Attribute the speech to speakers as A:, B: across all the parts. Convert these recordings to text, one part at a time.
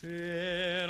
A: Ser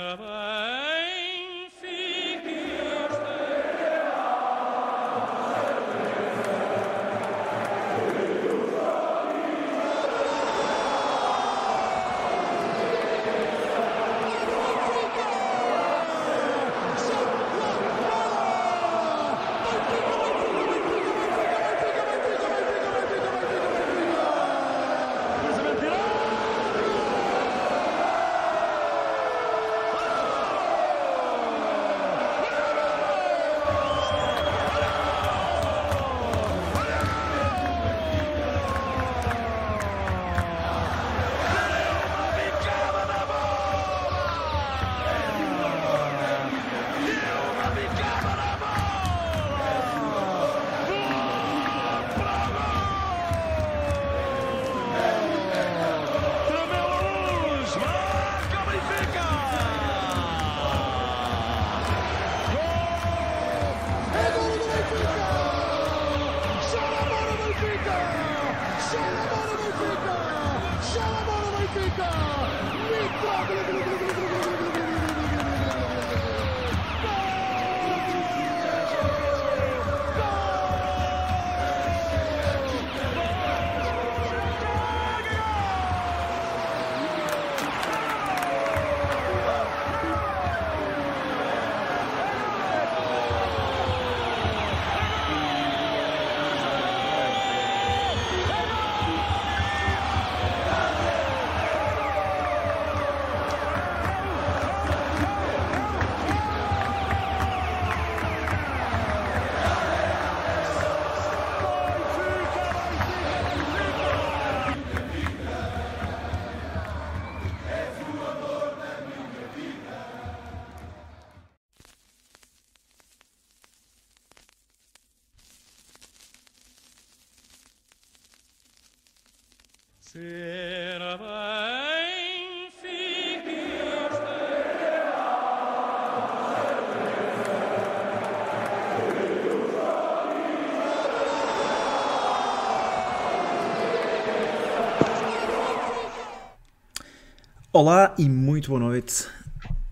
A: Olá e muito boa noite.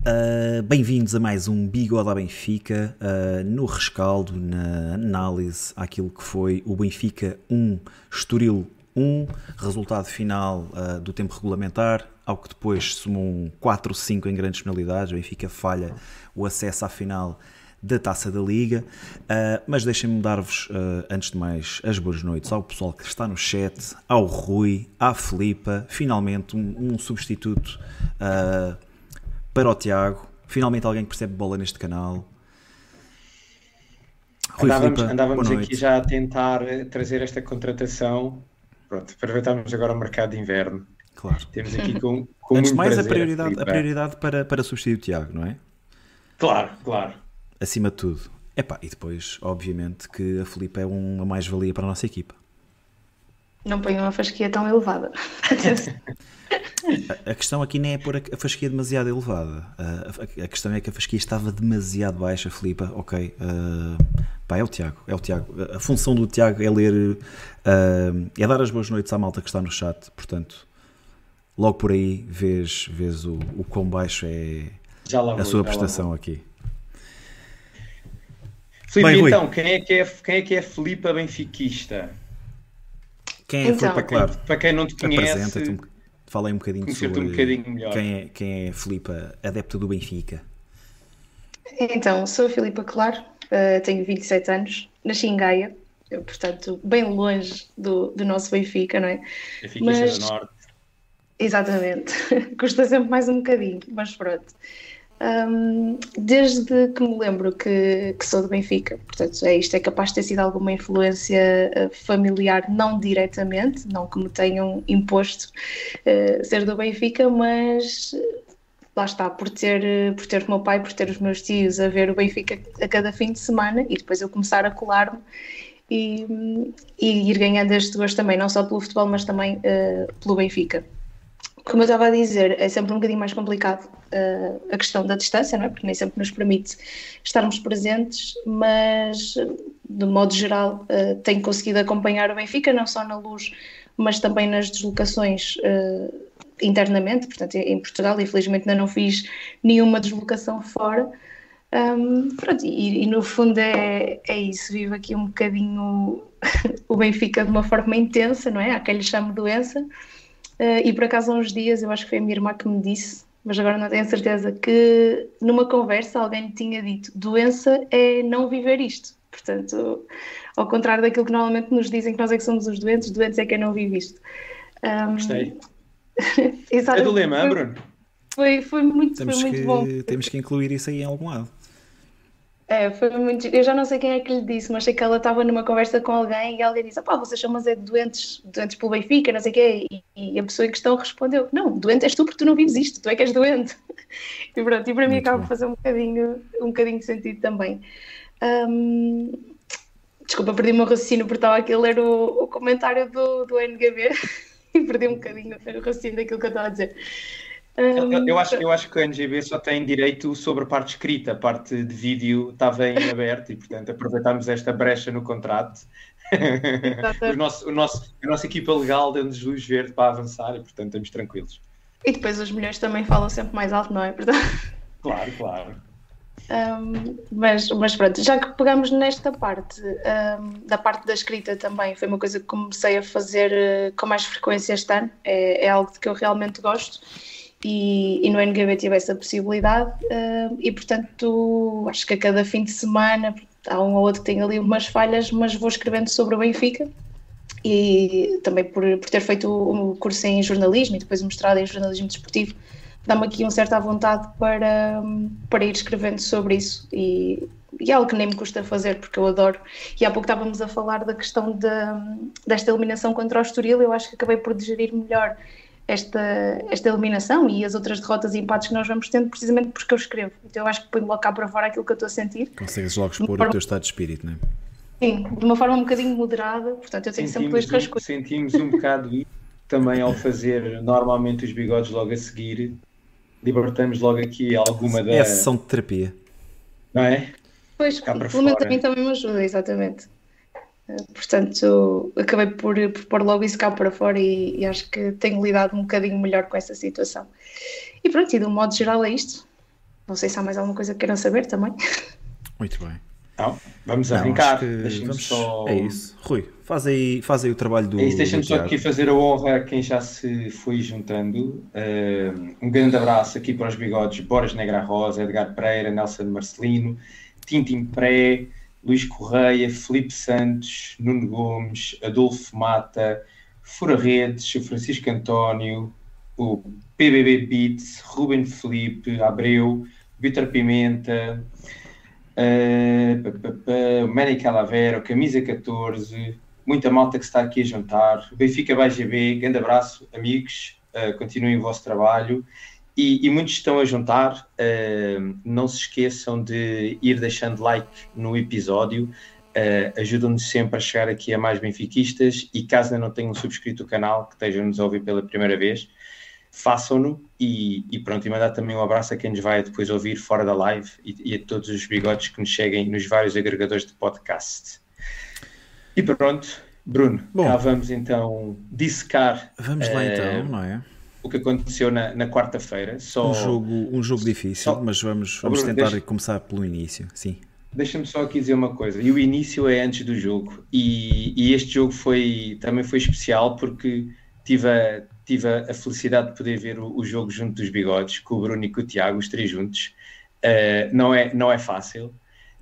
A: Uh, Bem-vindos a mais um Bigode à Benfica, uh, no rescaldo, na análise àquilo que foi o Benfica 1, Estoril 1, resultado final uh, do tempo regulamentar, ao que depois somou um 4-5 em grandes penalidades. O Benfica falha o acesso à final da Taça da Liga. Uh, mas deixem-me dar-vos, uh, antes de mais, as boas noites ao pessoal que está no chat, ao Rui, à Filipa, finalmente um, um substituto uh, para o Tiago, finalmente alguém que percebe bola neste canal.
B: Rui andávamos, Filipa, andávamos aqui já a tentar trazer esta contratação. Pronto, aproveitarmos agora o mercado de inverno.
A: Claro.
B: Temos aqui com, com
A: Antes de mais,
B: prazer,
A: a prioridade, a prioridade para, para substituir o Tiago, não é?
B: Claro, claro
A: acima de tudo. Epá, e depois, obviamente, que a Filipe é uma mais-valia para a nossa equipa.
C: Não ponham uma fasquia tão elevada.
A: a, a, questão aqui nem é pôr a, a fasquia demasiado elevada. A, a, questão é que a fasquia estava demasiado baixa, Filipe. Ok. Uh, pá, é o Tiago. É o Tiago. A função do Tiago é ler. Uh, é dar as boas noites à malta que está no chat. Portanto, logo por aí vês, vês o, o quão baixo é a sua prestação aqui.
B: Filipe, então, quem é, que é, quem é que é Filipe benfiquista?
A: Quem é então, Filipe, claro?
B: Para quem não te conhece,
A: um, falei um bocadinho sobre
B: um bocadinho melhor.
A: Quem, é, quem é Filipe, adepto do Benfica.
C: Então, sou a Filipa Claro, uh, tenho 27 anos, nasci em Gaia, eu, portanto, bem longe do, do nosso Benfica, não é?
B: Benfica mas... do Norte.
C: Exatamente, custa sempre mais um bocadinho, mas pronto. Um, desde que me lembro que, que, sou do Benfica, portanto, é isto é capaz de ter sido alguma influência uh, familiar, não diretamente, não que me tenham imposto uh, ser do Benfica, mas lá está, por ter, por ter o meu pai, por ter os meus tios a ver o Benfica a cada fim de semana e depois eu começar a colar-me e, e, ir ganhando as duas também, não só pelo futebol, mas também uh, pelo Benfica como eu estava a dizer, é sempre um bocadinho mais complicado uh, a questão da distância, não é? Porque nem sempre nos permite estarmos presentes, mas de modo geral uh, tenho conseguido acompanhar o Benfica, não só na luz, mas também nas deslocações uh, internamente, portanto, em Portugal, infelizmente ainda não fiz nenhuma deslocação fora. Um, pronto, e, e, no fundo é, é isso, vivo aqui um bocadinho o Benfica de uma forma intensa, não é? Há quem lhe chame doença. Uh, e por acaso há uns dias, eu acho que foi a minha irmã que me disse, mas agora não tenho certeza, que numa conversa alguém lhe tinha dito: doença é não viver isto. Portanto, ao contrário daquilo que normalmente nos dizem que nós é que somos os doentes, doentes é quem não vive isto.
B: Um... Gostei. é do lema, Bruno?
C: Foi, foi muito, temos foi muito
A: que,
C: bom.
A: Temos que incluir isso aí em algum lado.
C: É, foi muito. Eu já não sei quem é que lhe disse, mas sei que ela estava numa conversa com alguém e alguém disse: pá, vocês chamam é doentes, doentes pelo Benfica, não sei o quê. E, e, a pessoa em questão respondeu: não, doente és tu porque tu não vives isto, tu é que és doente. E pronto, e para mim acaba por fazer um bocadinho, um bocadinho de sentido também. Um, desculpa, perdi o meu raciocínio porque estava aqui a ler o, o comentário do, do NGB e perdi um bocadinho o raciocínio daquilo que eu estava a dizer.
B: Eu, eu, acho, eu acho que o NGB só tem direito sobre a parte escrita, a parte de vídeo estava em aberto e, portanto, aproveitámos esta brecha no contrato. o nosso, o nosso, a nossa equipa legal deu-nos luz verde para avançar e, portanto, estamos tranquilos.
C: E depois os mulheres também falam sempre mais alto, não é? Portanto...
B: Claro, claro.
C: Um, mas, mas pronto, já que pegamos nesta parte, um, da parte da escrita também, foi uma coisa que comecei a fazer uh, com mais frequência este ano, é, é algo de que eu realmente gosto e, e no NGB tive essa possibilidade uh, e portanto acho que a cada fim de semana há um ou outro que tem ali umas falhas, mas vou escrevendo sobre o Benfica. E também por, por ter feito um curso em jornalismo e depois o mestrado em jornalismo desportivo dá-me aqui uma certa vontade para, para ir escrevendo sobre isso. E, e é algo que nem me custa fazer porque eu adoro. E há pouco estávamos a falar da questão de, desta eliminação contra o Estoril eu acho que acabei por digerir melhor esta, esta eliminação e as outras derrotas e empates que nós vamos tendo, precisamente porque eu escrevo. Então eu acho que ponho logo cá para fora aquilo que eu estou a sentir.
A: Consegues logo expor forma... o teu estado de espírito, não é?
C: Sim, de uma forma um bocadinho moderada, portanto eu tenho sentimos sempre dois rascunhos.
B: Um, sentimos um bocado isso também ao fazer normalmente os bigodes logo a seguir, libertamos logo aqui alguma da.
A: É a sessão de terapia.
B: Não é?
C: Pois, pelo menos também também me ajuda, exatamente. Portanto, acabei por, por pôr logo isso cá para fora e, e, acho que tenho lidado um bocadinho melhor com essa situação. E pronto, e de um modo geral é isto. Não sei se há mais alguma coisa que queiram saber também.
A: Muito bem.
B: Então, vamos a brincar. Vamos...
A: Só... É isso. Rui, faz aí, faz aí o trabalho do. É
B: isso, deixa-me só aqui fazer a honra a quem já se foi juntando. Uh, um grande abraço aqui para os bigodes Boras Negra Rosa, Edgar Pereira, Nelson Marcelino, Tintim Pré. Luís Correia, Felipe Santos, Nuno Gomes, Adolfo Mata, Fura Redes, Francisco António, o PBB Beats, Ruben Felipe, Abreu, Vitor Pimenta, uh, Manny Calavera, Camisa 14, muita malta que está aqui a juntar. Benfica by GB, grande abraço, amigos, uh, continuem o vosso trabalho e, e, muitos estão a juntar. Uh, não se esqueçam de ir deixando like no episódio. Uh, Ajudam-nos sempre a chegar aqui a mais benfiquistas. E caso ainda não tenham subscrito o canal, que estejam-nos a ouvir pela primeira vez, façam-no. E, e, pronto, e mandar também um abraço a quem nos vai depois ouvir fora da live e, e a todos os bigodes que nos cheguem nos vários agregadores de podcast. E pronto, Bruno, Bom, cá vamos então dissecar.
A: Vamos lá uh, então, não é?
B: O que aconteceu na, na quarta-feira. Só...
A: Um jogo, um jogo difícil, só... mas vamos, vamos Bruno, tentar deixa... começar pelo início. Sim.
B: Deixa-me só aqui dizer uma coisa. E o início é antes do jogo. E, e este jogo foi, também foi especial porque tive a, tive a, felicidade de poder ver o, o, jogo junto dos bigodes, com o Bruno e com o Tiago, os três juntos. Uh, não, é, não é fácil.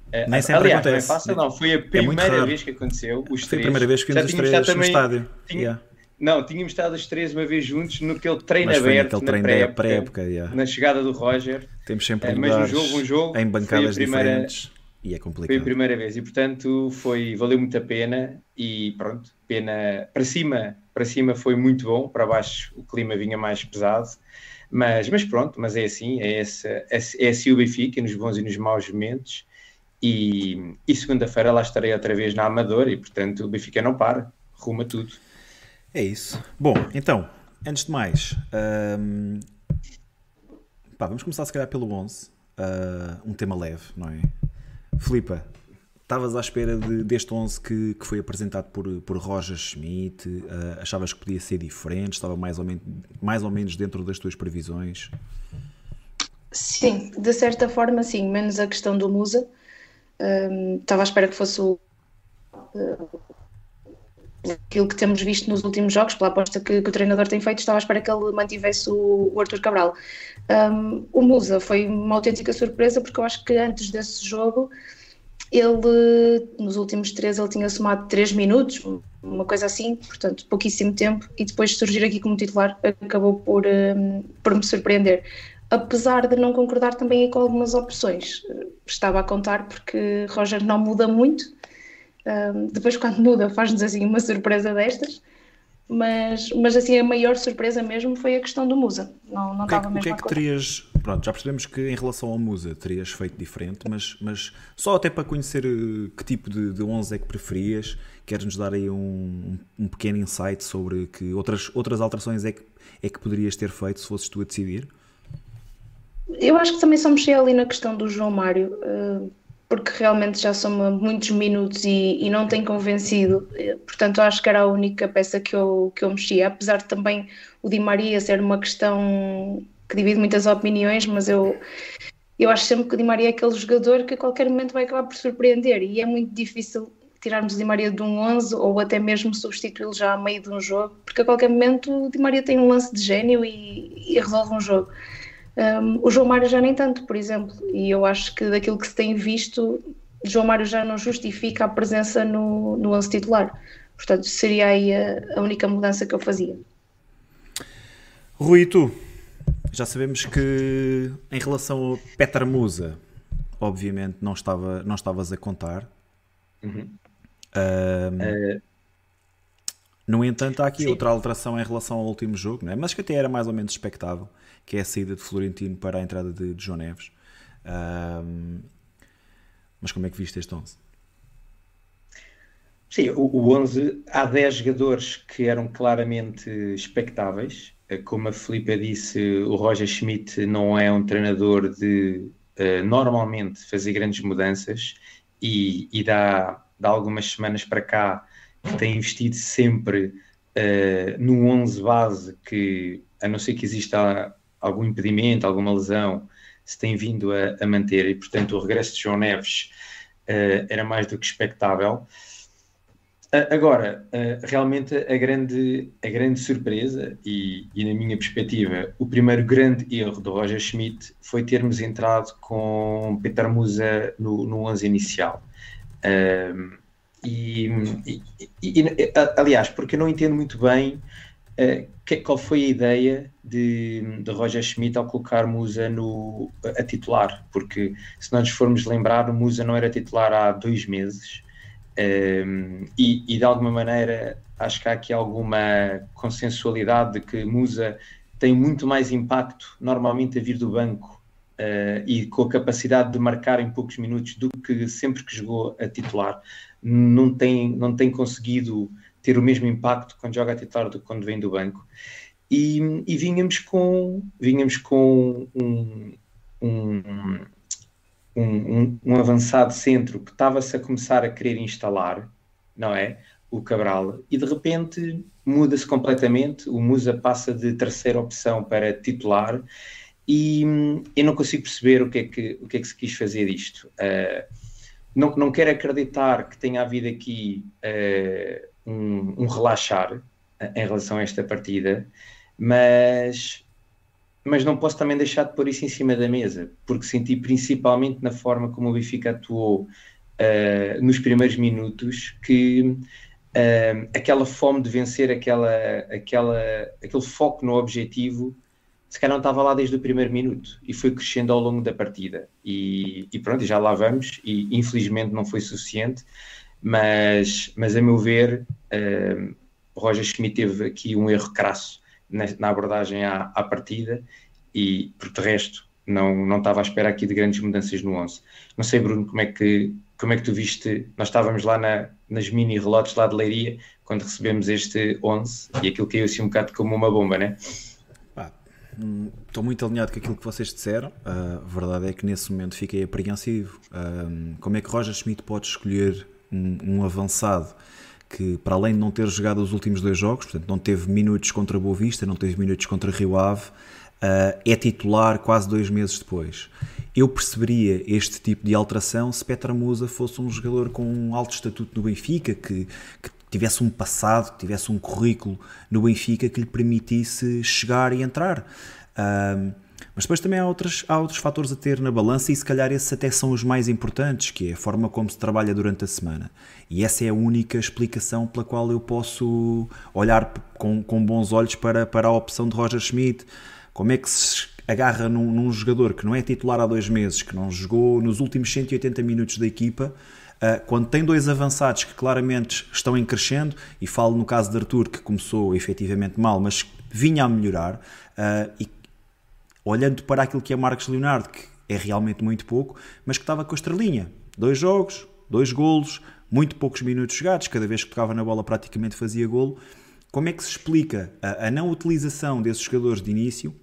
A: Uh, Nem sempre aliás, acontece.
B: não é fácil, não. Foi a é primeira é vez que aconteceu. Os
A: foi três. a primeira vez que vimos os três no estádio.
B: Tinha, yeah. Não, tínhamos estado os três uma vez juntos naquele treino Mas aberto,
A: treino
B: na
A: pré-época, pré yeah.
B: na chegada do Roger.
A: Temos sempre é, um jogo, um jogo, em bancadas primeira, diferentes e é complicado.
B: Foi a primeira vez e portanto foi, valeu muito a pena e pronto, pena para cima, para cima foi muito bom, para baixo o clima vinha mais pesado. Mas, mas pronto, mas é assim, é, essa, é, é assim o Benfica, nos bons e nos maus momentos. E, e segunda-feira lá estarei outra vez na Amadora e portanto o Benfica não para, ruma tudo.
A: É isso. Bom, então, antes de mais, um, pá, vamos começar se calhar pelo 11. Uh, um tema leve, não é? Filipa, Estavas à espera de, deste 11 que, que foi apresentado por, por Roger Schmidt? Uh, achavas que podia ser diferente? Estava mais ou, menos, mais ou menos dentro das tuas previsões?
C: Sim, de certa forma, sim. Menos a questão do Musa. Um, estava à espera que fosse o, uh, aquilo que temos visto nos últimos jogos, pela aposta que, que, o treinador tem feito, estava à espera que ele mantivesse o, o Arthur Cabral. Um, o Musa foi uma autêntica surpresa porque eu acho que antes desse jogo ele, nos últimos três, ele tinha somado três minutos, uma coisa assim, portanto, pouquíssimo tempo, e depois surgir aqui como titular acabou por, um, por me surpreender. Apesar de não concordar também com algumas opções, estava a contar porque Roger não muda muito, um, depois quando muda faz-nos assim uma surpresa destas, mas, mas assim a maior surpresa mesmo foi a questão do Musa. Não, não
A: que,
C: estava
A: é, o que é que terias. Pronto, já percebemos que em relação ao Musa terias feito diferente, mas, mas só até para conhecer eh, que tipo de, de 11 é que preferias, queres-nos dar aí um, um pequeno insight sobre que outras, outras alterações é que, é que poderias ter feito se fosses tu a decidir?
C: Eu acho que também só mexi ali na questão do João Mário. Uh porque realmente já são muitos minutos e, e, não tem convencido. Portanto, acho que era a única peça que eu, que eu mexia, apesar de também o Di Maria ser uma questão que divide muitas opiniões, mas eu, eu acho sempre que o Di Maria é aquele jogador que a qualquer momento vai acabar por surpreender e é muito difícil tirarmos o Di Maria de um 11 ou até mesmo substituí-lo já a meio de um jogo, porque a qualquer momento o Di Maria tem um lance de gênio e, e resolve um jogo. Um, o João Mário já nem tanto, por exemplo, e eu acho que daquilo que se tem visto, João Mário já não justifica a presença no, no 11 titular. Portanto, seria aí a, a única mudança que eu fazia.
A: Rui, tu? Já sabemos que em relação ao Petra Musa, obviamente não, estava, não estavas a contar. Uhum. Um, uh... No entanto, há aqui Sim. outra alteração em relação ao último jogo, não é? mas que até era mais ou menos expectável que é a saída de Florentino para a entrada de, de João Neves. Um, mas como é que viste este 11?
B: Sim, o, o 11, há 10 jogadores que eram claramente expectáveis. Eh, como a Filipe disse, o Roger Schmidt não é um treinador de uh, normalmente fazer grandes mudanças e, e dá, dá algumas semanas para cá que tem investido sempre uh, no 11 base que, a não ser que exista algum impedimento, alguma lesão, se tem vindo a, a manter e, portanto, o regresso de João Neves uh, era mais do que expectável. Uh, agora, uh, realmente a grande, a grande surpresa, e, e, na minha perspectiva, o primeiro grande erro do Roger Schmidt foi termos entrado com Peter Musa no, no 11 inicial. E, e, e, aliás, porque eu não entendo muito bem uh, que, qual foi a ideia de, de Roger Schmidt ao colocar Musa no, a titular, porque se nós formos lembrar, Musa não era titular há dois meses um, ehm, e, e, de alguma maneira acho que há aqui alguma consensualidade de que Musa tem muito mais impacto normalmente a vir do banco uh, e com a capacidade de marcar em poucos minutos do que sempre que jogou a titular. Não tem, não tem conseguido ter o mesmo impacto quando joga a titular do que quando vem do banco. E, e vinhamos com, vinhamos com um, um, um, um avançado centro que estava-se a começar a querer instalar, não é? O Cabral, e de repente muda-se completamente. O Musa passa de terceira opção para titular, e eu não consigo perceber o que é que, o que, é que se quis fazer disto. Uh, não, não quero acreditar que tenha havido aqui uh, um, um relaxar em relação a esta partida, mas mas não posso também deixar de pôr isso em cima da mesa, porque senti principalmente na forma como o Benfica atuou uh, nos primeiros minutos que uh, aquela fome de vencer, aquela, aquela, aquele foco no objetivo, se calhar não estava lá desde o primeiro minuto e foi crescendo ao longo da partida. E, e pronto, já lá vamos, e infelizmente não foi suficiente mas, mas a meu ver, uh, Roger Schmidt teve aqui um erro crasso na, na abordagem à, à, partida e, por de resto, não, não estava à espera aqui de grandes mudanças no 11. Não sei, Bruno, como é que, como é que tu viste? Nós estávamos lá na, nas mini relotes lá de Leiria quando recebemos este 11 e aquilo caiu assim um bocado como uma bomba, né?
A: estou muito alinhado com aquilo que vocês disseram. A verdade é que nesse momento fiquei apreensivo. como é que Roger Schmidt pode escolher um, um, avançado que, para além de não ter jogado os últimos dois jogos, portanto, não teve minutos contra Boa Vista, não teve minutos contra Rio Ave, uh, é titular quase dois meses depois. Eu perceberia este tipo de alteração se Petra Musa fosse um jogador com um alto estatuto no Benfica, que, que tivesse um passado, que tivesse um currículo no Benfica que lhe permitisse chegar e entrar. Uh, mas depois também há, outros há outros fatores a ter na balança e se calhar esses até são os mais importantes, que é a forma como se trabalha durante a semana. E essa é a única explicação pela qual eu posso olhar com, com bons olhos para, para a opção de Roger Schmidt. Como é que se agarra num, num, jogador que não é titular há dois meses, que não jogou nos últimos 180 minutos da equipa, uh, quando tem dois avançados que claramente estão em crescendo, e falo no caso de Arthur, que começou efetivamente mal, mas vinha a melhorar, uh, e olhando para aquilo que é Marcos Leonardo, que é realmente muito pouco, mas que estava com a estrelinha. Dois jogos, dois golos, muito poucos minutos jogados, cada vez que tocava na bola praticamente fazia golo. Como é que se explica a, a não utilização desses jogadores de início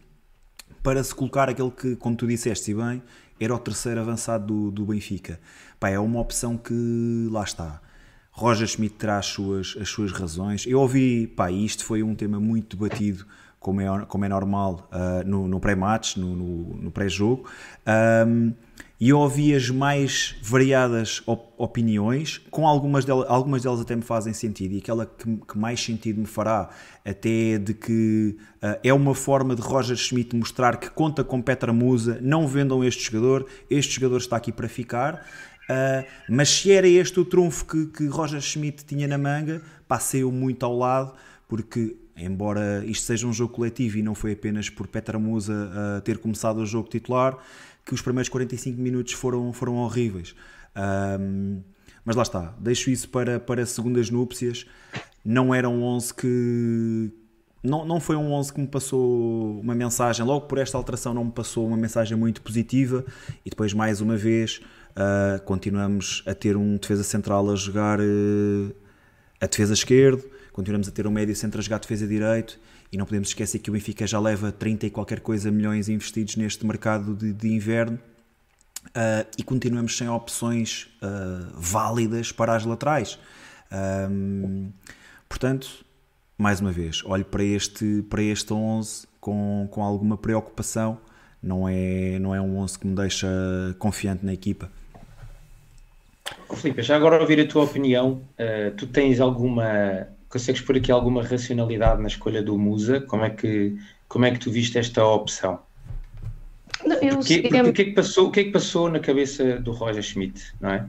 A: para se colocar aquele que, como tu disseste bem, era o terceiro avançado do, do Benfica? Pá, é uma opção que lá está. Roger Schmidt terá as suas, as suas razões. Eu ouvi, pá, isto foi um tema muito debatido como é, como é normal uh, no, pré-match, no, pré-jogo. Um, e eu ouvi as mais variadas op opiniões, com algumas delas, algumas delas até me fazem sentido, e aquela que, que mais sentido me fará até de que uh, é uma forma de Roger Schmidt mostrar que conta com Petra Musa, não vendam este jogador, este jogador está aqui para ficar. Uh, mas se era este o trunfo que, que Roger Schmidt tinha na manga, passei-o muito ao lado, porque embora isto seja um jogo coletivo e não foi apenas por Petra Musa uh, ter começado o jogo titular, que os primeiros 45 minutos foram, foram horríveis. Um, mas lá está, deixo isso para, para segundas núpcias. Não era um 11 que. Não, não foi um 11 que me passou uma mensagem, logo por esta alteração, não me passou uma mensagem muito positiva. E depois, mais uma vez, uh, continuamos a ter um defesa central a jogar uh, a defesa esquerdo continuamos a ter um médio centro a jogar defesa direito e não podemos esquecer que o Benfica já leva 30 e qualquer coisa milhões investidos neste mercado de, de inverno uh, e continuamos sem opções uh, válidas para as laterais. Um, portanto, mais uma vez, olho para este, para este 11 com, com alguma preocupação. Não é, não é um 11 que me deixa confiante na equipa.
B: Filipe, já agora ouvir a tua opinião, uh, tu tens alguma consegues pôr aqui alguma racionalidade na escolha do Musa? Como é que, como é que tu viste esta opção? Não, eu porque, porque, o, que é que passou, o que é que passou na cabeça do Roger Schmidt, não é?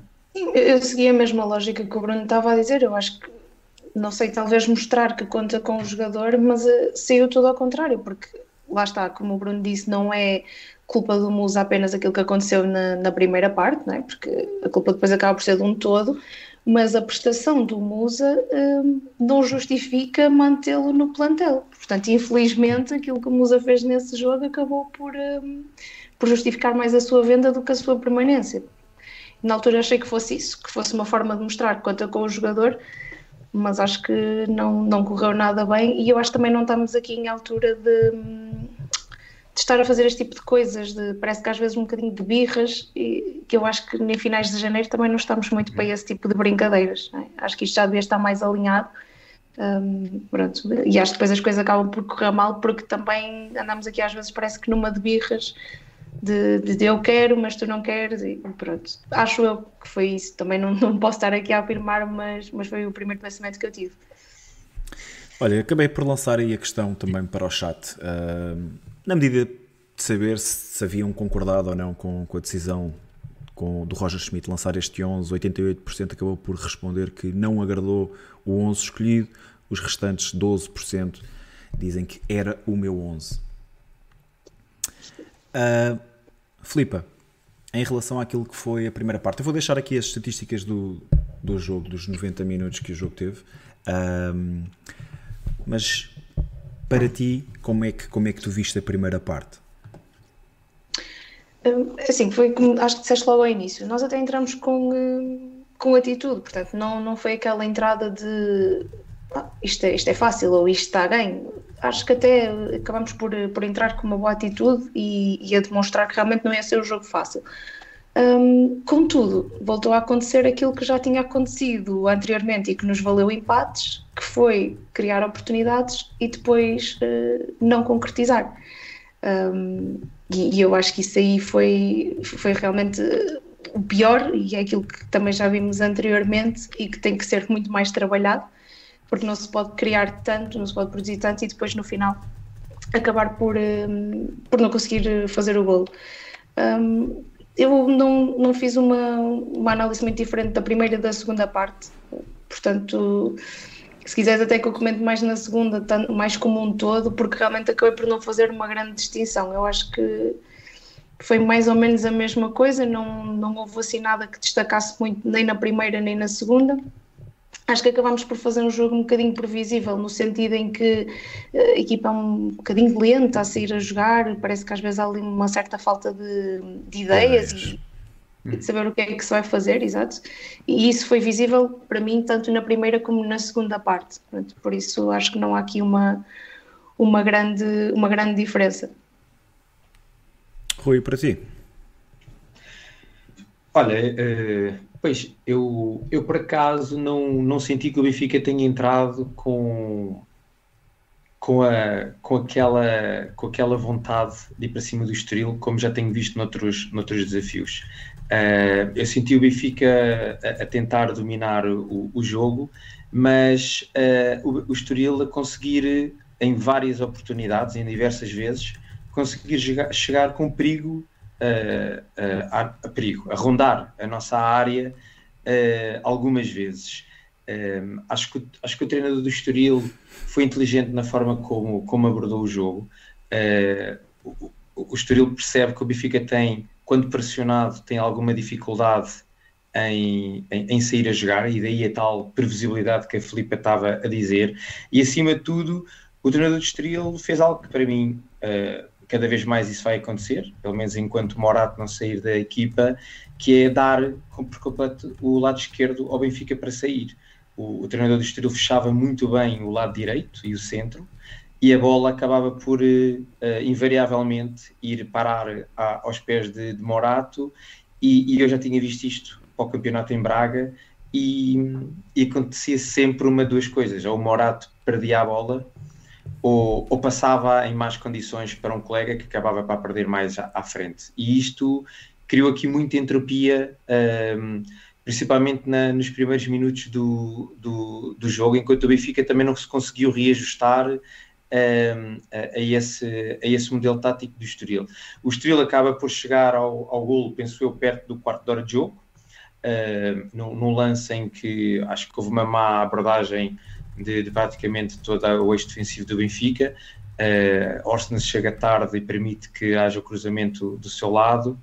C: Eu segui a mesma lógica que o Bruno estava a dizer. Eu acho que, não sei, talvez mostrar que conta com o jogador, mas uh, saiu tudo ao contrário, porque lá está, como o Bruno disse, não é culpa do Musa apenas aquilo que aconteceu na, na primeira parte, não é? porque a culpa depois acaba por ser de um todo, mas a prestação do Musa um, não justifica mantê-lo no plantel. Portanto, infelizmente, aquilo que o Musa fez nesse jogo acabou por, um, por justificar mais a sua venda do que a sua permanência. Na altura achei que fosse isso, que fosse uma forma de mostrar conta com o jogador, mas acho que não, não correu nada bem e eu acho que também não estamos aqui em altura de hum, de estar a fazer este tipo de coisas, de, parece que às vezes um bocadinho de birras, e que eu acho que em finais de janeiro também não estamos muito para esse tipo de brincadeiras. É? Acho que isto já devia estar mais alinhado. Um, pronto. E acho que depois as coisas acabam por correr mal, porque também andamos aqui às vezes, parece que numa de birras, de, de, de eu quero, mas tu não queres, e pronto. Acho eu que foi isso. Também não, não posso estar aqui a afirmar, mas, mas foi o primeiro pensamento que eu tive.
A: Olha, acabei por lançar aí a questão também para o chat. Uh na medida de saber se haviam concordado ou não com, com a decisão com, do Roger Schmidt lançar este 11, 88% acabou por responder que não agradou o 11 escolhido, os restantes 12% dizem que era o meu 11. Uh, Filipa, em relação àquilo que foi a primeira parte, eu vou deixar aqui as estatísticas do, do jogo, dos 90 minutos que o jogo teve, uh, mas para ti, como é que, como é que tu viste a primeira parte?
C: Hum, assim, foi como acho que disseste logo ao início. Nós até entramos com, hum, com atitude, portanto, não, não foi aquela entrada de ah, isto, é, isto é fácil ou isto está bem. acho que até acabamos por, por entrar com uma boa atitude e, e a demonstrar que realmente não ia ser um jogo fácil. Um, contudo, voltou a acontecer aquilo que já tinha acontecido anteriormente e que nos valeu empates, que foi criar oportunidades e depois uh, não concretizar. Um, e, e, eu acho que isso aí foi, foi realmente o pior e é aquilo que também já vimos anteriormente e que tem que ser muito mais trabalhado, porque não se pode criar tanto, não se pode produzir tanto e depois no final acabar por, um, por não conseguir fazer o golo. Um, eu não, não fiz uma, uma análise muito diferente da primeira e da segunda parte, portanto, se quiseres até que eu comente mais na segunda, mais como um todo, porque realmente acabei por não fazer uma grande distinção. Eu acho que foi mais ou menos a mesma coisa, não, não houve assim nada que destacasse muito nem na primeira nem na segunda acho que acabamos por fazer um jogo um bocadinho previsível, no sentido em que eh, a equipa é um bocadinho lenta a sair a jogar, parece que às vezes há ali uma certa falta de, de ideias e, e de saber o que é que se vai fazer, exato. E isso foi visível para mim tanto na primeira como na segunda parte. Por isso acho que não há aqui uma, uma, grande, uma grande diferença.
A: Rui, para ti?
B: Olha, uh, Pois, eu, eu por acaso não, não senti que o Benfica tenha entrado com, com, a, com, aquela, com aquela vontade de ir para cima do Estoril, como já tenho visto noutros, noutros desafios. Uh, eu senti o Benfica a, a tentar dominar o, o jogo, mas uh, o, o Estoril a conseguir, em várias oportunidades, em diversas vezes, conseguir chegar, chegar com perigo a, a, perigo, a rondar a nossa área uh, algumas vezes. Um, acho, que, acho que o treinador do Estoril foi inteligente na forma como, como abordou o jogo. Uh, o, o Estoril percebe que o Benfica tem, quando pressionado, tem alguma dificuldade em, em, em, sair a jogar, e daí a tal previsibilidade que a Filipe estava a dizer. E acima de tudo, o treinador do Estoril fez algo que para mim uh, cada vez mais isso vai acontecer, pelo menos enquanto Morato não sair da equipa, que é dar por completo o lado esquerdo ao Benfica para sair. O, o treinador do Estoril fechava muito bem o lado direito e o centro, e a bola acabava por uh, invariavelmente ir parar a, aos pés de, de Morato, e, e, eu já tinha visto isto para o campeonato em Braga, e, e acontecia sempre uma duas coisas, ou o Morato perdia a bola, ou, ou, passava em más condições para um colega que acabava para perder mais à, à frente. E isto criou aqui muita entropia, um, principalmente na, nos primeiros minutos do, do, do, jogo, enquanto o Benfica também não se conseguiu reajustar um, a, a, esse, a esse modelo tático do Estoril. O Estoril acaba por chegar ao, ao golo, penso eu, perto do quarto de hora de jogo, num, num lance em que acho que houve uma má abordagem de, de praticamente todo o eixo defensivo do Benfica. Uh, Orsnes chega tarde e permite que haja o cruzamento do seu lado.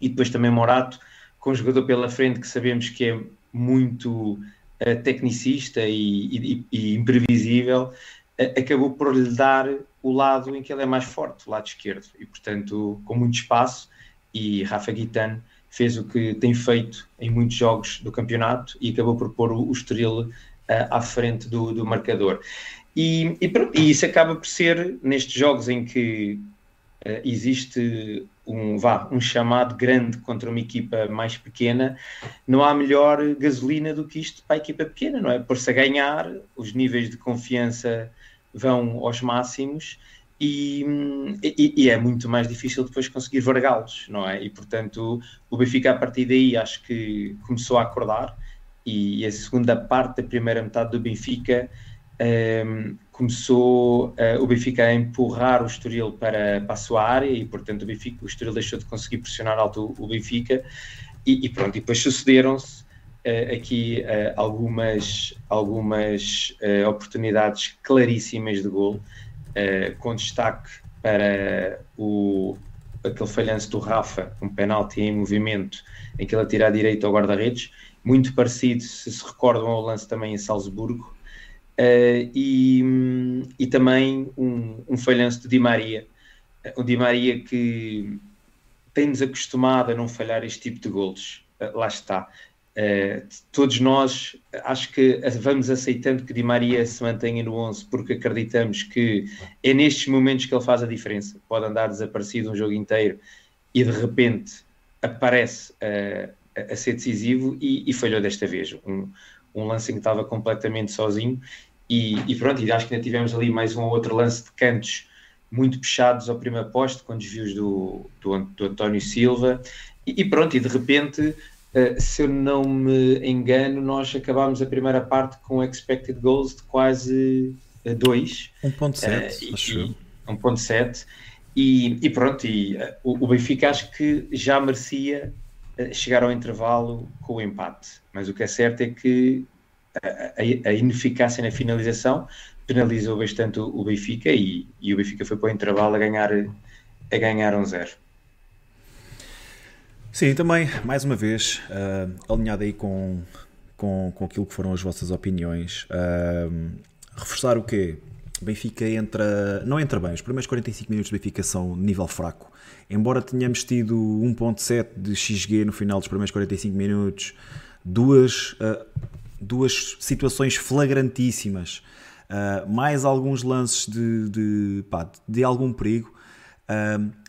B: E depois também Morato, com um jogador pela frente que sabemos que é muito uh, tecnicista e, e, e imprevisível, uh, acabou por lhe dar o lado em que ele é mais forte, o lado esquerdo. E portanto, com muito espaço, e Rafa Guitano fez o que tem feito em muitos jogos do campeonato e acabou por pôr o uh, à frente do, do marcador. E, e, e, isso acaba por ser, nestes jogos em que uh, existe um, vá, um chamado grande contra uma equipa mais pequena, não há melhor gasolina do que isto para a equipa pequena, não é? Por-se a ganhar, os níveis de confiança vão aos máximos e, e, e, é muito mais difícil depois conseguir vargá-los, não é? E portanto o Benfica a partir daí acho que começou a acordar e a segunda parte da primeira metade do Benfica um, ehm, começou uh, o Benfica a empurrar o Estoril para, para a sua área e portanto o, Benfica, o Estoril deixou de conseguir pressionar alto o, o Benfica. E, e, pronto, e depois sucederam-se uh, aqui uh, algumas, algumas oportunidades claríssimas de gol com destaque para o, aquele falhanço do Rafa, um penalti em movimento em que ele atira à direita ao guarda-redes muito parecido, se se recordam, ao lance também em Salzburgo, uh, e, e também um, um falhanço de Di Maria, o Di Maria que tem-nos acostumado a não falhar este tipo de golos, uh, lá está. Uh, todos nós acho que vamos aceitando que Di Maria se mantenha no 11 porque acreditamos que é nestes momentos que ele faz a diferença. Pode andar desaparecido um jogo inteiro e de repente aparece a ser decisivo e, e, falhou desta vez. Um, um lance em que estava completamente sozinho e, e, pronto, e acho que ainda tivemos ali mais um ou outro lance de cantos muito puxados ao primeiro poste com desvios do, do, do António Silva e, e pronto, e de repente eh, se eu não me engano, nós acabámos a primeira parte com expected goals de quase 2.
A: Uh, 1.7, uh, acho
B: 1.7. E, e, pronto, e, uh, o, Benfica acho que já merecia chegar ao intervalo com o empate. Mas o que é certo é que a, a ineficácia na finalização penalizou bastante o, o Benfica e, e, o Benfica foi para o intervalo a ganhar, a ganhar um zero.
A: Sim, também, mais uma vez, uh, alinhado aí com, com, com aquilo que foram as vossas opiniões, uh, reforçar o quê? Benfica entra, não entra bem, os primeiros 45 minutos do Benfica são nível fraco. Embora tenhamos tido 1.7 de XG no final dos primeiros 45 minutos, duas, uh, duas situações flagrantíssimas, mais alguns lances de, de, pá, de algum perigo,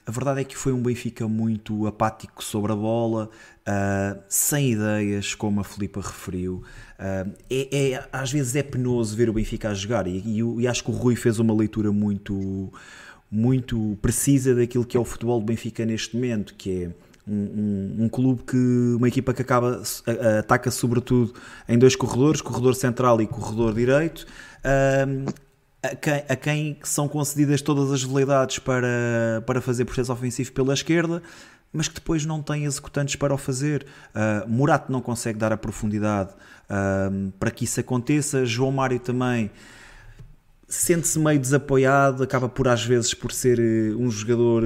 A: a verdade é que foi um Benfica muito apático sobre a bola, uh, sem ideias, como a Filipa referiu. Uh, é, é, às vezes é penoso ver o Benfica a jogar e, e, e, acho que o Rui fez uma leitura muito, muito precisa daquilo que é o futebol do Benfica neste momento, que é um, um, um, clube que uma equipa que acaba ataca sobretudo em dois corredores, corredor central e corredor direito. Uh, a quem, a quem são concedidas todas as veleidades para, para fazer processo ofensivo pela esquerda, mas que depois não tem executantes para o fazer. Uh, Murato não consegue dar a profundidade para que isso aconteça. João Mário também sente-se meio desapoiado, acaba por às vezes por ser uh, um jogador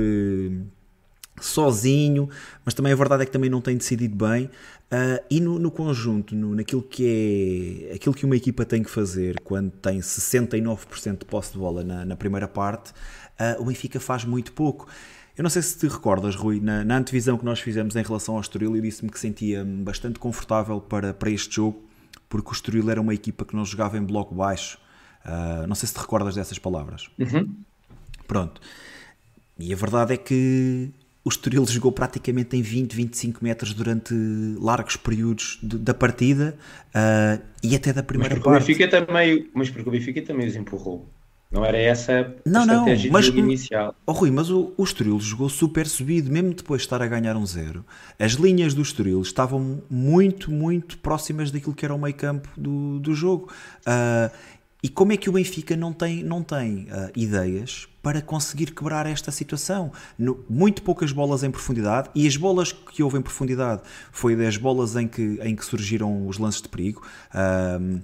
A: sozinho, mas também a verdade é que também não tem decidido bem. Uh, e no, no conjunto, no, naquilo que é aquilo que uma equipa tem que fazer quando tem 69% de posse de bola na, na primeira parte, uh, o Benfica faz muito pouco. Eu não sei se te recordas, Rui, na, na antevisão que nós fizemos em relação ao Estoril, eu disse-me que sentia-me bastante confortável para, para este jogo, porque o Estoril era uma equipa que não jogava em bloco baixo. Uh, não sei se te recordas dessas palavras.
B: Uhum.
A: Pronto. E a verdade é que o Estoril jogou praticamente em 20, 25 metros durante largos períodos de, da partida uh, e até da primeira
B: mas
A: parte.
B: O Benfica também, mas porque o Benfica também os empurrou. Não era essa
A: não,
B: a
A: não,
B: estratégia
A: mas,
B: inicial.
A: Oh, Rui, mas o, o Estoril jogou super subido, mesmo depois de estar a ganhar um zero. As linhas do Estoril estavam muito, muito próximas daquilo que era o meio campo do, do jogo. Uh, e como é que o Benfica não tem, não tem uh, ideias para conseguir quebrar esta situação? No, muito poucas bolas em profundidade, e as bolas que houve em profundidade foi das bolas em que, em que surgiram os lances de perigo. Uh,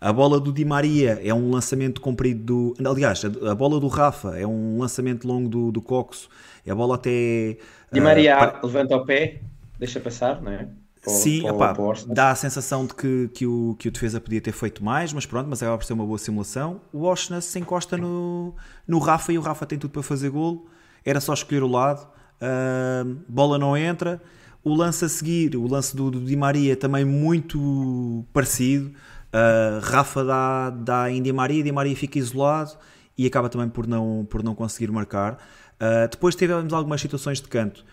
A: a bola do Di Maria é um lançamento comprido do. Aliás, a, a bola do Rafa é um lançamento longo do, do Coxo. A bola até.
B: Di Maria uh, para... levanta o pé, deixa passar, não é?
A: Sim, para, dá a sensação de que, que, o, que o defesa podia ter feito mais, mas pronto, mas acaba por ser uma boa simulação. O Oshna se encosta no, no Rafa e o Rafa tem tudo para fazer golo. Era só escolher o lado. Uh, bola não entra. O lance a seguir, o lance do, do Di Maria, também muito parecido. Uh, Rafa dá, dá em Di Maria, Di Maria fica isolado e acaba também por não, por não conseguir marcar. Uh, depois tivemos algumas situações de canto.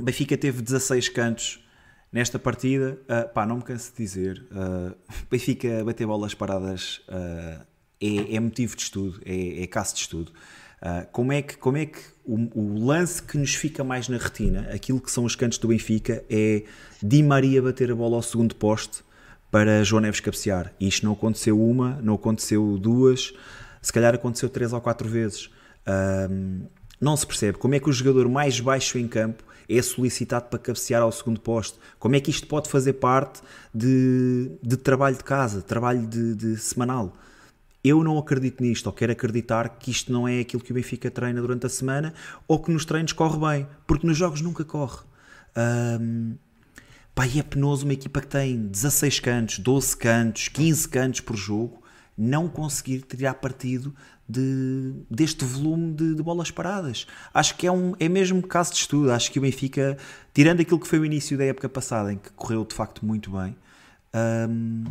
A: Benfica teve 16 cantos Nesta partida, uh, pá, não me canso de dizer, uh, Benfica bater bolas paradas uh, é, é, motivo de estudo, é, é caso de estudo. Uh, como é que, como é que o, o, lance que nos fica mais na retina, aquilo que são os cantos do Benfica, é Di Maria bater a bola ao segundo poste para João Neves cabecear. E isto não aconteceu uma, não aconteceu duas, se calhar aconteceu três ou quatro vezes. Uh, não se percebe como é que o jogador mais baixo em campo é solicitado para cabecear ao segundo posto. Como é que isto pode fazer parte de, de trabalho de casa, trabalho de, de semanal? Eu não acredito nisto, ou quero acreditar que isto não é aquilo que o Benfica treina durante a semana, ou que nos treinos corre bem, porque nos jogos nunca corre. Um, pá, é penoso uma equipa que tem 16 cantos, 12 cantos, 15 cantos por jogo, não conseguir tirar partido de, deste volume de, de, bolas paradas. Acho que é, um, é mesmo caso de estudo. Acho que o Benfica, tirando aquilo que foi o início da época passada, em que correu de facto muito bem, um,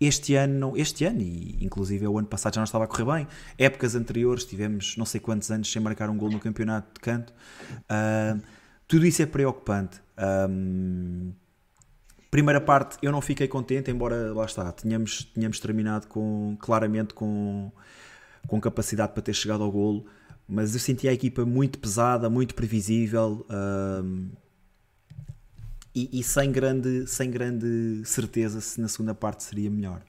A: este ano, este ano e inclusive o ano passado já não estava a correr bem. Épocas anteriores tivemos não sei quantos anos sem marcar um gol no campeonato de canto. Uh, tudo isso é preocupante. Um, primeira parte eu não fiquei contente, embora lá está, tínhamos, tínhamos terminado com, claramente com, com capacidade para ter chegado ao golo, mas eu senti a equipa muito pesada, muito previsível. Um, e, e, sem, grande, sem grande certeza se na segunda parte seria melhor.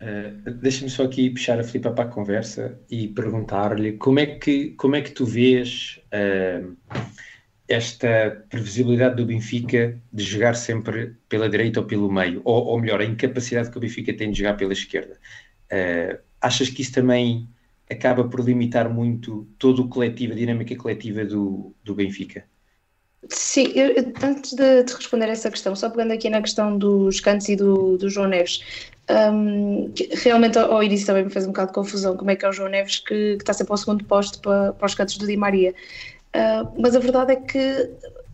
B: Uh, Deixa-me só aqui puxar a Filipa para a conversa e perguntar-lhe como é que como é que tu vês uh, esta previsibilidade do Benfica de jogar sempre pela direita ou pelo meio, ou, ou melhor, a incapacidade que o Benfica tem de jogar pela esquerda. Uh, achas que isso também acaba por limitar muito todo o coletivo, a dinâmica coletiva do, do Benfica?
C: Sim, eu, antes de, de, responder essa questão, só pegando aqui na questão dos cantos e do, do João Neves, um, realmente ao, ao, início também me fez um bocado de confusão como é que é o João Neves que, que está sempre ao segundo posto para, para os cantos do Di Maria. Uh, mas a verdade é que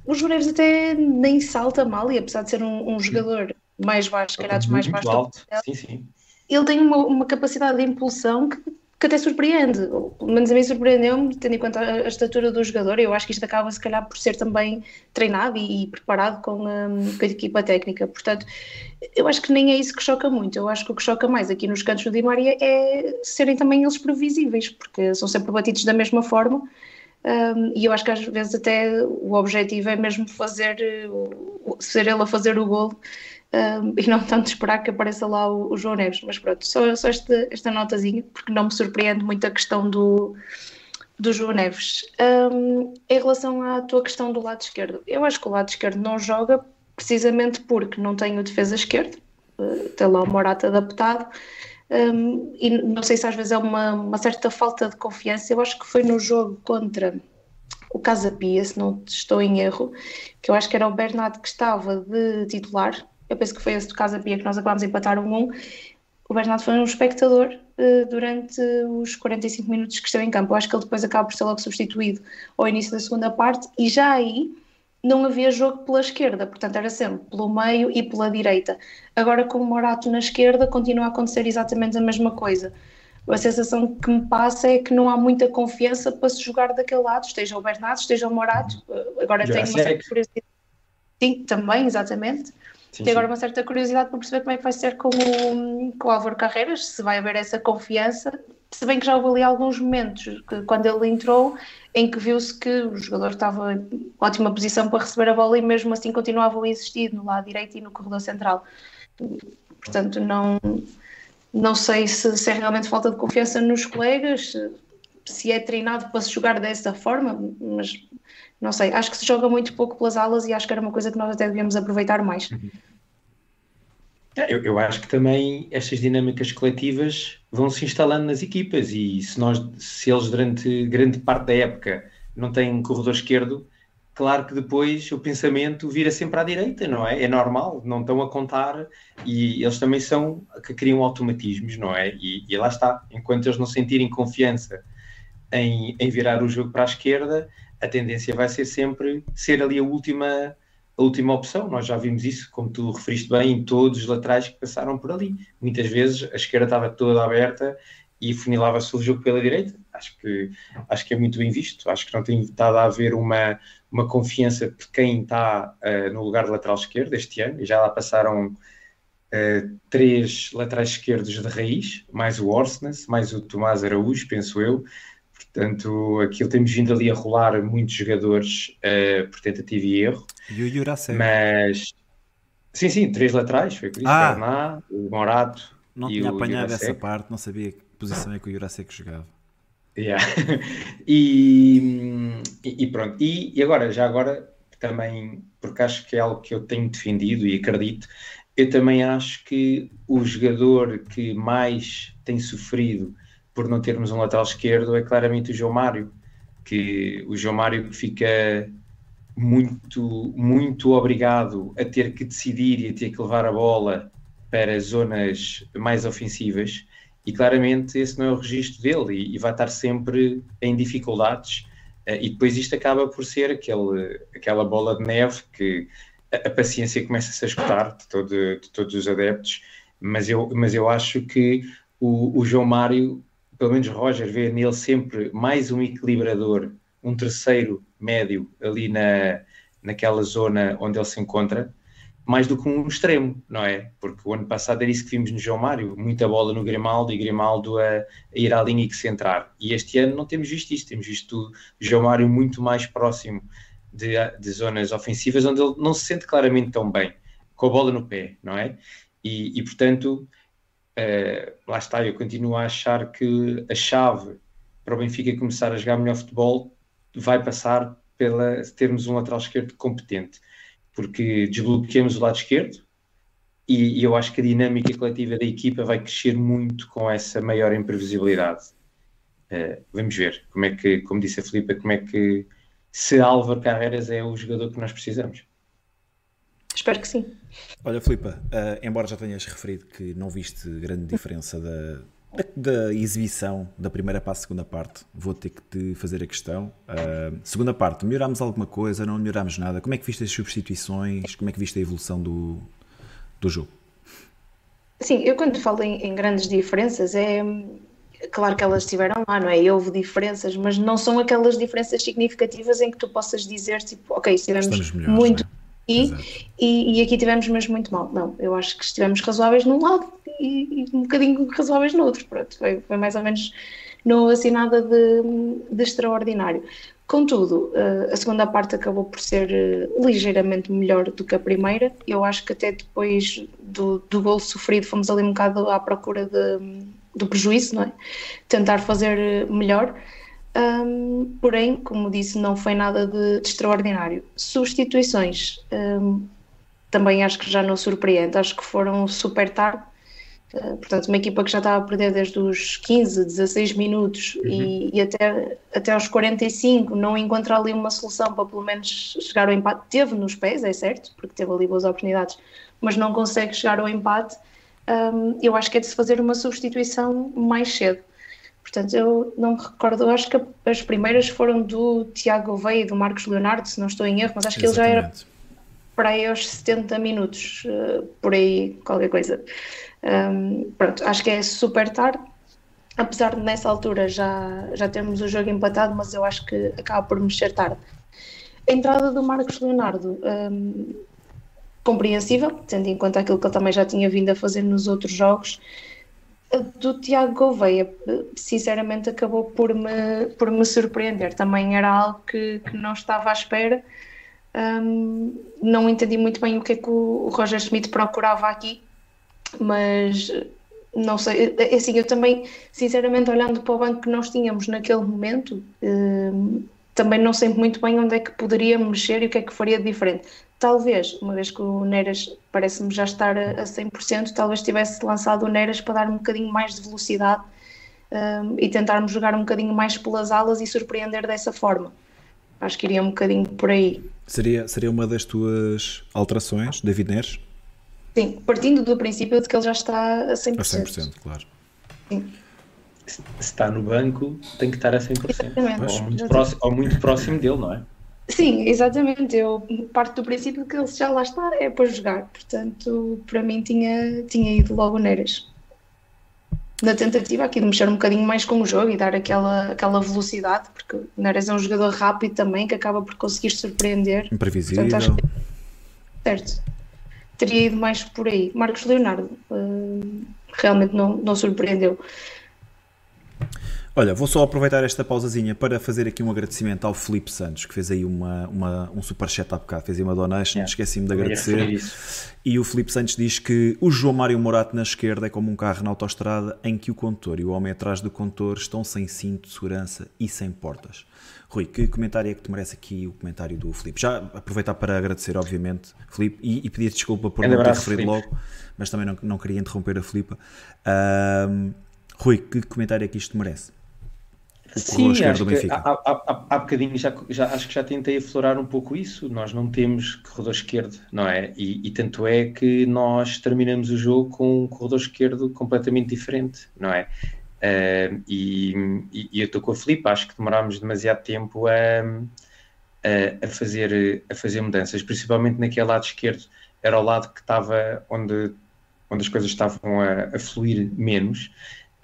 C: o Neves até nem salta mal, e apesar de ser um, um jogador mais baixo, calhados mais baixo,
B: alto. Sim, sim.
C: ele tem uma, uma capacidade de impulsão que que até surpreende, pelo menos a mim surpreendeu-me, tendo em conta a, a, estatura do jogador. Eu acho que isto acaba, se calhar, por ser também treinado e, e preparado com, um, com, a equipa técnica. Portanto, eu acho que nem é isso que choca muito. Eu acho que o que choca mais aqui nos cantos do Di Maria é serem também eles previsíveis, porque são sempre batidos da mesma forma. Um, e eu acho que às vezes até o objetivo é mesmo fazer, ser ele a fazer o golo um, e não tanto esperar que apareça lá o, o João Neves. Mas pronto, só, só esta, esta notazinha, porque não me surpreende muito a questão do, do João Neves. Um, em relação à tua questão do lado esquerdo, eu acho que o lado esquerdo não joga precisamente porque não tem o defesa esquerdo, uh, tem lá o Morata adaptado. Um, e não sei se às vezes é uma, uma certa falta de confiança. Eu acho que foi no jogo contra o Casa Pia, se não estou em erro, que eu acho que era o Bernardo que estava de titular eu penso que foi esse do Casa Pia que nós acabámos de empatar um 1. O Bernardo foi um espectador uh, durante os 45 minutos que esteve em campo. Eu acho que ele depois acaba por ser logo substituído ao início da segunda parte e já aí não havia jogo pela esquerda, portanto era sempre pelo meio e pela direita. Agora com o Morato na esquerda continua a acontecer exatamente a mesma coisa. A sensação que me passa é que não há muita confiança para se jogar daquele lado, esteja o Bernardo, esteja o Morato. Agora tenho uma certa curiosidade. Sim, também, exatamente. Sim, Tenho agora uma certa curiosidade para perceber como é que vai ser com o, com o Álvaro Carreiras, se vai haver essa confiança. Se bem que já houve ali alguns momentos, que, quando ele entrou, em que viu-se que o jogador estava em ótima posição para receber a bola e mesmo assim continuava a insistir no lado direito e no corredor central. Portanto, não, não sei se, se é realmente falta de confiança nos colegas, se é treinado para se jogar dessa forma, mas não sei, acho que se joga muito pouco pelas alas e acho que era uma coisa que nós até devíamos aproveitar mais.
B: Eu, eu, acho que também estas dinâmicas coletivas vão se instalando nas equipas e se, nós, se eles durante grande parte da época não têm um corredor esquerdo, claro que depois o pensamento vira sempre à direita, não é? É normal, não estão a contar e eles também são que criam automatismos, não é? E, e lá está, enquanto eles não sentirem confiança em, em virar o jogo para a esquerda, a tendência vai ser sempre ser ali a última, a última opção. Nós já vimos isso, como tu referiste bem, em todos os laterais que passaram por ali. Muitas vezes a esquerda estava toda aberta e funilava-se o jogo pela direita. Acho que, acho que é muito bem visto. Acho que não tem estado a haver uma, uma confiança de quem está uh, no lugar de lateral esquerdo este ano. E já lá passaram uh, três laterais esquerdos de raiz, mais o Orsnes, mais o Tomás Araújo, penso eu. Portanto, aquilo temos vindo ali a rolar muitos jogadores uh, por tentativa e erro.
A: E o Jurasek.
B: Mas, sim, sim, três laterais, foi por isso. Ah. Bernat, o Morato
A: Não tinha apanhado essa parte, não sabia que posição é que o Jurasek jogava.
B: Yeah. e, e, pronto, e, e agora, já agora, também, porque acho que é algo que eu tenho defendido e acredito, eu também acho que o jogador que mais tem sofrido por não termos um lateral esquerdo é claramente o João Mário, que o João Mário fica muito, muito obrigado a ter que decidir e a ter que levar a bola para zonas mais ofensivas. E claramente esse não é o registro dele e, e vai estar sempre em dificuldades. Uh, e depois isto acaba por ser aquele, aquela bola de neve que a, a paciência começa-se a esgotar de, todo, de, todos os adeptos, mas eu, mas eu acho que o, o João Mário, pelo menos Roger, vê nele sempre mais um equilibrador, um terceiro médio ali na, naquela zona onde ele se encontra, mais do que um extremo, não é? Porque o ano passado era isso que vimos no João Mário, muita bola no Grimaldo e Grimaldo a, a ir à linha e que centrar. E este ano não temos visto isto, temos visto o João Mário muito mais próximo de, de, zonas ofensivas onde ele não se sente claramente tão bem, com a bola no pé, não é? E, e portanto, uh, lá está, eu continuo a achar que a chave para o Benfica começar a jogar melhor futebol vai passar pela termos um lateral esquerdo competente porque desbloqueamos o lado esquerdo e, e, eu acho que a dinâmica coletiva da equipa vai crescer muito com essa maior imprevisibilidade. Uh, vamos ver como é que, como disse a Filipe, como é que se Álvaro Carreiras é o jogador que nós precisamos.
C: Espero que sim.
A: Olha, Filipe, uh, embora já tenhas referido que não viste grande diferença da, da, da, exibição da primeira para a segunda parte, vou ter que te fazer a questão. Uh, segunda parte, melhorámos alguma coisa? Não melhorámos nada? Como é que viste as substituições? Como é que viste a evolução do, do jogo?
C: Sim, eu quando falo em, em grandes diferenças, é claro que elas estiveram lá, não é? E houve diferenças, mas não são aquelas diferenças significativas em que tu possas dizer, tipo, ok, estivemos muito. Né? E, e, e, aqui tivemos mas muito mal. Não, eu acho que estivemos razoáveis num lado e, e um bocadinho razoáveis no outro. Pronto, foi, foi mais ou menos não assim nada de, de extraordinário. Contudo, eh, a segunda parte acabou por ser eh, ligeiramente melhor do que a primeira. Eu acho que até depois do, do gol sofrido fomos ali um bocado à procura de, do prejuízo, não é? Tentar fazer eh, melhor. Um, porém, como disse, não foi nada de, de extraordinário. Substituições, um, também acho que já não surpreende, acho que foram super tarde. Uh, portanto, uma equipa que já estava a perder desde os 15, 16 minutos uhum. e, e, até, até aos 45 não encontrar ali uma solução para pelo menos chegar ao empate. Teve nos pés, é certo, porque teve ali boas oportunidades, mas não consegue chegar ao empate. Um, eu acho que é de se fazer uma substituição mais cedo. Portanto, eu não me recordo, acho que as primeiras foram do Tiago Veia e do Marcos Leonardo, se não estou em erro, mas acho que Exatamente. ele já era para aí aos 70 minutos, uh, por aí, qualquer coisa. Um, pronto, acho que é super tarde, apesar de nessa altura já, já termos o jogo empatado, mas eu acho que acaba por mexer tarde. A entrada do Marcos Leonardo, um, compreensível, tendo em conta aquilo que ele também já tinha vindo a fazer nos outros jogos, do Tiago Gouveia, sinceramente, acabou por me, por me surpreender. Também era algo que, que não estava à espera. Um, não entendi muito bem o que é que o Roger Schmidt procurava aqui, mas não sei. É assim, eu também, sinceramente, olhando para o banco que nós tínhamos naquele momento, um, também não sei muito bem onde é que poderia mexer e o que é que faria de diferente. Talvez, uma vez que o Neiras parece-me já estar a, 100%, talvez tivesse lançado o Neiras para dar um bocadinho mais de velocidade um, e tentarmos jogar um bocadinho mais pelas alas e surpreender dessa forma. Acho que iria um bocadinho por aí.
A: Seria, seria uma das tuas alterações, David Neres?
C: Sim, partindo do princípio de que ele já está a 100%.
A: A 100%, claro.
B: Sim. Se está no banco, tem que estar a 100%. Ou muito, próximo, ou muito próximo dele, não é?
C: Sim, exatamente. Eu parto do princípio que ele já lá está, é para jogar. Portanto, para mim tinha, tinha ido logo Neiras. Na tentativa aqui de mexer um bocadinho mais com o jogo e dar aquela, aquela velocidade, porque o Neres é um jogador rápido também que acaba por conseguir surpreender.
A: Imprevisível. Portanto, que...
C: Certo. Teria ido mais por aí. Marcos Leonardo uh, realmente não, não surpreendeu.
A: Olha, vou só aproveitar esta pausazinha para fazer aqui um agradecimento ao Felipe Santos, que fez aí uma, uma, um super chat há bocado, fez aí uma donation, yeah. esqueci-me de agradecer. E o Felipe Santos diz que o João Mário Morato na esquerda é como um carro na autostrada em que o condutor e o homem atrás do condutor estão sem cinto de segurança e sem portas. Rui, que comentário é que te merece aqui o comentário do Felipe? Já aproveitar para agradecer, obviamente, Felipe, e, e pedir desculpa por não ter referido logo, mas também não, não queria interromper a Filipe. Um, Rui, que comentário é que isto merece? Sim, do Benfica.
B: Há, há, há, há bocadinho já, já, acho que já tentei aflorar um pouco isso. Nós não temos corredor esquerdo, não é? E, e, tanto é que nós terminamos o jogo com um corredor esquerdo completamente diferente, não é? Uh, e, e, eu estou com a Filipe, acho que demorámos demasiado tempo a, a, a, fazer, a fazer mudanças, principalmente naquele lado esquerdo, era o lado que estava onde, onde as coisas estavam a, a fluir menos.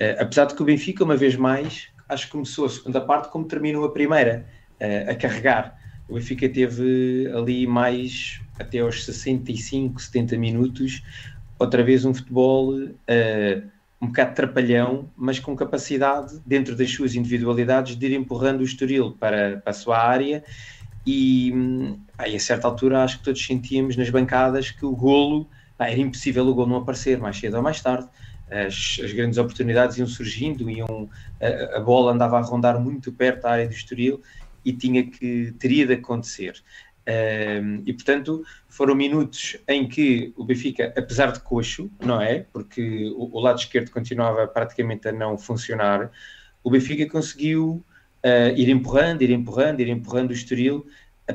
B: Uh, apesar de que o Benfica, uma vez mais, acho que começou a segunda parte como terminou a primeira, uh, a carregar. O Benfica teve ali mais até aos 65, 70 minutos, outra vez um futebol uh, um bocado trapalhão, mas com capacidade, dentro das suas individualidades, de ir empurrando o Estoril para, para a sua área. E aí, a certa altura, acho que todos sentíamos nas bancadas que o golo pá, era impossível o golo não aparecer mais cedo ou mais tarde as, as grandes oportunidades iam surgindo, iam, a, a, bola andava a rondar muito perto da área do Estoril e tinha que, teria de acontecer. Um, e portanto foram minutos em que o Benfica, apesar de coxo, não é? Porque o, o, lado esquerdo continuava praticamente a não funcionar, o Benfica conseguiu uh, ir empurrando, ir empurrando, ir empurrando o Estoril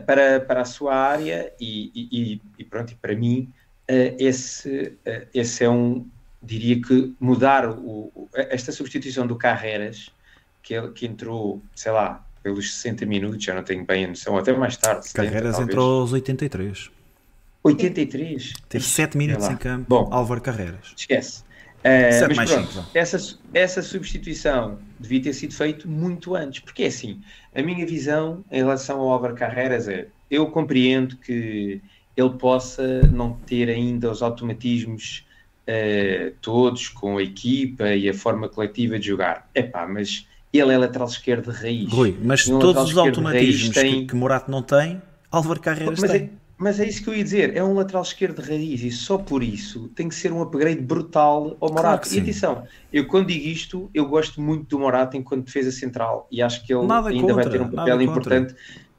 B: para, para a sua área e, e, e pronto, e para mim uh, esse, uh, esse é um, diria que mudar o, esta substituição do Carreras, que, ele, que entrou, sei lá, pelos 60 minutos, já não tenho bem a noção, até mais tarde.
A: Carreras 70, entrou aos 83.
B: 83?
A: Teve 7 minutos em campo, Bom, Álvaro Carreras.
B: Esquece. Uh, mas mais pronto, essa, essa substituição devia ter sido feita muito antes, porque é assim, a minha visão em relação ao Álvaro Carreras é, eu compreendo que ele possa não ter ainda os automatismos uh, todos com a equipa e a forma coletiva de jogar. Epá, mas ele é lateral esquerdo de raiz.
A: Rui, mas um todos os automatismos tem... que, que Morato não tem, Álvaro Carreiras
B: mas
A: tem.
B: É, mas é isso que eu ia dizer, é um lateral esquerdo de raiz e só por isso tem que ser um upgrade brutal ao Morato. Claro e atenção, eu quando digo isto, eu gosto muito do Morato enquanto defesa central e acho que ele nada ainda contra, vai ter um papel importante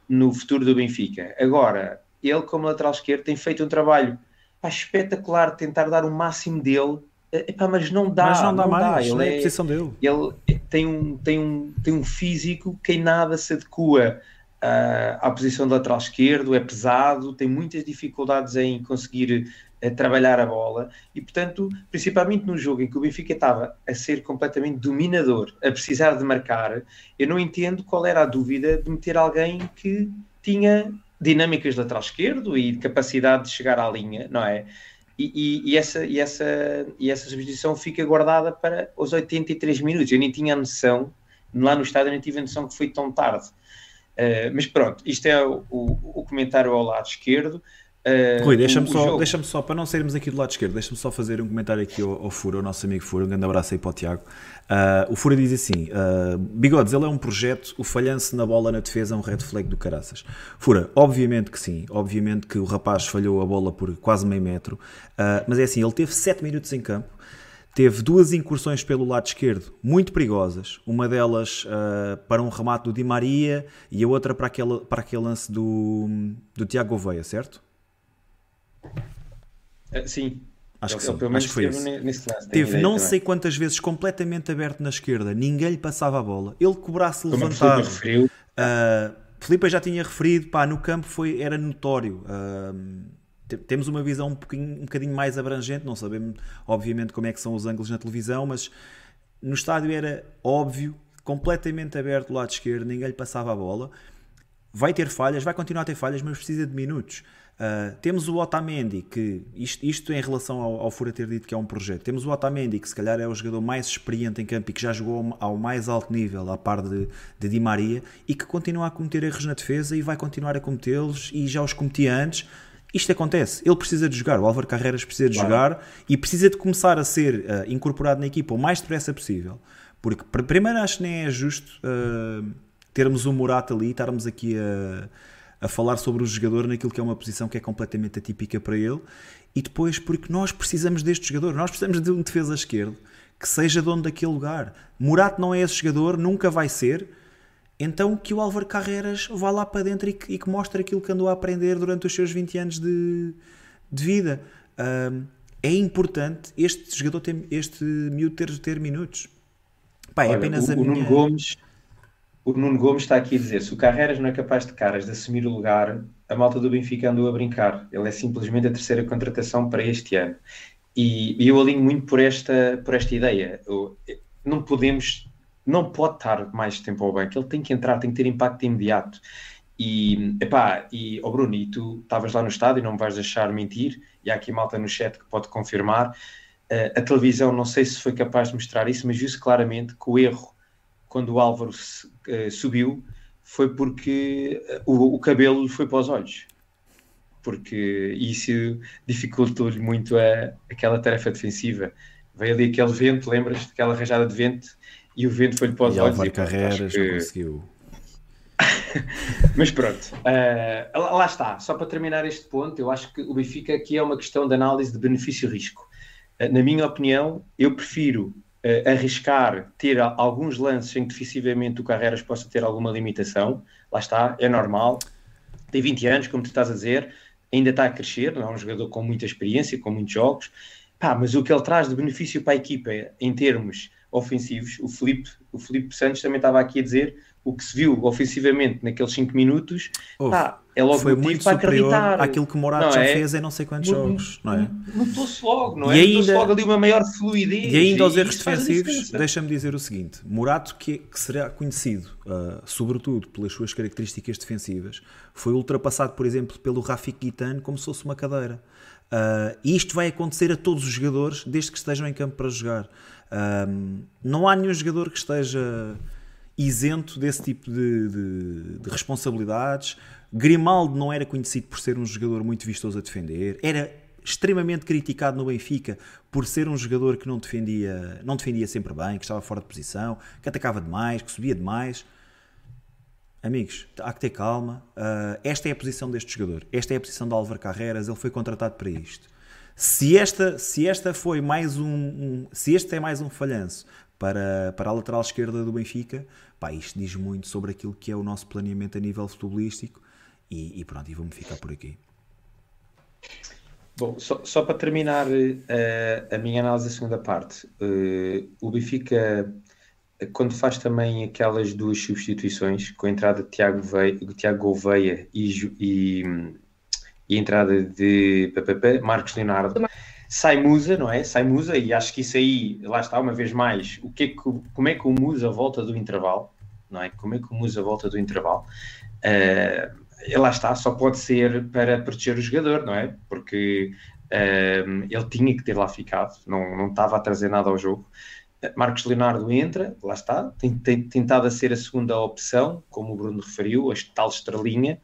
B: no futuro do Benfica. Agora, ele como lateral esquerdo tem feito um trabalho pá, espetacular tentar dar o máximo dele, epá, mas não dá.
A: Mas não dá
B: não
A: mais,
B: dá.
A: Ele é, a posição dele.
B: Ele tem um, tem um, tem um físico que em nada se adequa uh, à posição de lateral esquerdo, é pesado, tem muitas dificuldades em conseguir uh, trabalhar a bola e, portanto, principalmente no jogo em que o Benfica estava a ser completamente dominador, a precisar de marcar, eu não entendo qual era a dúvida de meter alguém que tinha dinâmicas de lateral esquerdo e capacidade de chegar à linha, não é? E, e, e, essa, e, essa, e essa substituição fica guardada para os 83 minutos. Eu nem tinha a noção, lá no estádio, eu nem tive a noção que foi tão tarde. Uh, mas pronto, isto é o, o, o comentário ao lado esquerdo.
A: Uh, Rui, deixa-me só, jogo... deixa só, para não sairmos aqui do lado esquerdo, deixa-me só fazer um comentário aqui ao, ao Fura, ao nosso amigo Fura, um grande abraço aí para o Tiago. Uh, o Fura diz assim: uh, Bigodes, ele é um projeto, o falhanço na bola na defesa é um red flag do caraças. Fura, obviamente que sim, obviamente que o rapaz falhou a bola por quase meio metro, uh, mas é assim, ele teve 7 minutos em campo, teve duas incursões pelo lado esquerdo muito perigosas, uma delas para um remate do Di Maria e a outra para aquele, para aquele lance do, do Tiago Gouveia, certo?
B: Uh, sim.
A: Acho que, ele, sim. Acho que foi isso. Lance, Teve não também. sei quantas vezes completamente aberto na esquerda, ninguém lhe passava a bola. Ele cobrasse levantado. Uh, Felipe já tinha referido, pá, no campo foi, era notório. Uh, temos uma visão um, um bocadinho mais abrangente, não sabemos, obviamente, como é que são os ângulos na televisão, mas no estádio era óbvio, completamente aberto do lado esquerdo, ninguém lhe passava a bola. Vai ter falhas, vai continuar a ter falhas, mas precisa de minutos. Uh, temos o Otamendi, que isto, isto em relação ao, ao Fura ter dito que é um projeto. Temos o Otamendi, que se calhar é o jogador mais experiente em campo e que já jogou ao mais alto nível, à par de, de Di Maria, e que continua a cometer erros na defesa e vai continuar a cometê-los e já os cometia antes. Isto acontece, ele precisa de jogar, o Álvaro Carreiras precisa de claro. jogar e precisa de começar a ser uh, incorporado na equipa o mais depressa possível. Porque, primeiro, acho que nem é justo uh, termos o Murata ali, estarmos aqui a a falar sobre o jogador naquilo que é uma posição que é completamente atípica para ele, e depois porque nós precisamos deste jogador, nós precisamos de um defesa esquerdo que seja dono daquele lugar. Murato não é esse jogador, nunca vai ser. Então que o Álvaro Carreras vá lá para dentro e que, e que mostre aquilo que andou a aprender durante os seus 20 anos de, de vida. Um, é importante este jogador ter, este miúdo ter, ter minutos.
B: Pá, é Olha, apenas o, a minha... O Nuno Gomes o Nuno Gomes está aqui a dizer: se o Carreiras não é capaz de caras de assumir o lugar, a malta do Benfica andou a brincar. Ele é simplesmente a terceira contratação para este ano. E, e eu alinho muito por esta, por esta ideia. Eu, não podemos, não pode estar mais tempo ao banco. Ele tem que entrar, tem que ter impacto imediato. E, epá, e oh Bruno, e tu estavas lá no estádio, não me vais deixar mentir, e há aqui malta no chat que pode confirmar. Uh, a televisão, não sei se foi capaz de mostrar isso, mas viu-se claramente que o erro quando o Álvaro uh, subiu foi porque eh, o, o, cabelo foi para os olhos. Porque isso dificultou-lhe muito a, aquela tarefa defensiva. Veio ali aquele vento, lembras daquela rajada de vento, e o vento foi-lhe para os
A: e
B: olhos.
A: E Carreiras que... conseguiu.
B: Mas pronto, uh, lá está. Só para terminar este ponto, eu acho que o Benfica aqui é uma questão de análise de benefício-risco. Uh, na minha opinião, eu prefiro uh, arriscar ter alguns lances em que defensivamente o Carreras possa ter alguma limitação. Lá está, é normal. Tem 20 anos, como tu estás a dizer, ainda está a crescer, não é um jogador com muita experiência, com muitos jogos. Pá, mas o que ele traz de benefício para a equipa em termos ofensivos, o Felipe, o Felipe Santos também estava aqui a dizer o que se viu ofensivamente naqueles 5 minutos pá, é logo
A: foi muito para superior acreditar. àquilo que Morato já é? fez em não sei quantos jogos, não é?
B: Notou-se logo, não é? E ainda, logo ali uma maior fluidez.
A: E ainda aos erros defensivos, deixa-me dizer o seguinte: Morato, que, que será conhecido, uh, sobretudo pelas suas características defensivas, foi ultrapassado, por exemplo, pelo Rafik Guitane como se fosse uma cadeira. Uh, e isto vai acontecer a todos os jogadores desde que estejam em campo para jogar. Uh, não há nenhum jogador que esteja isento desse tipo de, de, de, responsabilidades. Grimaldo não era conhecido por ser um jogador muito vistoso a defender, era extremamente criticado no Benfica por ser um jogador que não defendia, não defendia sempre bem, que estava fora de posição, que atacava demais, que subia demais. Amigos, há que ter calma. Uh, esta é a posição deste jogador. Esta é a posição de Álvaro Carreras. Ele foi contratado para isto. Se esta, se esta foi mais um, um, se este é mais um falhanço para, para a lateral esquerda do Benfica, pá, isto diz muito sobre aquilo que é o nosso planeamento a nível futebolístico e, e pronto, e vou-me ficar por aqui.
B: Bom, só, só para terminar uh, a minha análise da segunda parte, uh, o Benfica, quando faz também aquelas duas substituições, com a entrada de Tiago, Veia, Tiago Gouveia e, e, e, a entrada de Marcos Leonardo, sai Musa, não é? Sai Musa, e acho que isso aí, lá está, uma vez mais, o é que como é que o Musa volta do intervalo, não é? Como é que o Musa volta do intervalo? Uh, lá está, só pode ser para proteger o jogador, não é? Porque uh, ele tinha que ter lá ficado, não, não estava a trazer nada ao jogo. Marcos Leonardo entra, lá está, tem, tem tentado a ser a segunda opção, como o Bruno referiu, a tal estrelinha,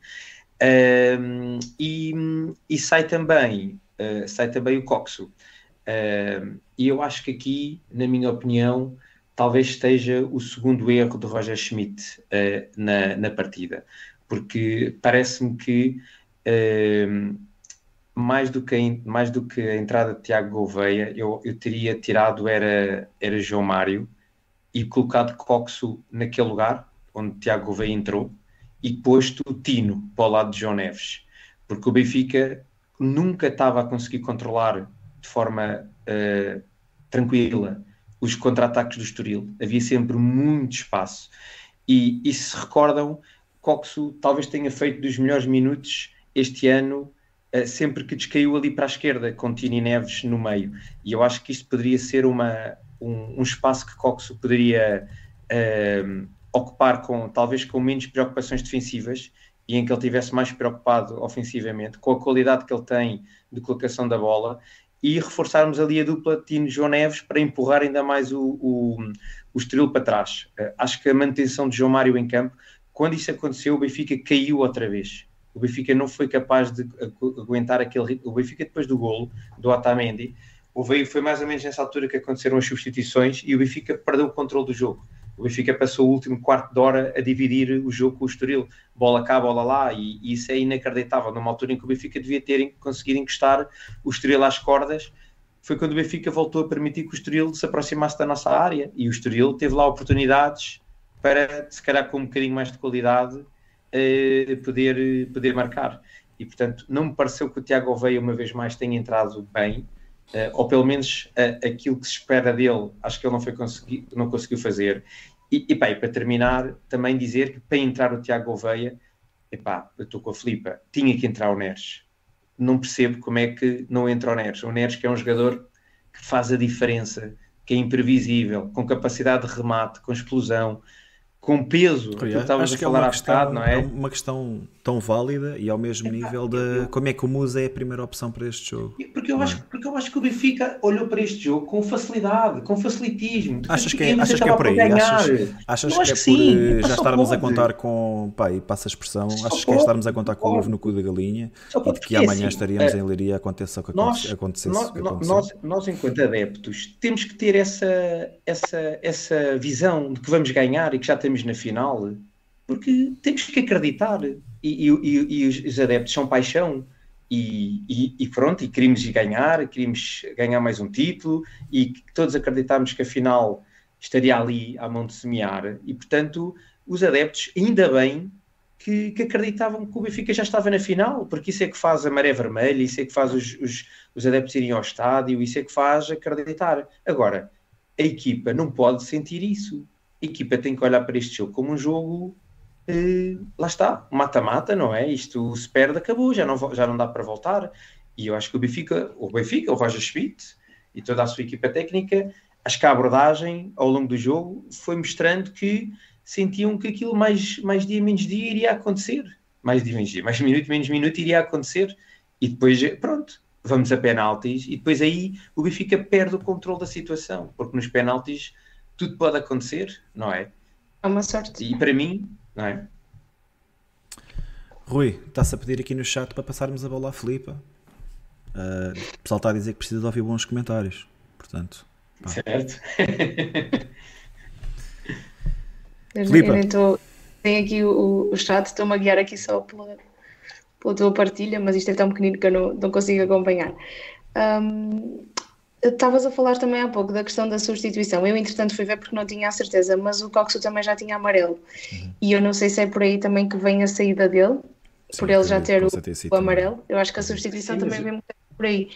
B: uh, e, e sai também uh, sai também o Coxo. Uh, e eu acho que aqui, na minha opinião, talvez esteja o segundo erro de Roger Schmidt uh, na, na partida, porque parece-me que mais, do que a, mais do que a entrada de Tiago Gouveia, eu, eu teria tirado era, era João Mário e colocado Coxo naquele lugar onde Tiago Gouveia entrou e posto o Tino para o lado de João Neves, porque o Benfica nunca estava a conseguir controlar de forma uh, tranquila os contra-ataques do Estoril. Havia sempre muito espaço. E, e se recordam, Coxo talvez tenha feito dos melhores minutos este ano, uh, sempre que descaiu ali para a esquerda, com Tini Neves no meio. E eu acho que isto poderia ser uma, um, um espaço que Coxo poderia uh, ocupar com talvez com menos preocupações defensivas e em que ele tivesse mais preocupado ofensivamente, com a qualidade que ele tem de colocação da bola, e reforçarmos ali a dupla Tino João Neves para empurrar ainda mais o, o, o Estoril para trás. Uh, acho que a manutenção de João Mário em campo, quando isso aconteceu, o Benfica caiu outra vez. O Benfica não foi capaz de aguentar aquele O Benfica, depois do golo do veio, foi mais ou menos nessa altura que aconteceram as substituições e o Benfica perdeu o controle do jogo. O Benfica passou o último quarto de hora a dividir o jogo com o Estoril, bola cá, bola lá, e, e isso é inacreditável. Numa altura em que o Benfica devia ter conseguido encostar o Estoril às cordas, foi quando o Benfica voltou a permitir que o Estoril se aproximasse da nossa área, e o Estoril teve lá oportunidades para, se calhar com um bocadinho mais de qualidade, eh, poder, poder marcar. E portanto, não me pareceu que o Tiago Oveia, uma vez mais, tenha entrado bem, ou pelo menos aquilo que se espera dele, acho que ele não, foi consegui, não conseguiu fazer. E, e, pá, e para terminar, também dizer que para entrar o Tiago Gouveia, epá, eu estou com a Filipa, tinha que entrar o Neres. Não percebo como é que não entra o Neres. O Neres que é um jogador que faz a diferença, que é imprevisível, com capacidade de remate, com explosão, com peso,
A: Rui, que estávamos a falar é há bocado, não é? É uma questão tão válida e ao mesmo é, nível de eu, como é que o Musa é a primeira opção para este jogo.
B: Porque eu, acho, porque eu acho que o Benfica olhou para este jogo com facilidade, com facilitismo.
A: Achas que, é, achas que é por aí? Achas, achas que é por sim, já estarmos a contar com, pá, e passa a expressão, Só achas que é estarmos a contar com o ovo no cu da galinha e de que amanhã assim, estaríamos é, em Leiria aconteça o que nós, acontecesse.
B: Nós, nós, nós, enquanto adeptos, temos que ter essa, essa, essa visão de que vamos ganhar e que já na final, porque temos que acreditar e, e, e os adeptos são paixão. E, e, e, pronto, e queríamos ganhar, queríamos ganhar mais um título e todos acreditámos que a final estaria ali à mão de semear e portanto os adeptos, ainda bem que, que, acreditavam que o Benfica já estava na final, porque isso é que faz a maré vermelha, isso é que faz os, os, os adeptos irem ao estádio, isso é que faz acreditar. Agora, a equipa não pode sentir isso. A equipa tem que olhar para este jogo como um jogo eh, lá está, mata-mata, não é? Isto se perde, acabou, já não, já não dá para voltar. E eu acho que o Benfica, o Benfica, o Roger Schmidt e toda a sua equipa técnica, acho que a abordagem ao longo do jogo foi mostrando que sentiam que aquilo mais, mais dia menos dia iria acontecer. Mais dia menos dia, mais minuto menos minuto iria acontecer. E depois, pronto, vamos a penaltis. E depois aí o Benfica perde o controle da situação, porque nos penaltis tudo pode acontecer, não é?
C: É uma sorte.
B: E para mim, não é?
A: Rui, está-se a pedir aqui no chat para passarmos a bola à Filipa. Uh, o pessoal está a dizer que precisa de ouvir bons comentários. Portanto,
B: pá. certo.
C: Filipa. Tem aqui o, o chat, estou-me a guiar aqui só pela, pela tua partilha, mas isto é tão pequenino que eu não, não consigo acompanhar. Um, Estavas a falar também há pouco da questão da substituição. Eu, entretanto, fui ver porque não tinha a certeza, mas o Coxo também já tinha amarelo. Uhum. E eu não sei se é por aí também que vem a saída dele, Sim, por ele já ter o, o amarelo. Eu acho que a substituição Sim, também vem por aí.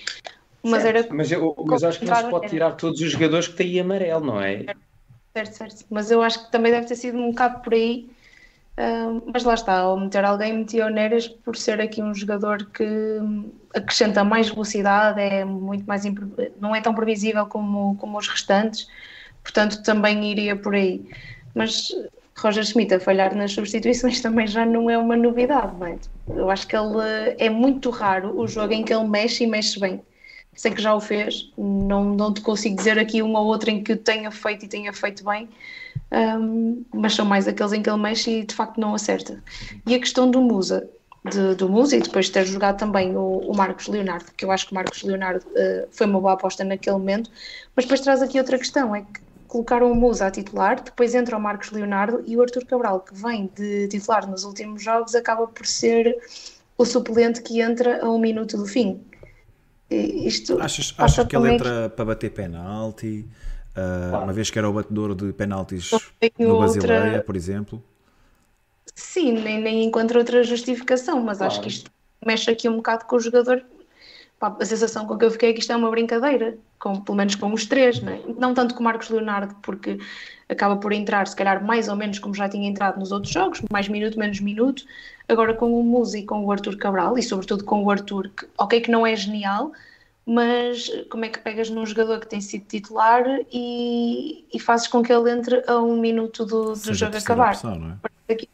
B: Mas, era mas, eu, mas acho que não se pode tirar todos os jogadores que têm amarelo, não é?
C: Certo, certo. Mas eu acho que também deve ter sido um bocado por aí mas lá está, ao meter alguém, meti o Neres por ser aqui um jogador que acrescenta mais velocidade, é muito mais não é tão previsível como, como os restantes, portanto também iria por aí. Mas Roger Schmidt a falhar nas substituições também já não é uma novidade, não é? Eu acho que ele é muito raro o jogo em que ele mexe e mexe bem. Sei que já o fez, não, não te consigo dizer aqui um ou outro em que tenha feito e tenha feito bem, um, mas são mais aqueles em que ele mexe e de facto não acerta. E a questão do Musa, de, do Musa e depois de ter jogado também o, o, Marcos Leonardo, que eu acho que o Marcos Leonardo uh, foi uma boa aposta naquele momento, mas depois traz aqui outra questão, é que colocaram o Musa a titular, depois entra o Marcos Leonardo e o Arthur Cabral, que vem de titular nos últimos jogos, acaba por ser o suplente que entra a um minuto do fim.
A: Isto achas, achas que ele entra para bater penalti? Uh, claro. Uma vez que era o batedor de penaltis no Basileia, outra... por exemplo.
C: Sim, nem, nem encontro outra justificação, mas claro. acho que isto mexe aqui um bocado com o jogador. Pá, a sensação com que eu fiquei é que isto é uma brincadeira, com, pelo menos com os três, não, é? não tanto com o Marcos Leonardo, porque acaba por entrar, se calhar, mais ou menos como já tinha entrado nos outros jogos, mais minuto, menos minuto. Agora com o Musa e com o Arthur Cabral, e sobretudo com o Arthur, que, ok, que não é genial, mas como é que pegas num jogador que tem sido titular e, e fazes com que ele entre a um minuto do, do jogo acabar? Opção, é? aqui,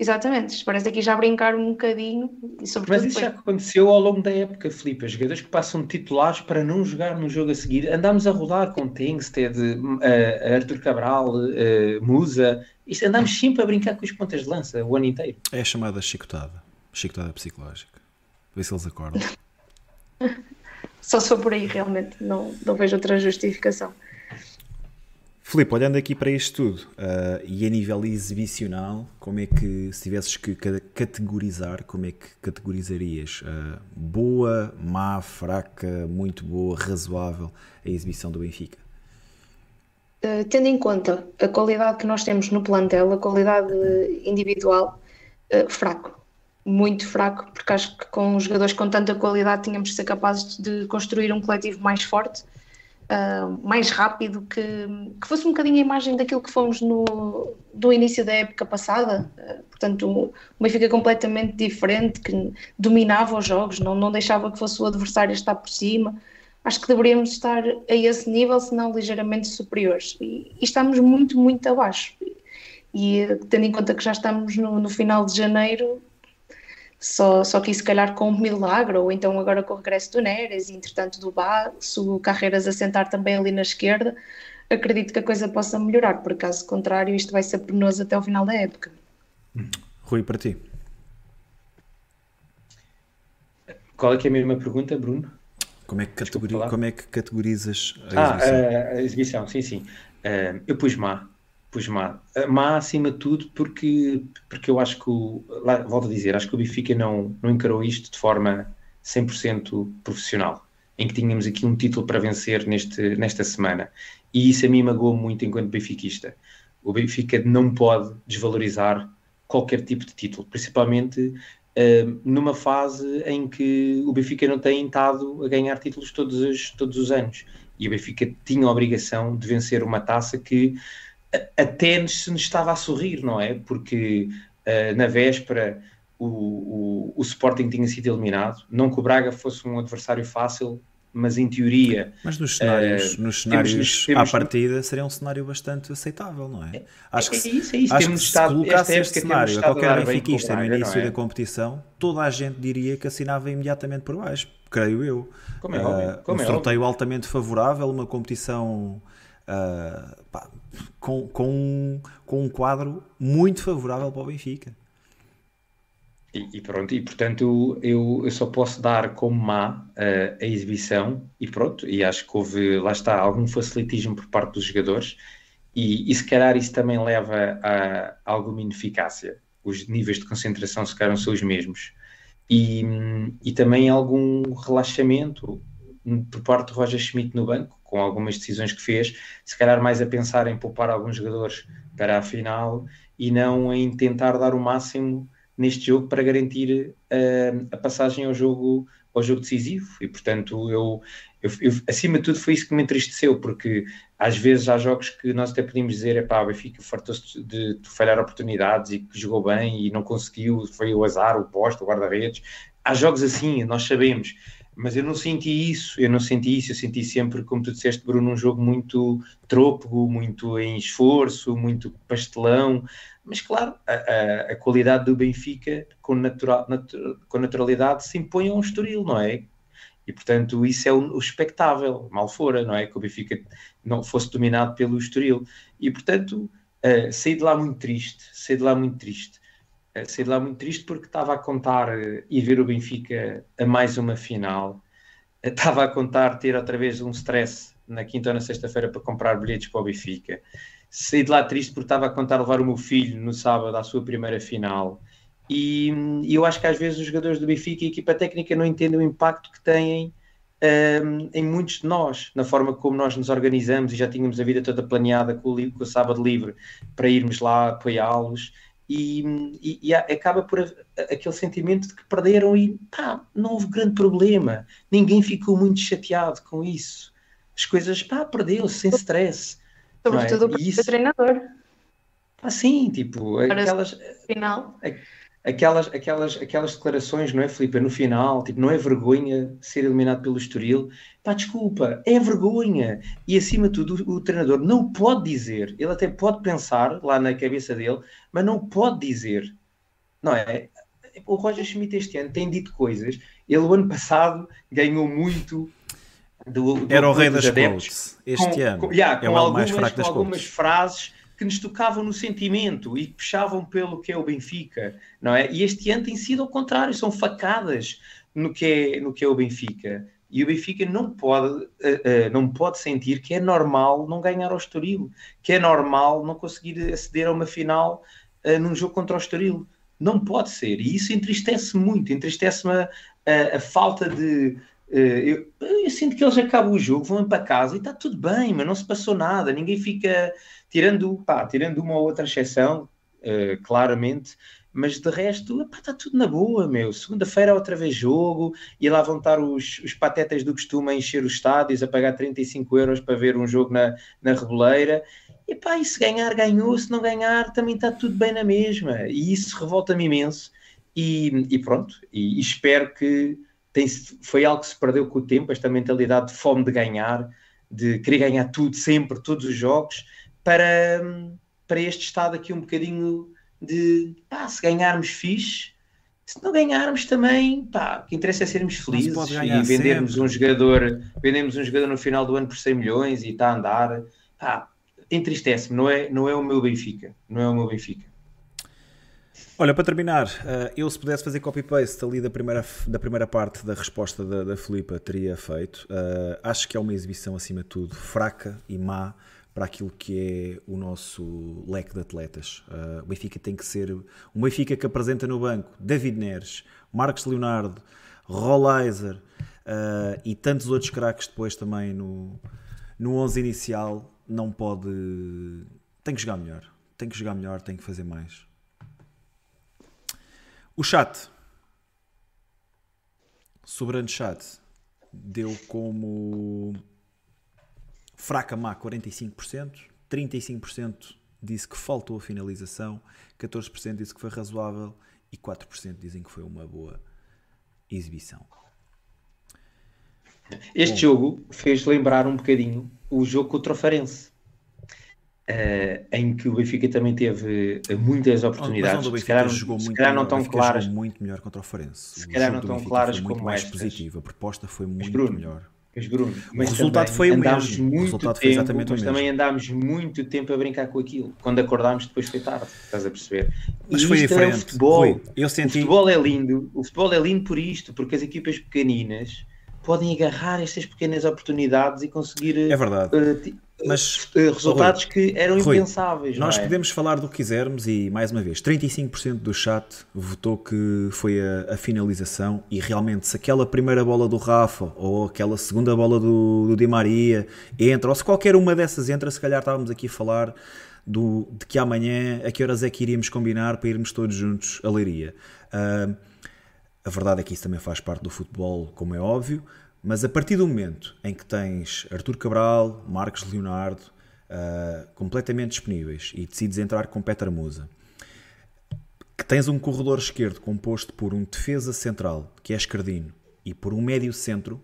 C: exatamente, parece aqui já brincar um bocadinho. E
B: mas isso já aconteceu ao longo da época, Filipe. Jogadores que passam de titulares para não jogar no jogo a seguir. Andámos a rodar com Tengsted, uh, Arthur Cabral, uh, Musa. Isto andámos sempre a brincar com os pontas de lança o ano inteiro.
A: É a chamada chicotada, chicotada psicológica. Vê se eles acordam.
C: Só se for por aí, realmente, não, não vejo outra justificação.
A: Filipe, olhando aqui para isto tudo, uh, e a nível exibicional, como é que, se tivesses que categorizar, como é que categorizarias? Uh, boa, má, fraca, muito boa, razoável a exibição do Benfica?
C: Uh, tendo em conta a qualidade que nós temos no plantel, a qualidade individual, fraco muito fraco, porque acho que com jogadores com tanta qualidade tínhamos de ser capazes de construir um coletivo mais forte. uh, mais rápido, que, que fosse um bocadinho a imagem daquilo que fomos no, do início da época passada. Uh, portanto, o Benfica completamente diferente, que dominava os jogos, não, não deixava que fosse o adversário estar por cima. Acho que deveríamos estar a esse nível, se não ligeiramente superiores. E, e estamos muito, muito abaixo. E tendo em conta que já estamos no, no final de janeiro, só, só que se calhar com um milagre, ou então agora com o regresso do Neres, e entretanto do Bá, se o Carreiras assentar também ali na esquerda, acredito que a coisa possa melhorar, por caso contrário isto vai ser penoso até o final da época.
A: Rui, para ti.
B: Qual é que é a mesma pergunta, Bruno?
A: Como é que, categori... Como é que categorizas
B: a exibição? Ah, a exibição, sim, sim. Uh, eu pus má. Pois má. Má acima de tudo porque, porque eu acho que, o, lá, volto a dizer, acho que o Benfica não, não encarou isto de forma 100% profissional, em que tínhamos aqui um título para vencer neste, nesta semana. E isso a mim magoou muito enquanto benfiquista. O Benfica não pode desvalorizar qualquer tipo de título, principalmente uh, numa fase em que o Benfica não tem estado a ganhar títulos todos os, todos os anos. E o Benfica tinha a obrigação de vencer uma taça que até se nos estava a sorrir, não é? Porque uh, na véspera o, o, o, Sporting tinha sido eliminado, não que o Braga fosse um adversário fácil, mas em teoria.
A: Mas nos cenários, uh, nos cenários temos, temos, à partida seria um cenário bastante aceitável, não é?
B: Acho que, é isso, é isso.
A: Acho temos que se estado, colocasse este cenário a qualquer benfiquista no início é? da competição, toda a gente diria que assinava imediatamente por baixo, creio eu.
B: Como é óbvio. Uh, Como
A: um
B: é
A: sorteio
B: óbvio.
A: altamente favorável, uma competição. Uh, pá, com, com, com um quadro muito favorável para o Benfica.
B: E, e pronto, e portanto eu, eu só posso dar como má uh, a exibição e pronto, e acho que houve, lá está, algum facilitismo por parte dos jogadores e, e se calhar isso também leva a, alguma ineficácia. Os níveis de concentração se calhar são os mesmos. E, e também algum relaxamento por parte de Roger Schmidt no banco, com algumas decisões que fez, se calhar mais a pensar em poupar alguns jogadores para a final e não em tentar dar o máximo neste jogo para garantir uh, a passagem ao jogo, ao jogo decisivo. E portanto, eu, eu, eu, acima de tudo foi isso que me entristeceu, porque às vezes há jogos que nós até podíamos dizer, é pá, o Benfica fartou-se de, de, falhar oportunidades e que jogou bem e não conseguiu, foi o azar, o posto, o guarda-redes. Há jogos assim, nós sabemos mas eu não senti isso, eu não senti isso, eu senti sempre, como tu disseste, Bruno, um jogo muito trôpego, muito em esforço, muito pastelão, mas claro, a, a, a qualidade do Benfica com, natural, natu, com naturalidade se impõe a um Estoril, não é? E portanto isso é o, o mal fora, não é? Que o Benfica não fosse dominado pelo Estoril. E portanto uh, saí de lá muito triste, saí de lá muito triste saí de lá muito triste porque estava a contar eh, e ver o Benfica a mais uma final. Eh, estava a contar ter outra vez um stress na quinta ou na sexta-feira para comprar bilhetes para o Benfica. Saí de lá triste porque estava a contar levar o meu filho no sábado à sua primeira final. E, e eu acho que às vezes os jogadores do Benfica e a equipa técnica não entendem o impacto que têm um, ehm, em muitos de nós, na forma como nós nos organizamos e já tínhamos a vida toda planeada com o, com o sábado livre para irmos lá apoiá-los e, e, e, acaba por aquele sentimento de que perderam e pá, não houve grande problema, ninguém ficou muito chateado com isso. As coisas, pá, perdeu-se sem stress.
C: Sobretudo é? o isso... treinador.
B: Ah, sim, tipo, aquelas. Final aquelas, aquelas, aquelas declarações, não é, Filipe? No final, tipo, não é vergonha ser eliminado pelo Estoril. Pá, desculpa, é vergonha. E acima de tudo, o, o, treinador não pode dizer, ele até pode pensar lá na cabeça dele, mas não pode dizer, não é? O Roger Schmidt este ano tem dito coisas. Ele, o ano passado, ganhou muito. Do, do,
A: Era o rei das adeptos, Este com, ano
B: com, yeah, com é o algumas, mais fraco das com algumas frases que nos tocavam no sentimento e que puxavam pelo que é o Benfica, não é? E este ano tem sido ao contrário, são facadas no que é, no que é o Benfica. E o Benfica não pode, uh, uh, não pode sentir que é normal não ganhar ao Estoril, que é normal não conseguir aceder a uma final uh, num jogo contra o Estoril. Não pode ser. E isso entristece muito, entristece-me a, a, a, falta de. Eu, eu, sinto que eles acabam o jogo, vão para casa e está tudo bem, mas não se passou nada, ninguém fica tirando, pá, tirando uma ou outra exceção, uh, claramente, mas de resto, está tudo na boa, meu. Segunda-feira outra vez jogo, e lá vão estar os, os patetas do costume a encher os estádios, a pagar 35 euros para ver um jogo na, na Reboleira. E pá, e se ganhar, ganhou, se não ganhar, também está tudo bem na mesma. E isso revolta-me imenso. E, e pronto, e, e espero que tem, foi algo que se perdeu com o tempo, esta mentalidade de fome de ganhar, de querer ganhar tudo, sempre, todos os jogos, para, para este estado aqui um bocadinho de pá, se ganharmos fixe, se não ganharmos também, pá, o que interessa é sermos felizes e vendermos sempre. um jogador, vendemos um jogador no final do ano por 100 milhões e está a andar, pá, entristece-me, não é, não é o meu Benfica, não é o meu Benfica.
A: Olha, para terminar, eh, eu se pudesse fazer copy-paste ali da primeira, da primeira parte da resposta da, da Filipa, teria feito. Uh, acho que é uma exibição, acima de tudo, fraca e má para aquilo que é o nosso leque de atletas. Uh, o Benfica tem que ser um Benfica que apresenta no banco David Neres, Marcos Leonardo, Rollizer uh, e tantos outros craques depois também no, no 11 inicial. Não pode. Tem que jogar melhor. Tem que jogar melhor, tem que fazer mais. O chat. Sobrando chat. Deu como fraca má 45%, 35% disse que faltou a finalização, 14% disse que foi razoável e 4% dizem que foi uma boa exibição.
B: Este Bom, jogo fez lembrar um bocadinho o jogo contra o Farense. Uh, em que o Benfica também teve muitas oportunidades.
A: Se jogou, muito melhor, não tão claras. muito melhor contra o Farense.
B: Se calhar não tão claras como
A: mais
B: estas.
A: positivo. A proposta foi muito Bruno, melhor.
B: Mas Bruno,
A: mas o resultado foi o mesmo. Muito o resultado
B: tempo, foi exatamente mas o mesmo. também andámos muito tempo a brincar com aquilo. Quando acordámos, depois foi tarde. Estás a perceber?
A: Mas e foi diferente. É o
B: futebol.
A: Eu senti... O
B: futebol é lindo. O futebol é lindo por isto, porque as equipas pequeninas podem agarrar estas pequenas oportunidades e conseguir.
A: É verdade. Uh,
B: mas eh, resultados Rui, que eram Rui, impensáveis.
A: Nós
B: é?
A: podemos falar do que quisermos e, mais uma vez, 35% do chat votou que foi a, a, finalização e realmente se aquela primeira bola do Rafa ou aquela segunda bola do, do Di Maria entra, ou se qualquer uma dessas entra, se calhar estávamos aqui a falar do, de que amanhã a que horas é que iríamos combinar para irmos todos juntos a Leiria. Uh, a verdade é que isso também faz parte do futebol, como é óbvio, mas a partir do momento em que tens Artur Cabral, Marcos Leonardo uh, completamente disponíveis e decides entrar com Petra Musa, que tens um corredor esquerdo composto por um defesa central, que é Escardino, e por um médio centro,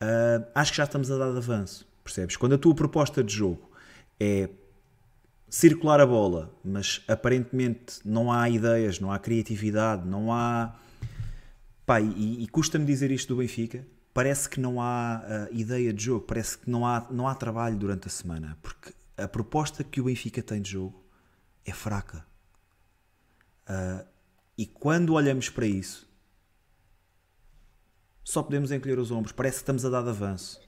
A: uh, acho que já estamos a dar de avanço. Percebes? Quando a tua proposta de jogo é circular a bola, mas aparentemente não há ideias, não há criatividade, não há. Pá, e, e custa-me dizer isto do Benfica, parece que não há uh, ideia de jogo, parece que não há, não há trabalho durante a semana, porque a proposta que o Benfica tem de jogo é fraca. Uh, e quando olhamos para isso, só podemos encolher os ombros, parece que estamos a dar de avanço.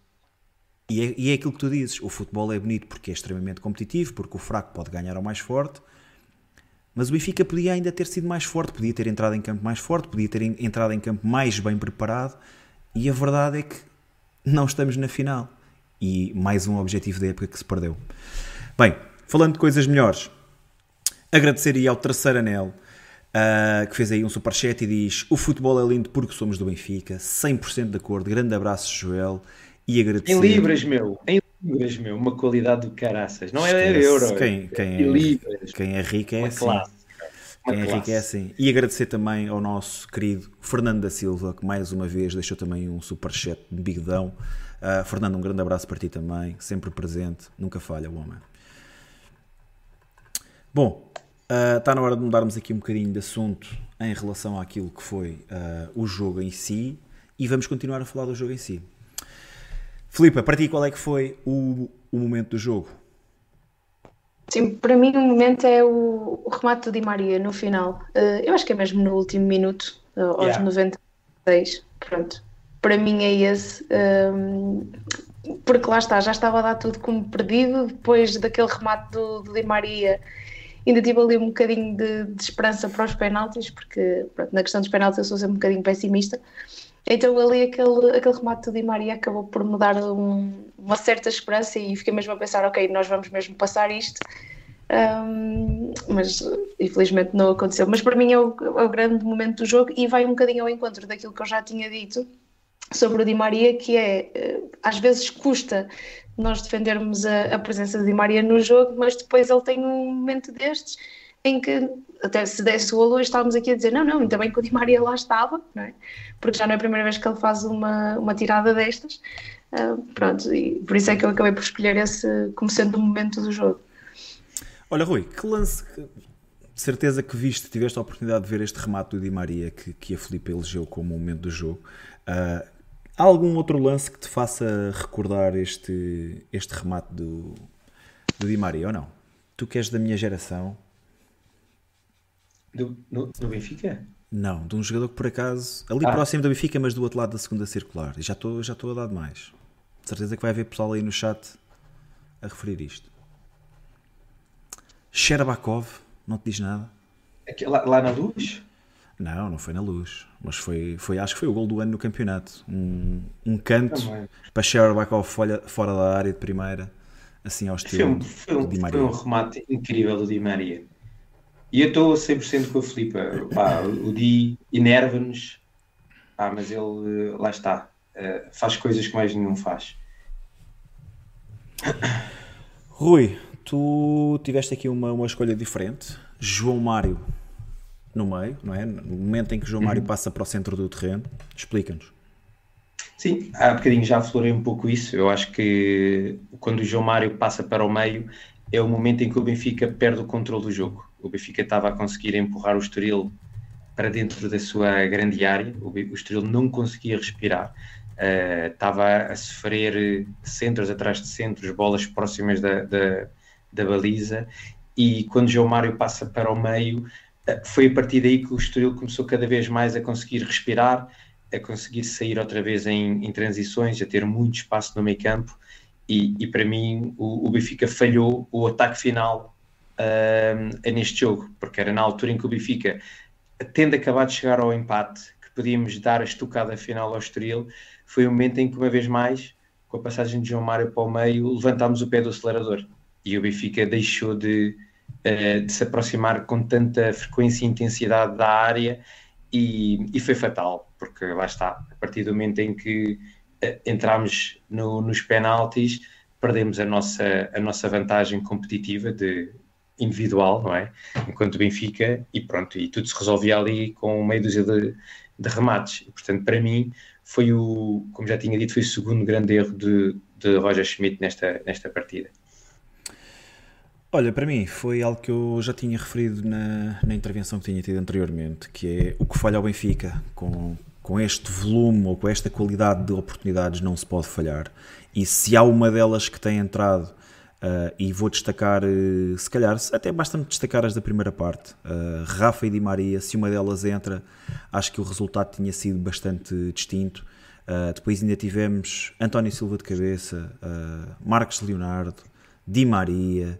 A: E é, e é aquilo que tu dizes: o futebol é bonito porque é extremamente competitivo, porque o fraco pode ganhar ao mais forte. Mas o Benfica podia ainda ter sido mais forte, podia ter entrado em campo mais forte, podia ter entrado em campo mais bem preparado e a verdade é que não estamos na final. E mais um objetivo da época que se perdeu. Bem, falando de coisas melhores, agradecer aí ao terceiro anel. Uh, que fez aí um superchat e diz: O futebol é lindo porque somos do Benfica, 100% de acordo. Grande abraço, Joel. E agradecer.
B: Em Libras, meu, em Libras, meu, uma qualidade do caraças. Não é euro.
A: Quem, quem, é, quem é rico é uma assim. Classe. Quem Henrique é assim. E agradecer também ao nosso querido Fernando da Silva, que mais uma vez deixou também um superchat de bigodão. Uh, Fernando, um grande abraço para ti também, sempre presente, nunca falha o homem. Bom, uh, está na hora de mudarmos aqui um bocadinho de assunto em relação àquilo que foi uh, o jogo em si e vamos continuar a falar do jogo em si. Filipe, para ti qual é que foi o, o momento do jogo?
C: Sim, para mim o momento é o, o remate do Di Maria no final. Uh, eu acho que é mesmo no último minuto, uh, aos yeah. 96. Pronto. Para mim é esse. Um, ehm, porque lá está, já estava a dar tudo como perdido. Depois daquele remate do, do Di Maria, ainda tive ali um bocadinho de, de esperança para os penaltis, porque pronto, na questão dos penaltis eu sou sempre um bocadinho pessimista. Então ali aquele, aquele remate do Di Maria acabou por me dar um, uma certa esperança e fiquei mesmo a pensar, ok, nós vamos mesmo passar isto. Um, mas infelizmente não aconteceu. Mas para mim é o, é o, grande momento do jogo e vai um bocadinho ao encontro daquilo que eu já tinha dito sobre o Di Maria, que é eh, às vezes custa nós defendermos a, a presença de Di Maria no jogo, mas depois ele tem um momento destes em que até se desse o golo estávamos aqui a dizer não, não, ainda bem que o Di Maria lá estava, é? porque já não é a primeira vez que ele faz uma, uma tirada destas. Uh, pronto, e por isso é que eu acabei por escolher esse como sendo o momento do jogo.
A: Olha, Rui, que lance. Certeza que viste, tiveste a oportunidade de ver este remate do Di Maria que, que a Felipe elegeu como momento do jogo. Uh, há algum outro lance que te faça recordar este, este remate do, do Di Maria ou não? Tu que és da minha geração.
B: Do, no, do Benfica?
A: Não, de um jogador que por acaso, ali ah. próximo do Benfica, mas do outro lado da segunda circular. E já estou já a dar demais. De certeza que vai haver pessoal aí no chat a referir isto. Sherbakov, não te diz nada?
B: Lá, lá, na luz?
A: Não, não foi na luz. Mas foi, foi acho que foi o gol do ano no campeonato. Um, um canto Também. para Sherbakov fora, fora da área de primeira, assim ao estilo
B: foi um, foi um. Foi um remate incrível do Di Maria. E eu estou 100% com a Filipa. Pá, o Di enerva-nos, mas ele, lá está, uh, faz coisas que mais nenhum faz.
A: Rui, tu tiveste aqui uma, uma escolha diferente. João Mário no meio, não é? No momento em que João Mário uhum. passa para o centro do terreno, explica-nos.
B: Sim, há bocadinho já aflorei um pouco isso. Eu acho que quando o João Mário passa para o meio é o momento em que o Benfica perde o controle do jogo. O Benfica estava a conseguir empurrar o Estoril para dentro da sua grande área, o, Estoril não conseguia respirar, uh, estava a sofrer centros atrás de centros, bolas próximas da, da da baliza. E quando João Mário passa para o meio, eh, foi a partir daí que o Estoril começou cada vez mais a conseguir respirar, a conseguir sair outra vez em, em transições, a ter muito espaço no meio campo. E, e para mim o, o, Benfica falhou o ataque final uh, neste jogo, porque era na altura em que o Benfica, tendo acabado de chegar ao empate, que podíamos dar a estocada final ao Estoril, foi o momento em que uma vez mais, com a passagem de João Mário para o meio, levantámos o pé do acelerador. E o Benfica deixou de, uh, de se aproximar com tanta frequência e intensidade da área e, e, foi fatal, porque lá está, a partir do momento em que uh, entramos no, nos penaltis, perdemos a nossa, a nossa vantagem competitiva de individual, não é? Enquanto o Benfica, e pronto, e tudo se resolvia ali com meia dúzia de, de remates. E, portanto, para mim, foi o, como já tinha dito, foi o segundo grande erro de, de Roger Schmidt nesta, nesta partida.
A: Olha, para mim foi algo que eu já tinha referido na, na intervenção que tinha tido anteriormente, que é o que falha ao Benfica com, com este volume ou com esta qualidade de oportunidades não se pode falhar. E se há uma delas que tem entrado, uh, e vou destacar, uh, se calhar, até basta-me destacar as da primeira parte, uh, Rafa e Di Maria, se uma delas entra, acho que o resultado tinha sido bastante distinto. depois ainda tivemos António Silva de cabeça, Marcos Leonardo, Di Maria,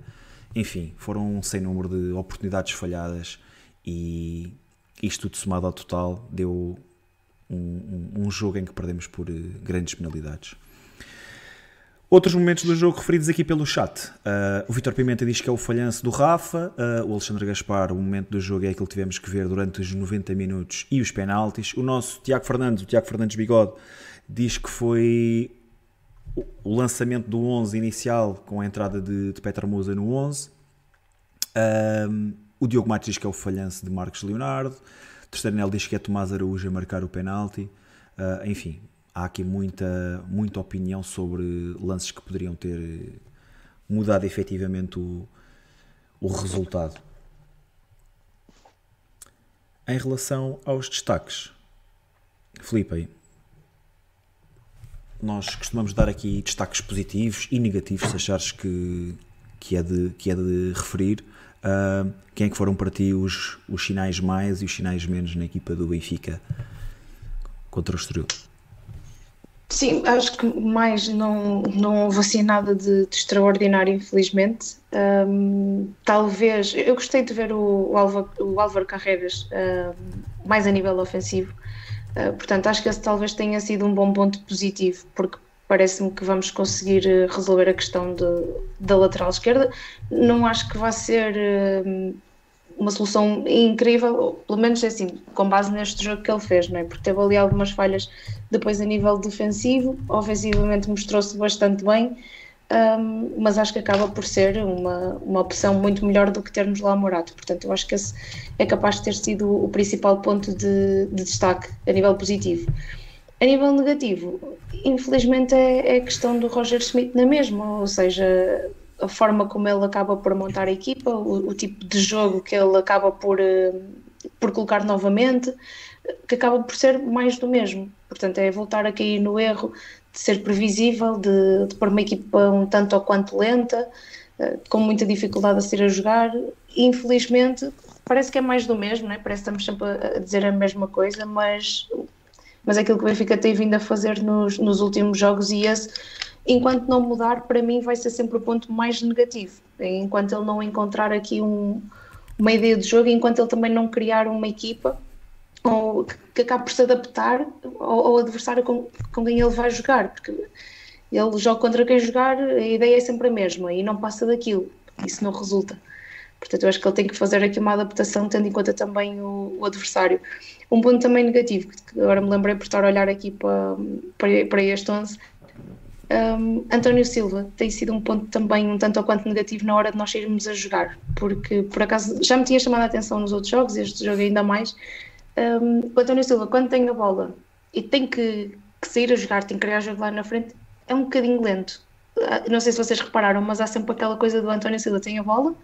A: enfim, foram um sem número de oportunidades falhadas e isto tudo somado ao total deu um, um, um jogo em que perdemos por uh, grandes penalidades. Outros momentos do jogo referidos aqui pelo chat. Uh, o Vitor Pimenta diz que é o falhanço do Rafa. Uh, o Alexandre Gaspar, o momento do jogo é aquilo que tivemos que ver durante os 90 minutos e os penaltis. O nosso Tiago Fernandes, o Tiago Fernandes Bigode, diz que foi o lançamento do 11 inicial com a entrada de, de Petra Musa no 11. Um, o Diogo Matos diz que é o falhanço de Marcos Leonardo. Testernel diz que é Tomás Araújo a marcar o penalti. Uh, enfim, há aqui muita, muita opinião sobre lances que poderiam ter mudado efetivamente o, o resultado. Em relação aos destaques, Felipe, nós costumamos dar aqui destaques positivos e negativos, se achares que, que, é, de, que é de referir. Uh, quem é que foram para ti os, os sinais mais e os sinais menos na equipa do Benfica contra o Estoril?
C: Sim, acho que mais não, não houve assim nada de, de extraordinário, infelizmente. Um, talvez, eu gostei de ver o, o, Álvaro, o Álvaro Carreiras um, mais a nível ofensivo, uh, portanto, acho que esse talvez tenha sido um bom ponto positivo, porque parece-me que vamos conseguir eh, resolver a questão de, da lateral esquerda. Não acho que vai ser uma solução incrível, pelo menos é assim, com base neste jogo que ele fez, não é? Porque teve ali algumas falhas depois a nível defensivo, ofensivamente mostrou-se bastante bem, um, mas acho que acaba por ser uma, uma opção muito melhor do que termos lá Morato. Portanto, eu acho que esse é capaz de ter sido o principal ponto de, de destaque a nível positivo. A nível negativo, infelizmente é, é a questão do Roger Smith na mesma, ou seja, a forma como ele acaba por montar a equipa, o, o tipo de jogo que ele acaba por, uh, por colocar novamente, que acaba por ser mais do mesmo. Portanto, é voltar a cair no erro de ser previsível, de, de pôr uma equipa um tanto ou quanto lenta, uh, com muita dificuldade a ser a jogar. Infelizmente, parece que é mais do mesmo, né? parece que estamos sempre a dizer a mesma coisa, mas, mas aquilo que o Benfica tem vindo a fazer nos, nos últimos jogos e esse enquanto não mudar, para mim vai ser sempre o ponto mais negativo. Enquanto ele não encontrar aqui um, uma ideia de jogo, enquanto ele também não criar uma equipa ou, que acabe por se adaptar ao, ao adversário com, com quem ele vai jogar, porque ele joga contra quem jogar, a ideia é sempre a mesma e não passa daquilo, isso não resulta. Portanto, eu acho que ele tem que fazer aqui uma adaptação, tendo em conta também o, o adversário. Um ponto também negativo, que agora me lembrei por estar a olhar aqui para, para, para este 11, um, António Silva tem sido um ponto também um tanto ou quanto negativo na hora de nós irmos a jogar, porque por acaso já me tinha chamado a atenção nos outros jogos, este jogo ainda mais. Um, o António Silva, quando tem a bola e tem que, que sair a jogar, tem que criar jogo lá na frente, é um bocadinho lento. Ah, não sei se vocês repararam, mas há sempre aquela coisa do António Silva tem a bola,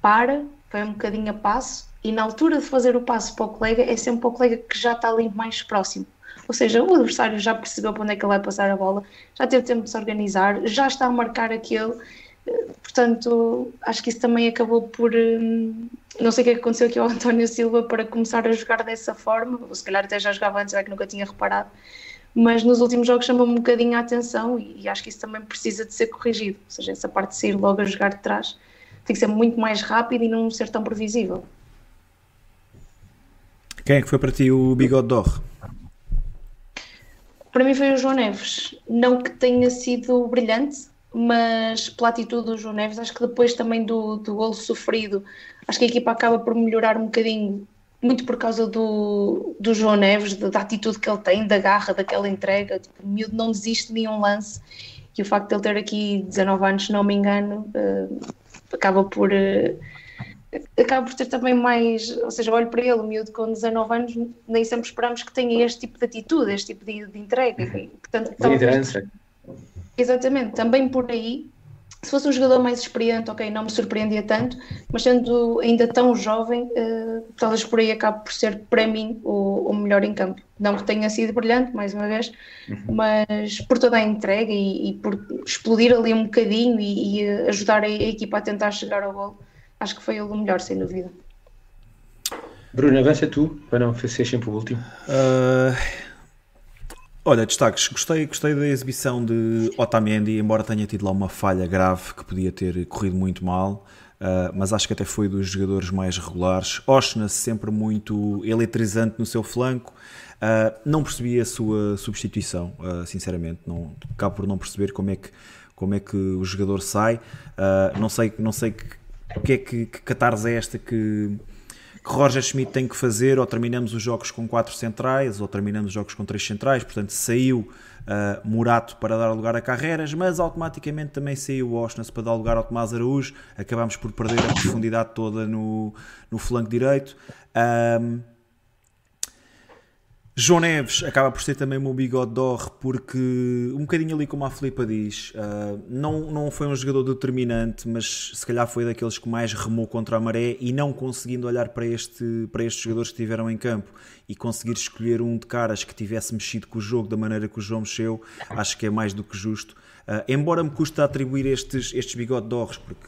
C: para, vai um bocadinho a passo e na altura de fazer o passo para o colega é sempre o colega que já está ali mais próximo. Ou seja, o adversário já percebeu para onde é que ele vai passar a bola, já teve tempo de se organizar, já está a marcar aquele. Portanto, acho que isso também acabou por. Hum, não sei o que é aconteceu aqui ao António Silva para começar a jogar dessa forma, se calhar até já jogava antes, é que nunca tinha reparado, mas nos últimos jogos chamou-me um bocadinho a atenção e acho que isso também precisa de ser corrigido. Ou seja, essa parte de sair logo a jogar de trás tem que ser muito mais rápido e não ser tão previsível.
A: Quem é que foi para ti o bigode d'or?
C: Para mim foi o João Neves. Não que tenha sido brilhante, mas pela atitude do João Neves, acho que depois também do, do golo sofrido, acho que a equipa acaba por melhorar um bocadinho, muito por causa do, do João Neves, da, da atitude que ele tem, da garra, daquela entrega. Tipo, o miúdo não desiste de nenhum lance. E o facto de ele ter aqui 19 anos, se não me engano, uh, acaba por. Uh, acaba por ter também mais, ou seja, olho para ele, o miúdo com 19 anos, nem sempre esperamos que tenha este tipo de atitude, este tipo de, de entrega. Uhum.
B: Portanto, liderança.
C: Exatamente, também por aí, se fosse um jogador mais experiente, ok, não me surpreendia tanto, mas sendo ainda tão jovem, uh, talvez por aí acabe por ser, para mim, o, o, melhor em campo. Não que tenha sido brilhante, mais uma vez, uhum. mas por toda a entrega e, e, por explodir ali um bocadinho e, e ajudar a, a equipa a tentar chegar ao gol acho que foi ele o melhor, sem dúvida.
B: Bruno, avança tu, para não ser sempre o último.
A: Uh, olha, destaques. Gostei, gostei da exibição de Otamendi, embora tenha tido lá uma falha grave que podia ter corrido muito mal. Uh, mas acho que até foi dos jogadores mais regulares. Oshna sempre muito eletrizante no seu flanco. Uh, não percebi a sua substituição, uh, sinceramente. Não, acabo por não perceber como é que, como é que o jogador sai. não sei, não sei que o que é que, que catarse é esta que, que Roger Schmidt tem que fazer, ou terminamos os jogos com quatro centrais, ou terminamos os jogos com três centrais, portanto saiu uh, Murato para dar lugar a Carreiras, mas automaticamente também saiu o Osnas para dar lugar ao Tomás Araújo, acabamos por perder a profundidade toda no, no flanco direito. Um, João Neves acaba por ser também o meu bigode porque, um bocadinho ali como a Filipa diz, uh, não, não foi um jogador determinante, mas se calhar foi daqueles que mais remou contra a maré e não conseguindo olhar para, este, para estes jogadores que estiveram em campo e conseguir escolher um de caras que tivesse mexido com o jogo da maneira que o João mexeu, acho que é mais do que justo. Uh, embora me custe atribuir estes, estes bigode porque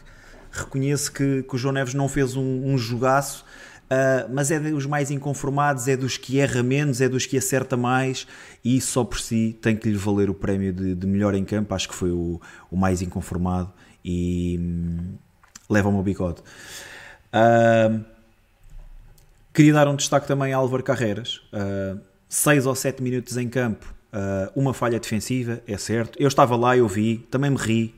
A: reconheço que, que o João Neves não fez um, um jogaço, Uh, mas é dos mais inconformados, é dos que erra menos, é dos que acerta mais e só por si tem que lhe valer o prémio de, de melhor em campo. Acho que foi o, o mais inconformado e hum, leva o meu bigode. Uh, queria dar um destaque também a Álvaro Carreiras. Uh, seis ou sete minutos em campo uma falha defensiva, é certo. Eu estava lá, eu vi, também me ri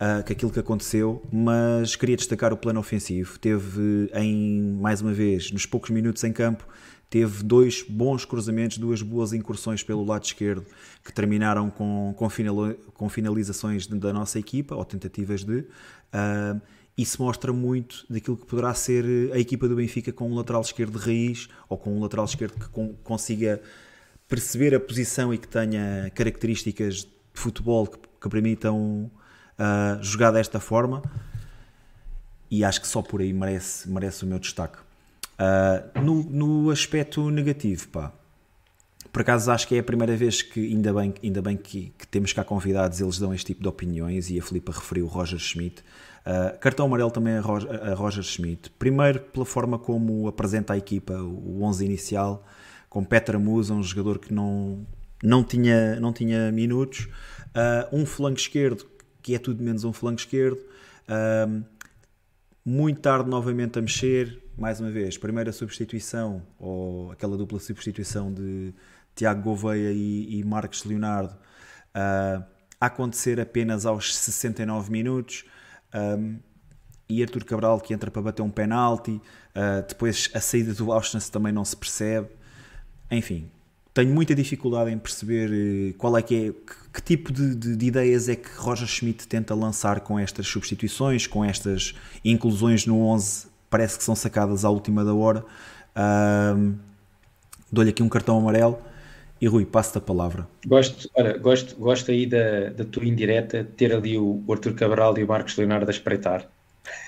A: uh, aquilo que aconteceu, mas queria destacar o plano ofensivo. Teve, em mais uma vez, nos poucos minutos em campo, teve dois bons cruzamentos, duas boas incursões pelo lado esquerdo que terminaram com, com, final, com finalizações da nossa equipa, ou tentativas de. Uh, isso mostra muito daquilo que poderá ser a equipa do Benfica com um lateral esquerdo de raiz ou com um lateral esquerdo que consiga perceber a posição e que tenha características de futebol que, que permitam uh, jogar desta forma. E acho que só por aí merece, merece o meu destaque. Uh, no, no aspecto negativo, pá, por acaso acho que é a primeira vez que, ainda bem, ainda bem que, que temos cá convidados, eles dão este tipo de opiniões e a Filipa referiu o Roger Schmidt. Uh, cartão amarelo também a Roger, a Roger Schmidt. Primeiro, pela forma como apresenta a equipa, o 11 inicial, com Petra Musa, um jogador que não, não, tinha, não tinha minutos. Uh, um flanco esquerdo, que é tudo menos um flanco esquerdo. Uh, muito tarde novamente a mexer, mais uma vez, primeira substituição, ou aquela dupla substituição de Tiago Gouveia e, e Marcos Leonardo, uh, a acontecer apenas aos 69 minutos. Um, e Artur Cabral que entra para bater um penalti, uh, depois a saída do Auschwitz também não se percebe. Enfim, tenho muita dificuldade em perceber eh, qual é que é, que, que tipo de, de, de, ideias é que Roger Schmidt tenta lançar com estas substituições, com estas inclusões no 11 parece que são sacadas à última da hora. Um, Dou-lhe aqui um cartão amarelo. E Rui, passo-te a palavra.
B: Gosto, olha, gosto, gosto aí da, da tua indireta de ter ali o, o Arthur Cabral e o Marcos Leonardo a espreitar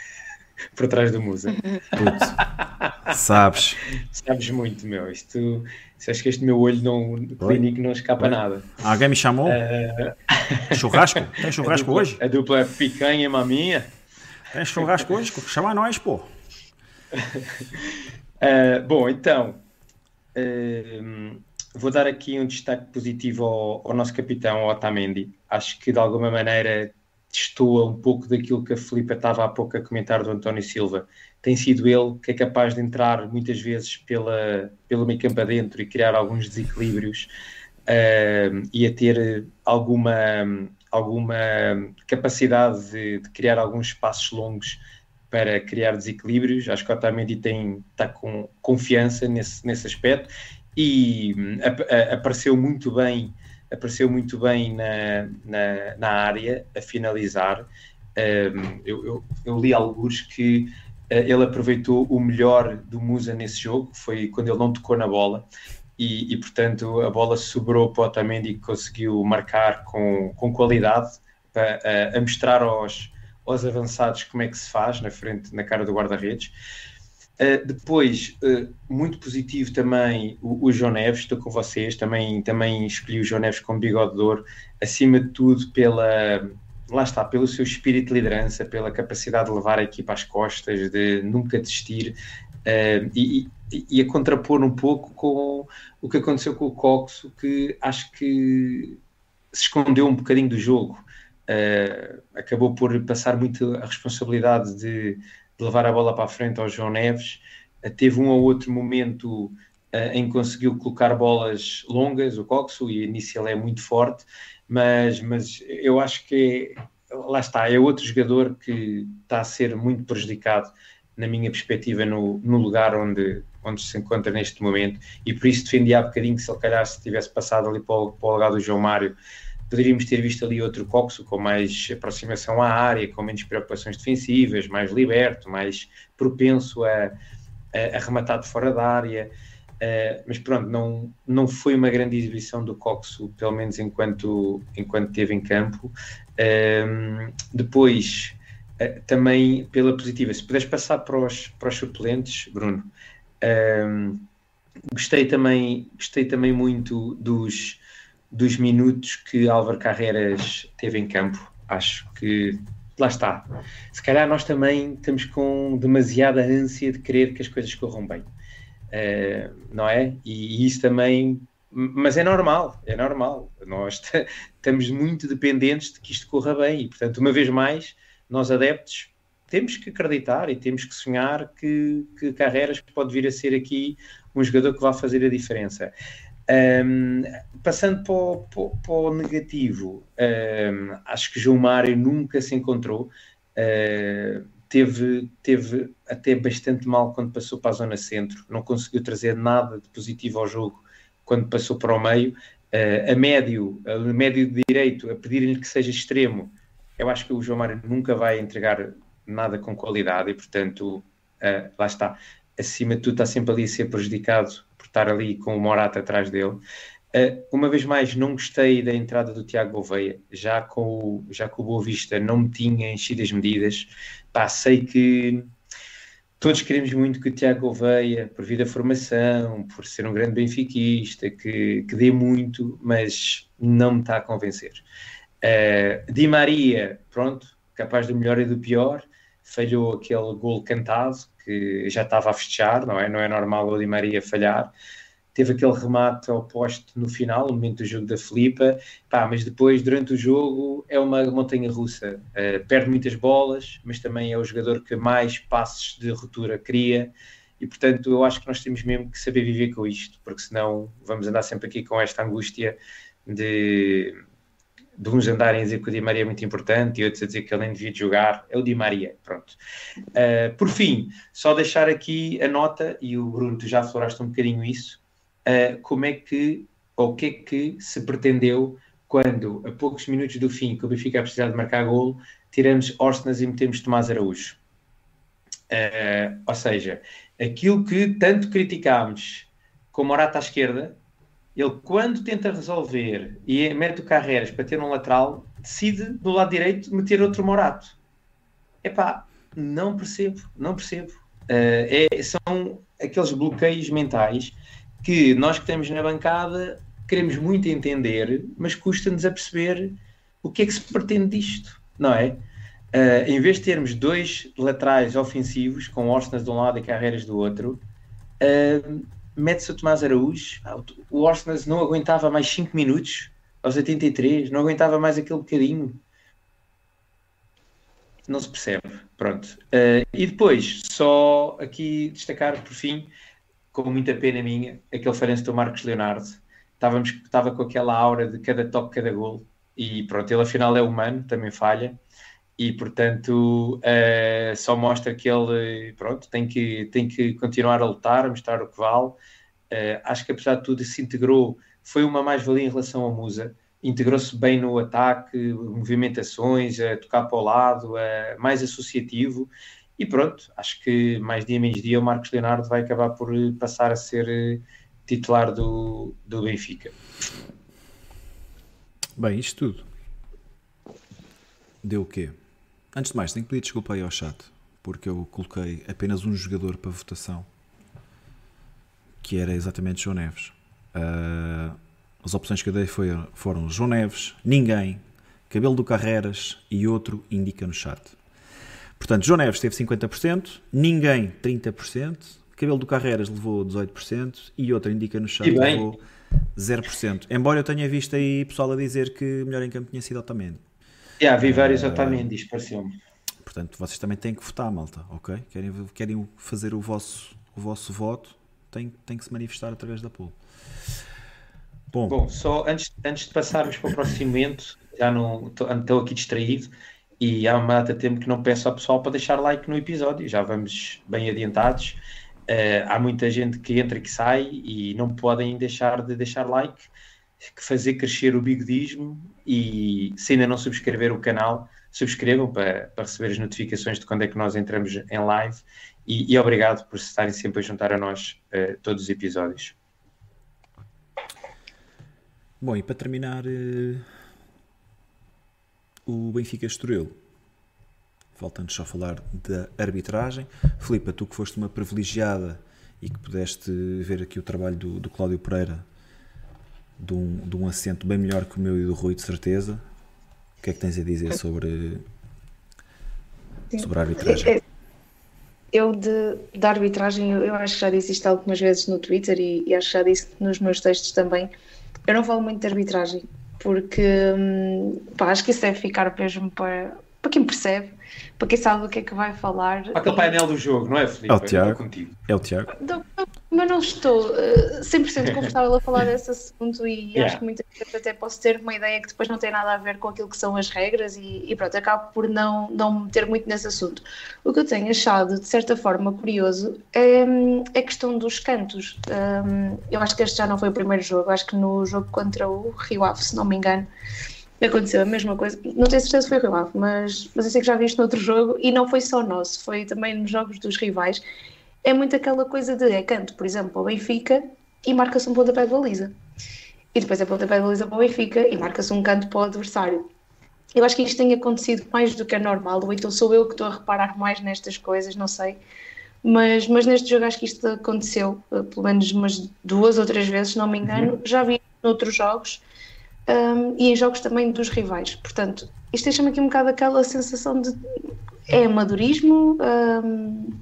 B: por trás do Musa.
A: Puto, sabes.
B: Sabes muito, meu. Isto, se acho que este meu olho não, clínico não escapa Oi. nada.
A: Alguém me chamou? Uh... Churrasco? Tem churrasco
B: a dupla,
A: hoje?
B: A dupla picanha maminha.
A: Tem churrasco hoje? Chama nós, pô.
B: Uh, bom, então, uh, vou dar aqui um destaque positivo ao, ao, nosso capitão, Otamendi. Acho que de alguma maneira destoa um pouco daquilo que a Filipe estava há pouco a comentar do António Silva. Tem sido ele que é capaz de entrar muitas vezes pela, pelo meio campo adentro e criar alguns desequilíbrios uh, e a ter alguma, alguma capacidade de, de criar alguns espaços longos para criar desequilíbrios. Acho que o Otamendi tem, está com confiança nesse, nesse aspecto e hum, a, a, apareceu muito bem apareceu muito bem na, na, na área a finalizar. Um, eu, eu, eu, li alguns que ele aproveitou o melhor do Musa nesse jogo, foi quando ele não tocou na bola e, e portanto a bola sobrou para o Otamendi que conseguiu marcar com, com qualidade para, a mostrar aos, aos avançados como é que se faz na frente, na cara do guarda-redes. Uh, depois, uh, muito positivo também o, o, João Neves, estou com vocês, também, também escolhi o João Neves como bigode de ouro, acima de tudo pela, lá está, pelo seu espírito de liderança, pela capacidade de levar a equipa às costas, de nunca desistir uh, e, e, e, a contrapor um pouco com o que aconteceu com o Coxo, que acho que se escondeu um bocadinho do jogo. Uh, acabou por passar muito a responsabilidade de, de, levar a bola para a frente ao João Neves. Uh, teve um ou outro momento em que conseguiu colocar bolas longas, o Coxo, e nisso ele é muito forte, mas, mas eu acho que é, lá está, é outro jogador que está a ser muito prejudicado, na minha perspectiva, no, no lugar onde, onde se encontra neste momento, e por isso defendi há bocadinho que se ele calhar se tivesse passado ali para o, para o lugar do João Mário poderíamos ter visto ali outro Coxo com mais aproximação à área, com menos preocupações defensivas, mais liberto, mais propenso a, a, a rematar de fora da área. Uh, mas pronto, não, não foi uma grande exibição do Coxo, pelo menos enquanto, enquanto esteve em campo. Uh, depois, uh, também pela positiva, se puderes passar para os, para os suplentes, Bruno. gostei, também, gostei também muito dos, dos minutos que Álvaro Carreras teve em campo. Acho que lá está. Se calhar nós também estamos com demasiada ânsia de querer que as coisas corram bem, uh, não é? E, e, isso também, mas é normal, é normal. Nós estamos muito dependentes de que isto corra bem e, portanto, uma vez mais, nós adeptos temos que acreditar e temos que sonhar que, que Carreras pode vir a ser aqui um jogador que vai fazer a diferença. Um, passando para o, para, para o negativo, um, acho que João Mário nunca se encontrou. Uh, teve, teve até bastante mal quando passou para a zona centro, não conseguiu trazer nada de positivo ao jogo quando passou para o meio. Uh, a médio, a médio direito, a pedirem-lhe que seja extremo, eu acho que o João Mário nunca vai entregar nada com qualidade e, portanto, uh, lá está. Acima de tudo, está sempre ali a ser prejudicado por estar ali com o Morata atrás dele. Uh, uma vez mais, não gostei da entrada do Tiago Gouveia, já com, o, já com o Boa Vista não me tinha enchido as medidas. Pá, sei que todos queremos muito que o Tiago Gouveia, por vir da formação, por ser um grande benfiquista, que, que dê muito, mas não me está a convencer. Uh, Di Maria, pronto, capaz do melhor e do pior, falhou aquele gol cantado que já estava a fechar, não é? Não é normal o Di Maria falhar teve aquele remate ao poste no final, no momento do jogo da Filipa, pá, mas depois, durante o jogo, é uma montanha russa. Uh, perde muitas bolas, mas também é o jogador que mais passes de ruptura cria, e portanto eu acho que nós temos mesmo que saber viver com isto, porque senão vamos andar sempre aqui com esta angústia de, de uns andarem a dizer que o Di Maria é muito importante e outros a dizer que ele nem devia jogar, é o Di Maria, pronto. Uh, por fim, só deixar aqui a nota, e o Bruno, tu já afloraste um bocadinho isso, uh, como é que, ou o que é que se pretendeu quando, a poucos minutos do fim, que o Benfica a precisar de marcar golo, tiramos Orsnas e metemos Tomás Araújo. Uh, ou seja, aquilo que tanto criticámos com Morata à esquerda, ele quando tenta resolver e mete o Carreiras para ter um lateral, decide do lado direito meter outro Morato. Epá, não percebo, não percebo. Uh, é, são aqueles bloqueios mentais que nós que estamos na bancada queremos muito entender, mas custa-nos a perceber o que é que se pretende disto, não é? Uh, em vez de termos dois laterais ofensivos, com Orsnas de um lado e Carreiras do outro, uh, mete-se o Tomás Araújo. Ah, o Orsnas não aguentava mais 5 minutos, aos 83, não aguentava mais aquele bocadinho. Não se percebe. Pronto. Uh, e depois, só aqui destacar por fim com muita pena minha, aquele falhanço do Marcos Leonardo. Estávamos, estava com aquela aura de cada toque, cada gol. E pronto, ele afinal é humano, também falha. E portanto, uh, só mostra que ele pronto, tem, que, tem que continuar a lutar, a mostrar o que vale. Uh, acho que apesar de tudo se integrou, foi uma mais-valia em relação ao Musa. Integrou-se bem no ataque, movimentações, a tocar para o lado, uh, mais associativo e pronto, acho que mais dia menos dia o Marcos Leonardo vai acabar por eh, passar a ser eh, titular do, do Benfica.
A: Bem, isto tudo deu o quê? Antes de mais, tenho que pedir desculpa aí ao chat, porque eu coloquei apenas um jogador para votação, que era exatamente João Neves. Uh, as opções que eu dei foi, foram João Neves, ninguém, Cabelo do Carreras e outro indica no chat. Portanto, João Neves teve 50%, ninguém 30%, Cabelo do Carreiras levou 18% e outra indica no chat levou 0%. Embora eu tenha visto aí pessoal a dizer que melhor em campo tinha sido Otamendi.
B: Já, vi vários uh, Otamendi, pareceu-me.
A: Portanto, vocês também têm que votar, malta, ok? Querem, querem fazer o vosso, o vosso voto, tem, tem que se manifestar através da pool.
B: Bom, Bom só antes, antes de passarmos para o próximo momento, já não estou aqui distraído, e há uma data de tempo que não peço ao pessoal para deixar like no episódio, já vamos bem adiantados. Uh, há muita gente que entra e que sai e não podem deixar de deixar like, fazer crescer o bigodismo e se ainda não subscrever o canal, subscrevam para, para receber as notificações de quando é que nós entramos em live e, e obrigado por estarem sempre a juntar a nós uh, todos os episódios.
A: Bom, e para terminar. Uh o Benfica Estoril. Voltando só a falar da arbitragem. Filipe, tu que foste uma privilegiada e que pudeste ver aqui o trabalho do, do Cláudio Pereira de um, de um assento bem melhor que o meu e do Rui, de certeza. O que é que tens a dizer sobre, sobre a arbitragem? É,
C: eu, de, da arbitragem, eu acho que já disse isto algumas vezes no Twitter e, e acho que já disse nos meus textos também. Eu não falo muito de arbitragem porque hum, pá, acho que isso deve ficar mesmo para, para quem percebe, para quem sabe o que é que vai falar.
B: Aquele painel do jogo, não é, Felipe?
A: É o Tiago. É o Tiago.
C: Mas não estou uh, 100% confortável a falar desse assunto e yeah. acho que muitas vezes até posso ter uma ideia que depois não tem nada a ver com aquilo que são as regras e, e pronto, acabo por não, não meter muito nesse assunto. O que eu tenho achado, de certa forma, curioso é, é a questão dos cantos. Um, eu acho que este já não foi o primeiro jogo, acho que no jogo contra o Rio Ave, se não me engano, aconteceu a mesma coisa. Não tenho certeza se foi o Rio Ave, mas, mas eu sei que já vi isto noutro jogo e não foi só nosso, foi também nos jogos dos rivais é muito aquela coisa de é canto, por exemplo, para o Benfica e marca-se um pontapé de baliza. E depois é pontapé de baliza para o Benfica e marca-se um canto para o adversário. Eu acho que isto tem acontecido mais do que é normal, ou então sou eu que estou a reparar mais nestas coisas, não sei. Mas, mas neste jogo acho que isto aconteceu, eh, pelo menos umas duas ou três vezes, se não me engano. Uhum. Já vi noutros jogos um, e em jogos também dos rivais. Portanto, isto deixa-me aqui um bocado aquela sensação de é amadorismo?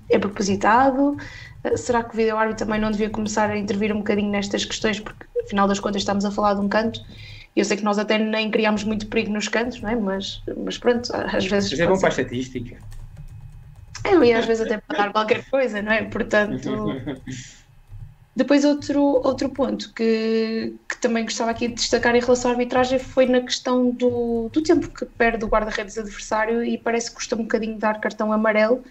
C: é propositado? Ah, será que o vídeo árbitro também não devia começar a intervir um bocadinho nestas questões? Porque, afinal das contas, estamos a falar de um canto. Eu sei que nós até nem criámos muito perigo nos cantos, não é? Mas, mas pronto, às vezes.
B: Mas é bom para a estatística.
C: É, e às vezes até para dar qualquer coisa, não é? Portanto. Depois, outro, outro ponto que, que também gostava aqui de destacar em relação à arbitragem foi na questão do, do tempo que perde o guarda-redes adversário e parece que custa um bocadinho dar cartão amarelo.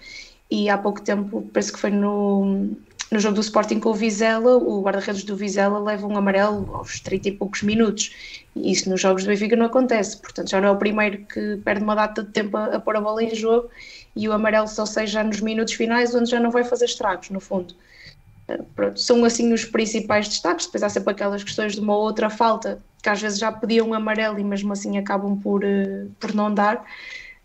C: E há pouco tempo, penso que foi no, no jogo do Sporting com o Vizela, o guarda-redes do Vizela leva um amarelo aos 30 e poucos minutos. E isso nos jogos do Benfica não acontece. Portanto, já não é o primeiro que perde uma data de tempo a, a pôr a bola em jogo e o amarelo só seja nos minutos finais, onde já não vai fazer estragos, no fundo. Pronto, são assim os principais destaques. Depois há sempre aquelas questões de uma outra falta que às vezes já pediam amarelo e mesmo assim acabam por, uh, por não dar.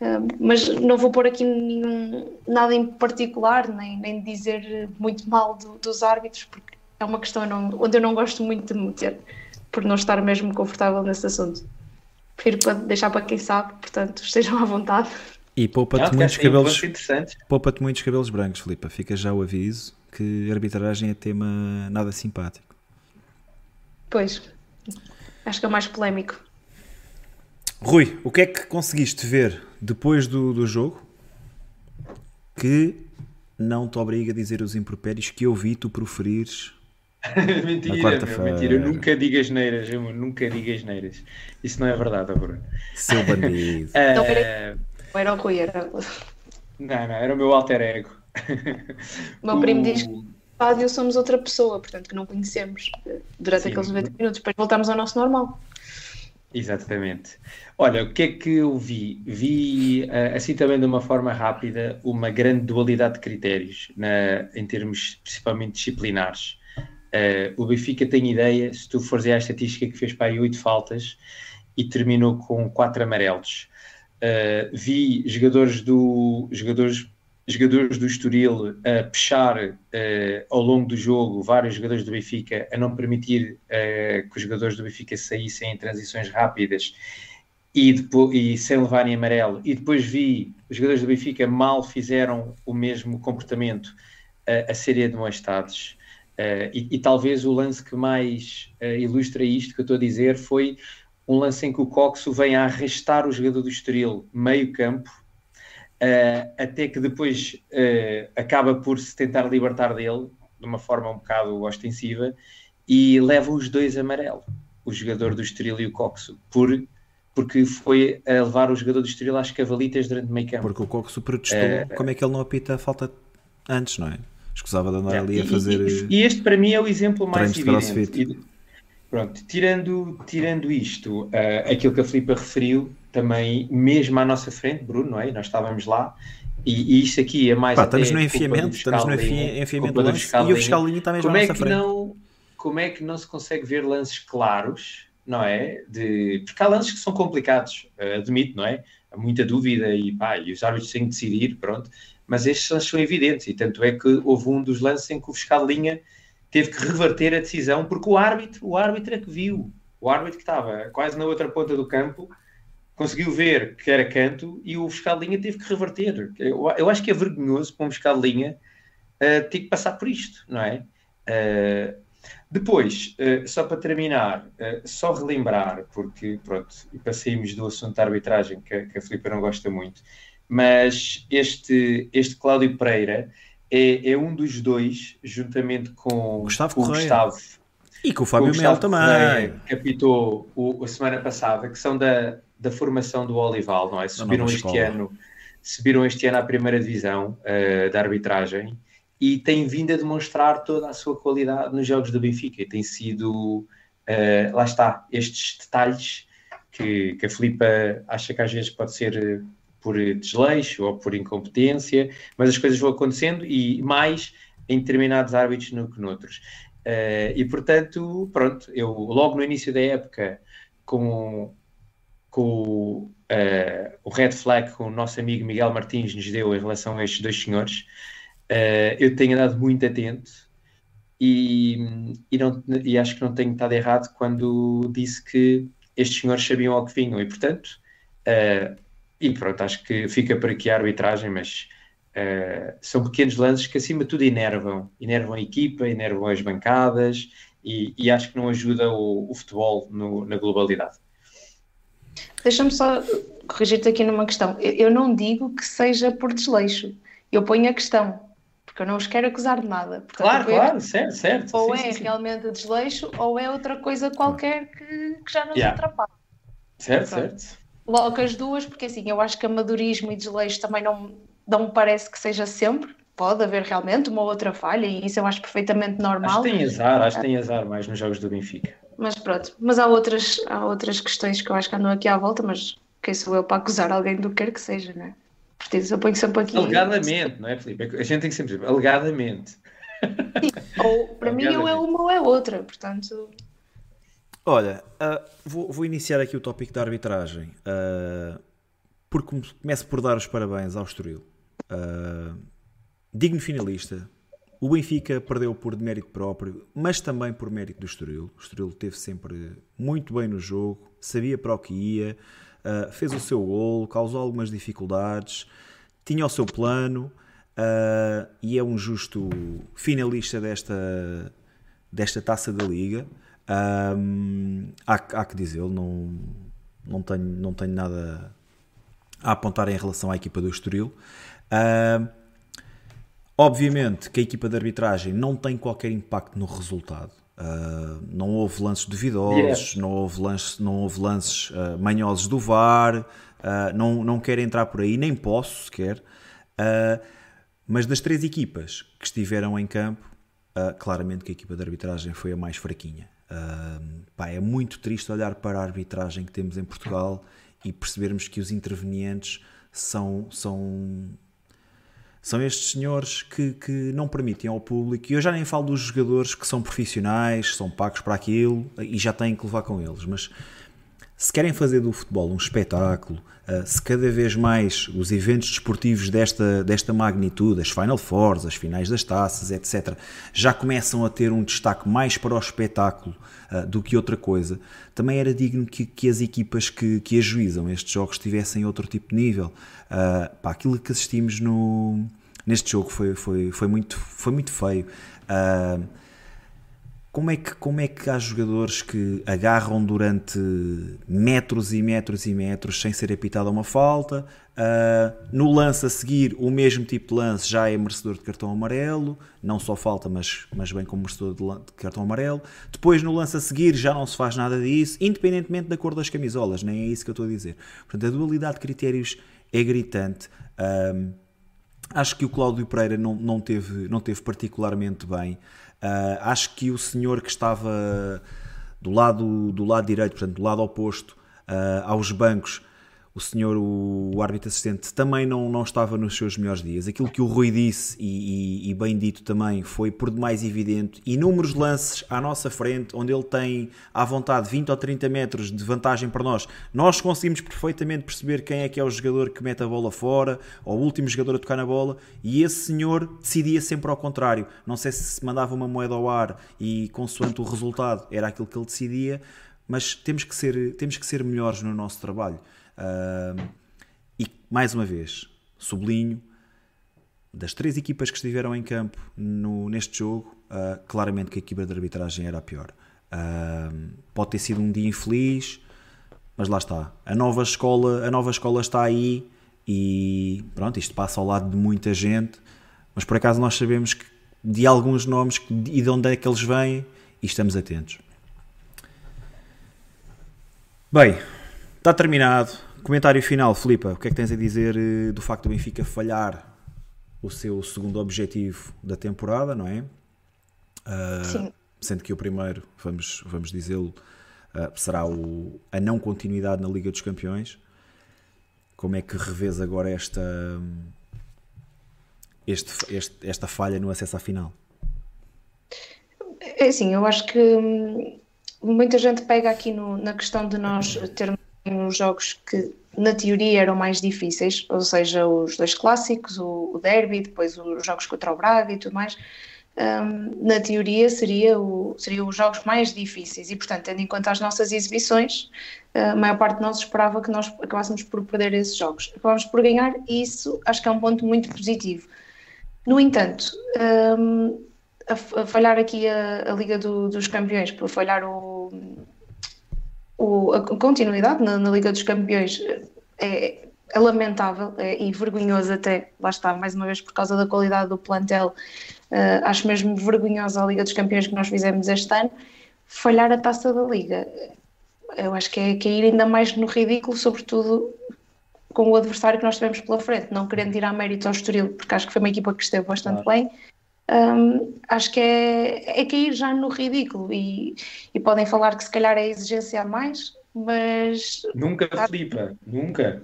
C: Uh, mas não vou pôr aqui nenhum, nada em particular, nem, nem dizer muito mal do, dos árbitros, porque é uma questão onde eu não gosto muito de meter, por não estar mesmo confortável nesse assunto. Prefiro deixar para quem sabe, portanto, estejam à vontade.
A: E poupa-te muitos cabelos, poupa-te muitos cabelos brancos, Filipe. Fica já o aviso que arbitragem é tema nada simpático.
C: Pois, acho que é o mais polémico.
A: Rui, o que é que conseguiste ver depois do, do jogo que não te obriga a dizer os impropérios que eu vi tu proferires
B: mentira, meu, mentira. Nunca digo as neiras, eu nunca digo as neiras. Isso não é verdade, Bruno.
A: Seu bandido.
C: uh... não, era, não era o Rui, era.
B: Não, não, era o meu alter ego.
C: O meu primo diz que Fábio somos outra pessoa, portanto que não conhecemos durante Sim. aqueles 90 minutos, depois voltamos ao nosso normal.
B: Exatamente. Olha, o que é que eu vi? Vi, eh, assim também de uma forma rápida, uma grande dualidade de critérios, na, em termos principalmente disciplinares. Uh, o Benfica tem ideia, se tu fores a estatística que fez para aí oito faltas e terminou com quatro amarelos. Uh, vi jogadores do jogadores jogadores do Estoril a puxar uh, ao longo do jogo vários jogadores do Benfica a não permitir uh, que os jogadores do Benfica saíssem em transições rápidas e, depois, e sem levarem amarelo. E depois vi os jogadores do Benfica mal fizeram o mesmo comportamento a serem demonstrados. E, e, talvez o lance que mais ilustra isto que eu estou a dizer foi um lance em que o Coxo vem a arrastar o jogador do Estoril meio campo uh, até que depois uh, acaba por se tentar libertar dele de uma forma um bocado ostensiva e leva os dois amarelo, o jogador do Estoril e o Coxo, por, porque foi a levar o jogador do Estoril às cavalitas durante o meio campo.
A: Porque o Coxo protestou, uh, como é que ele não apita a falta antes, não é? Escusava de andar ali a fazer...
B: E, e, este para mim é o exemplo mais evidente. Pronto, tirando, tirando isto, uh, aquilo que a Filipa referiu, também, mesmo à nossa frente, Bruno, não é? Nós estávamos lá e, e isto aqui é mais.
A: Pá, estamos no enfiamento, estamos no enfiamento do lance e o fiscal linha está mesmo como à é nossa
B: que
A: frente.
B: Não, como é que não se consegue ver lances claros, não é? De, porque há lances que são complicados, uh, admito, não é? Há muita dúvida e, pá, e os árbitros têm que decidir, pronto. Mas estes lances são evidentes e tanto é que houve um dos lances em que o fiscal linha teve que reverter a decisão porque o árbitro, o árbitro é que viu. O árbitro que estava quase na outra ponta do campo conseguiu ver que era canto e o fiscal de linha teve que reverter. Eu, eu acho que é vergonhoso para um fiscal de linha uh, ter que passar por isto, não é? Uh, depois, uh, só para terminar, só relembrar, porque pronto, passemos do assunto da arbitragem que, que a Filipe não gosta muito, mas este, este Cláudio Pereira é, é um dos dois, juntamente com
A: Gustavo Correia.
B: Gustavo
A: E com o Fábio
B: o
A: Mel
B: Gustavo
A: também.
B: Correia, que apitou o, a semana passada, que são da, da formação do Olival, não é? Subiram este
A: escola.
B: ano, subiram este ano à primeira divisão eh, da arbitragem e têm vindo a demonstrar toda a sua qualidade nos jogos do Benfica. E tem sido, eh, lá está, estes detalhes que, que a Filipa acha que às vezes pode ser eh, por desleixo ou por incompetência, mas as coisas vão acontecendo e mais em determinados árbitros no que noutros. Eh, e portanto, pronto, eu logo no início da época, com, com eh, o red flag que o nosso amigo Miguel Martins nos deu em relação a estes dois senhores, eh, eu tenho andado muito atento e, e, não, e acho que não tenho estado errado quando disse que estes senhores sabiam ao que vinham e portanto, eh, e pronto, acho que fica por aqui a arbitragem, mas Uh, são pequenos lances que acima de tudo enervam, enervam a equipa, enervam as bancadas e, e acho que não ajuda o, o futebol no, na globalidade.
C: Deixa-me só corrigir-te aqui numa questão. Eu, eu não digo que seja por desleixo, eu ponho a questão, porque eu não os quero acusar de nada. Portanto,
B: Claro, claro, certo, certo.
C: Ou
B: Sim,
C: é
B: sim, sim.
C: realmente desleixo, ou é outra coisa qualquer que, que já nos
B: Yeah.
C: atrapalha.
B: Certo,
C: Pronto.
B: certo.
C: Logo as duas, porque assim, eu acho que amadorismo e desleixo também não, não parece que seja sempre. Pode haver realmente uma outra falha, e isso eu acho perfeitamente
B: Acho
C: normal.
B: que tem azar, acho que tem azar mais nos jogos do Benfica.
C: Mas pronto, mas há outras, há outras questões que eu acho que andam aqui à volta, mas quem sou eu para acusar alguém do que quer que seja, né? Portanto, eu ponho sempre aqui.
B: Alegadamente, não é, Filipe? A gente tem que sempre dizer, alegadamente.
C: Ou para mim, ou é uma ou é outra, portanto.
A: Olha, ah, vou, vou iniciar aqui o tópico da arbitragem. ah, porque come- começo por dar os parabéns ao Estoril. Ah, digno finalista. O Benfica perdeu por mérito próprio, mas também por mérito do Estoril. O Estoril esteve sempre muito bem no jogo, sabia para o que ia, ah, fez o seu gol, causou algumas dificuldades, tinha o seu plano ah, e é um justo finalista desta, desta taça da Liga. Ahm, há, há que dizê-lo, não, não, tenho, não tenho nada a apontar em relação à equipa do Estoril. Obviamente que a equipa de arbitragem não tem qualquer impacto no resultado. Ah, não houve lances duvidosos,
B: Direto.
A: não houve lances, não houve lances ah, manhosos do VAR, ah, não, não quero entrar por aí, nem posso sequer. Ah, mas das três equipas que estiveram em campo, claramente que a equipa de arbitragem foi a mais fraquinha. Pá, é muito triste olhar para a arbitragem que temos em Portugal e percebermos que os intervenientes são, são, são estes senhores que, que não permitem ao público, e eu já nem falo dos jogadores que são profissionais, são pagos para aquilo e já têm que levar com eles, mas se querem fazer do futebol um espetáculo, se cada vez mais os eventos desportivos desta, desta magnitude, as Final Fours, as finais das taças, etc., já começam a ter um destaque mais para o espetáculo uh, do que outra coisa, também era digno que, que as equipas que, que ajuizam estes jogos tivessem outro tipo de nível. Uh, pá, aquilo que assistimos no, neste jogo foi, foi, foi, muito, foi muito feio. Uh, como é, que, como é que há jogadores que agarram durante metros e metros e metros sem ser apitada uma falta? Uh, no lance a seguir, o mesmo tipo de lance já é merecedor de cartão amarelo, não só falta, mas, mas bem como merecedor de, de cartão amarelo. Depois, no lance a seguir, já não se faz nada disso, independentemente da cor das camisolas, nem é isso que eu estou a dizer. Portanto, a dualidade de critérios é gritante. Um, Acho que o Cláudio Pereira não, não, teve, não teve particularmente bem. Uh, acho que o senhor que estava do lado, do lado direito, portanto, do lado oposto uh, aos bancos, o senhor, o, o árbitro assistente, também não, não estava nos seus melhores dias. Aquilo que o Rui disse, e, e- e bem dito também, foi por demais evidente. Inúmeros lances à nossa frente, onde ele tem à vontade 20 ou 30 metros de vantagem para nós. Nós conseguimos perfeitamente perceber quem é que é o jogador que mete a bola fora, ou o último jogador a tocar na bola, e esse senhor decidia sempre ao contrário. Não sei se se mandava uma moeda ao ar e, consoante o resultado, era aquilo que ele decidia, mas temos que ser, temos que ser melhores no nosso trabalho. Ah, e, mais uma vez, sublinho, das três equipas que estiveram em campo no- neste jogo, ah, claramente que a equipa de arbitragem era a pior. Ah, pode ter sido um dia infeliz, mas lá está. A nova escola, a nova escola está aí e pronto, isto passa ao lado de muita gente. Mas por acaso nós sabemos que, de alguns nomes e de onde é que eles vêm e estamos atentos. Bem, está terminado. Comentário final, Filipa, o que é que tens a dizer eh, do facto do Benfica falhar o seu segundo objetivo da temporada, não é? Uh, Sim. Sendo que o primeiro, vamos, vamos dizê-lo, uh, será o, a não continuidade na Liga dos Campeões. Como é que revês agora esta, este, este, esta falha no acesso à final?
C: É assim, eu acho que hum, muita gente pega aqui no, na questão de nós termos nos jogos que na teoria eram mais difíceis, ou seja, os dois clássicos, o, o derby, depois os jogos contra o Braga e tudo mais, um, na teoria seria o, seriam os jogos mais difíceis e, portanto, tendo em conta as nossas exibições, a maior parte de nós esperava que nós acabássemos por perder esses jogos. Acabámos por ganhar e isso acho que é um ponto muito positivo. No entanto, um, a, a, falhar aqui a, a Liga do, dos Campeões, por falhar o, o, a continuidade na, na, Liga dos Campeões é, é lamentável é, e vergonhoso até, lá está, mais uma vez por causa da qualidade do plantel, uh, acho mesmo vergonhosa a Liga dos Campeões que nós fizemos este ano, falhar a taça da Liga. Eu acho que é cair ainda mais no ridículo, sobretudo com o adversário que nós tivemos pela frente, não querendo tirar mérito ao Estoril, porque acho que foi uma equipa que esteve bastante claro. bem, um, acho que é, é cair já no ridículo e, e, podem falar que se calhar é exigência a mais, mas.
B: Nunca, flipa, nunca.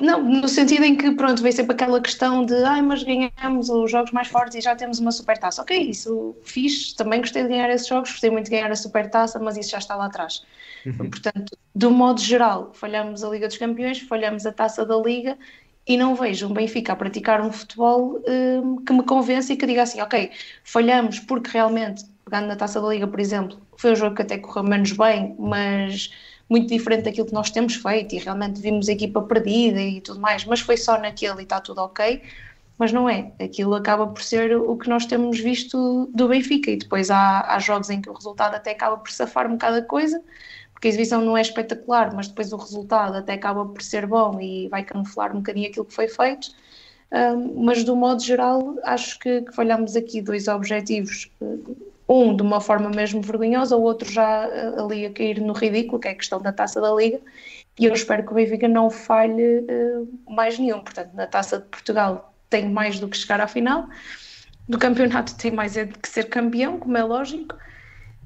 C: Não, no sentido em que, pronto, vem sempre aquela questão de ai, mas ganhamos os jogos mais fortes e já temos uma super taça. Ok, isso fiz, também gostei de ganhar esses jogos, gostei muito de ganhar a super taça, mas isso já está lá atrás. Uhum. Portanto, um modo geral, falhamos a Liga dos Campeões, falhamos a taça da Liga e não vejo um Benfica a praticar um futebol um, que me convença e que diga assim, ok, falhamos porque realmente, pegando na Taça da Liga, por exemplo, foi um jogo que até correu menos bem, mas muito diferente daquilo que nós temos feito e realmente vimos a equipa perdida e tudo mais, mas foi só naquele e está tudo ok, mas não é. Aquilo acaba por ser o que nós temos visto do Benfica e depois há, há jogos em que o resultado até acaba por safar um bocado a coisa, porque a exibição não é espetacular, mas depois o resultado até acaba por ser bom e vai camuflar um bocadinho aquilo que foi feito. Um, mas, do modo geral, acho que, que falhamos aqui dois objetivos. Um de uma forma mesmo vergonhosa, o outro já uh, ali a cair no ridículo, que é a questão da taça da Liga. E eu espero que o Benfica não falhe uh, mais nenhum. Portanto, na taça de Portugal tem mais do que chegar à final, do campeonato tem mais é que ser campeão, como é lógico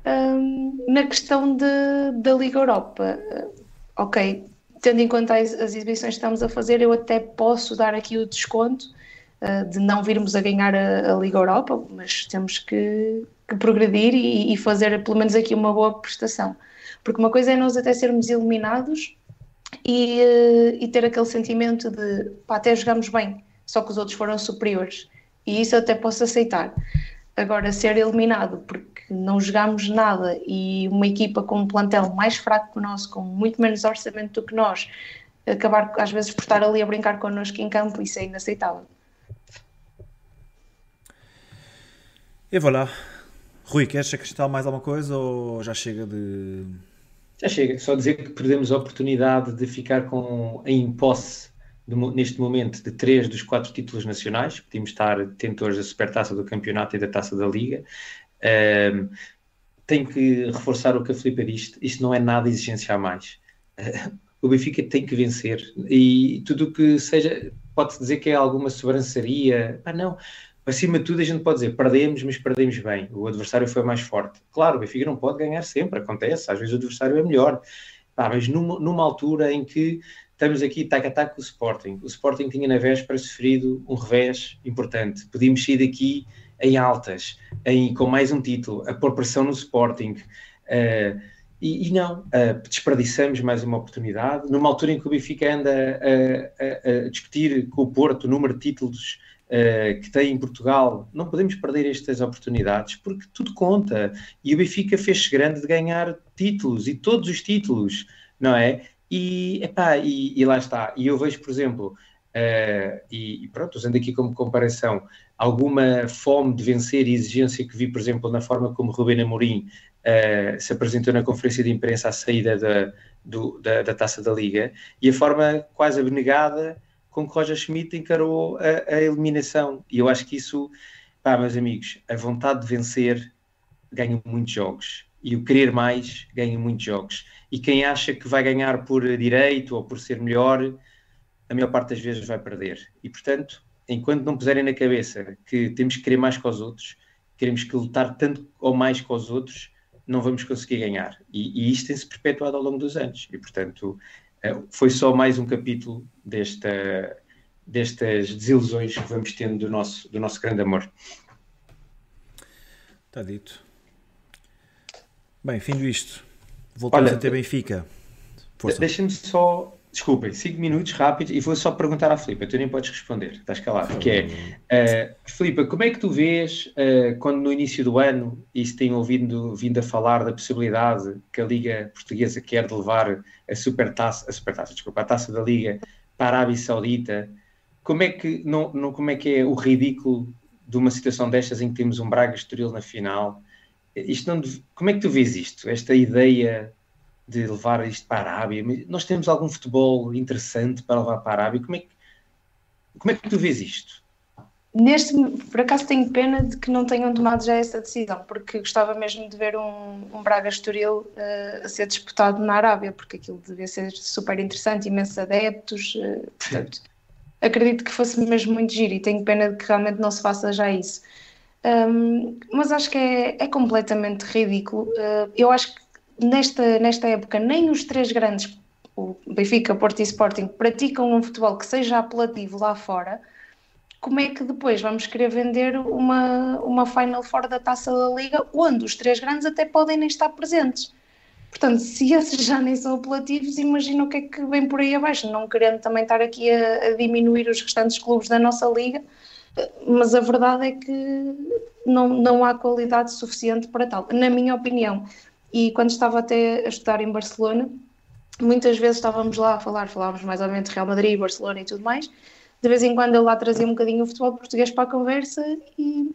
C: um, na questão de, da Liga Europa, ok, tendo em conta as, as, exibições que estamos a fazer, eu até posso dar aqui o desconto uh, de não virmos a ganhar a, a Liga Europa, mas temos que, que progredir e, e, fazer pelo menos aqui uma boa prestação. Porque uma coisa é nós até sermos eliminados e, uh, e ter aquele sentimento de pá, até jogamos bem, só que os outros foram superiores. E isso eu até posso aceitar. Agora, ser eliminado porque não jogámos nada e uma equipa com um plantel mais fraco que o nosso, com muito menos orçamento do que nós, acabar às vezes por estar ali a brincar connosco em campo, isso é inaceitável.
A: E voilà. Rui, queres acrescentar mais alguma coisa ou já chega de.
B: Já chega, só dizer que perdemos a oportunidade de ficar com em posse de, neste momento de três dos quatro títulos nacionais, podíamos estar tentores da supertaça do campeonato e da taça da liga. Um, tenho que reforçar o que a Filipe disse, isto não é nada exigência a mais. O Benfica tem que vencer. E tudo o que seja, pode-se dizer que é alguma sobrançaria, ah não, acima de tudo a gente pode dizer, perdemos, mas perdemos bem, o adversário foi mais forte. Claro, o Benfica não pode ganhar sempre, acontece, às vezes o adversário é melhor, ah, mas numa, numa altura em que estamos aqui tac a tac com o Sporting. O Sporting tinha na véspera sofrido um revés importante. Podíamos sair daqui em altas, em, com mais um título, a pôr pressão no Sporting. Uh, e, e, não, uh, desperdiçamos mais uma oportunidade. Numa altura em que o Benfica anda a, a, a discutir com o Porto o número de títulos uh, que tem em Portugal, não podemos perder estas oportunidades porque tudo conta. E o Benfica fez-se grande de ganhar títulos e todos os títulos, não é? E, epá, e, e lá está. E eu vejo, por exemplo, uh, e, e, pronto, usando aqui como comparação, alguma fome de vencer e exigência que vi, por exemplo, na forma como Rubén Amorim uh, se apresentou na conferência de imprensa à saída da, do, da, da, taça da Liga, e a forma quase abnegada com que Roger Schmidt encarou a, a eliminação. E eu acho que isso, pá, meus amigos, a vontade de vencer ganha muitos jogos. E o querer mais ganha muitos jogos. E quem acha que vai ganhar por direito ou por ser melhor, a maior parte das vezes vai perder. E portanto, enquanto não puserem na cabeça que temos que querer mais que os outros, queremos que lutar tanto ou mais que os outros, não vamos conseguir ganhar. E, e isto tem-se perpetuado ao longo dos anos. E portanto, eh, foi só mais um capítulo desta, destas desilusões que vamos tendo do nosso, do nosso grande amor.
A: Está dito. Bem, fim isto. Voltamos Olha, a ter Benfica.
B: Deixa-me só Desculpem, 5 minutos rápidos e vou só perguntar à Filipa, tu nem podes responder, estás calado, que é, uh, Filipa, como é que tu vês uh, quando no início do ano, e se tem ouvido vindo a falar da possibilidade que a Liga Portuguesa quer de levar a supertaça, a supertaça, desculpa, a taça da Liga para a Arábia Saudita, como é que, não, não, como é, que é o ridículo de uma situação destas em que temos um Braga Estoril na final? Isto não, como é que tu vês isto? Esta ideia de levar isto para a Arábia. Nós temos algum futebol interessante para levar para a Arábia. Como é que, como é que tu vês isto?
C: Neste, por acaso tenho pena de que não tenham tomado já essa decisão, porque gostava mesmo de ver um, um Braga Estoril uh, a ser disputado na Arábia, porque aquilo devia ser super interessante, imensos adeptos, uh, portanto, acredito que fosse mesmo muito giro e tenho pena de que realmente não se faça já isso. Um, mas acho que é, é completamente ridículo. Uh, eu acho que nesta, nesta época nem os três grandes, o Benfica, Porto e Sporting, praticam um futebol que seja apelativo lá fora, como é que depois vamos querer vender uma, uma Final fora da Taça da Liga, onde os três grandes até podem nem estar presentes? Portanto, se esses já nem são apelativos, imagina o que é que vem por aí abaixo, não querendo também estar aqui a, a diminuir os restantes clubes da nossa liga, mas a verdade é que não, não há qualidade suficiente para tal, na minha opinião. E quando estava até a estudar em Barcelona, muitas vezes estávamos lá a falar, falávamos mais ou menos de Real Madrid, Barcelona e tudo mais. De vez em quando ele lá trazia um bocadinho o futebol português para a conversa e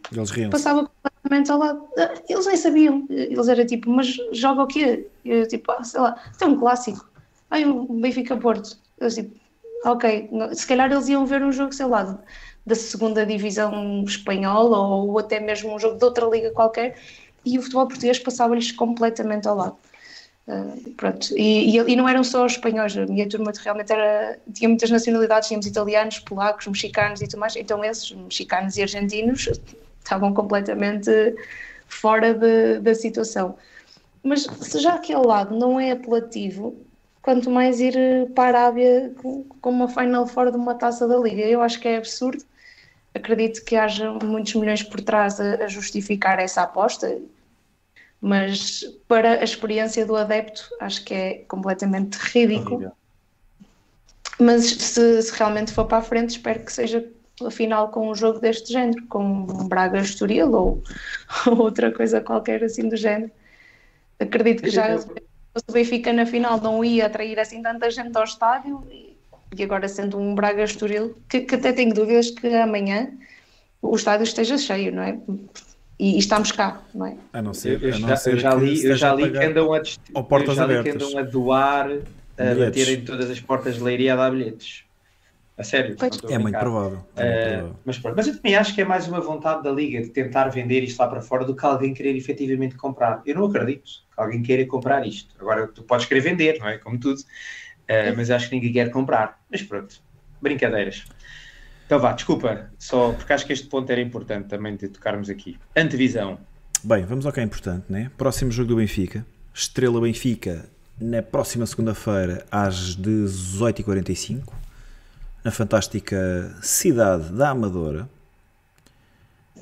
C: passava completamente ao lado. Ah, eles nem sabiam, eles eram tipo, mas joga o quê? Eu tipo, ah, sei lá, tem um clássico. Ai, um Benfica Porto. Eu tipo, ok, se calhar eles iam ver um jogo, sei lá, da segunda divisão espanhola ou até mesmo um jogo de outra liga qualquer e o futebol português passava-lhes completamente ao lado. Uh, pronto. E, e, e, não eram só os espanhóis, a minha turma realmente era, tinha muitas nacionalidades, tínhamos italianos, polacos, mexicanos e tudo mais, então esses, mexicanos e argentinos, estavam completamente fora de, da situação. Mas se já aquele lado não é apelativo, quanto mais ir para a Arábia com, com uma final fora de uma taça da Liga, eu acho que é absurdo acredito que haja muitos milhões por trás a, a justificar essa aposta, mas para a experiência do adepto acho que é completamente ridículo. Mas se, se, realmente for para a frente, espero que seja afinal com um jogo deste género, com um Braga Estoril ou, ou outra coisa qualquer assim do género. Acredito que já se o Benfica na final não ia atrair assim tanta gente ao estádio e agora sendo um Braga Estoril, que, que até tenho dúvidas que amanhã o estádio esteja cheio, não é? E, e, estamos cá, não é?
A: A não ser,
B: eu,
A: a não já, ser eu
B: já li, eu já li que andam a,
A: ou portas
B: eu já
A: li
B: que andam a doar, a bater em todas as portas de leiria a dar bilhetes. A sério,
A: é muito provável. É
B: uh, Mas, pronto, mas eu também acho que é mais uma vontade da Liga de tentar vender isto lá para fora do que alguém querer efetivamente comprar. Eu não acredito que alguém queira comprar isto. Agora, tu podes querer vender, não é? Como tudo. Uh, mas acho que ninguém quer comprar. Mas pronto, brincadeiras. Então vá, desculpa, só porque acho que este ponto era importante também de tocarmos aqui. Antevisão.
A: Bem, vamos ao que é importante, né? Próximo jogo do Benfica. Estrela Benfica na próxima segunda-feira às 18h45 na fantástica cidade da Amadora.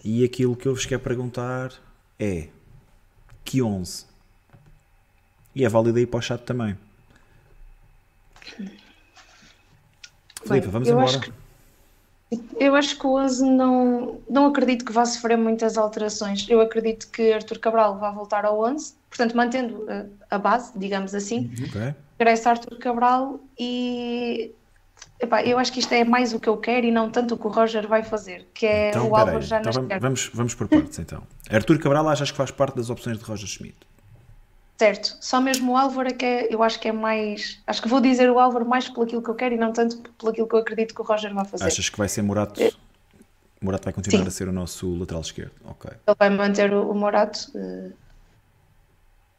A: E aquilo que eu vos quero perguntar é que 11? E é válido aí para o chat também. Filipe, vamos embora.
C: Acho que, eu acho que o 11 não, não acredito que vá sofrer muitas alterações. Eu acredito que Arthur Cabral vai voltar ao 11, portanto, mantendo a, a base, digamos assim.
A: Uhum. Okay.
C: Regressa Arthur Cabral e Epá, eu acho que isto é mais o que eu quero e não tanto o que o Roger vai fazer, que é então, o Álvaro já
A: então, vamos, vamos, vamos por partes então. Arthur Cabral achas que faz parte das opções de Roger Schmidt?
C: Certo, só mesmo o Álvaro é que é, eu acho que é mais. Acho que vou dizer o Álvaro mais pelo aquilo que eu quero e não tanto pelo aquilo que eu acredito que o Roger vai fazer.
A: Achas que vai ser Morato? É. Morato vai continuar Sim. a ser o nosso lateral esquerdo. Ok.
C: Ele vai manter o, o Morato, uh,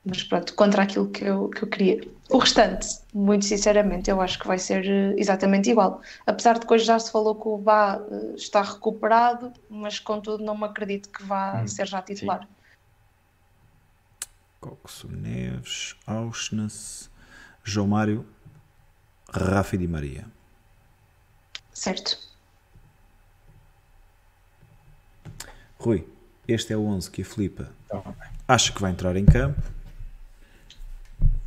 C: mas pronto, contra aquilo que eu, que eu queria. O restante, muito sinceramente, eu acho que vai ser uh, exatamente igual. Apesar de que hoje já se falou que o Bá uh, está recuperado, mas contudo não me acredito que vá hum, ser já titular. Sim.
A: Coxo Neves, Auschness, João Mário, Rafa Di Maria.
C: Certo.
A: Rui, este é o 11 que a Filipa então, acha que vai entrar em campo.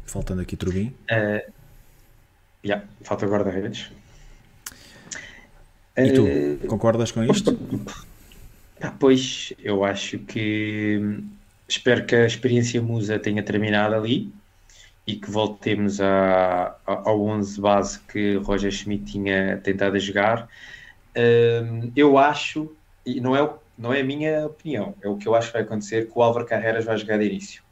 A: Faltando aqui Trubin.
B: Uh, yeah, falta guarda-redes.
A: E tu, uh, concordas com isto?
B: Pois, eu acho que espero que a experiência Musa tenha terminado ali e que voltemos a, a, ao 11 base que Roger Schmidt tinha tentado jogar. Um, eu acho, e não é, não é a minha opinião, é o que eu acho que vai acontecer, que o Álvaro Carreras vai jogar de início.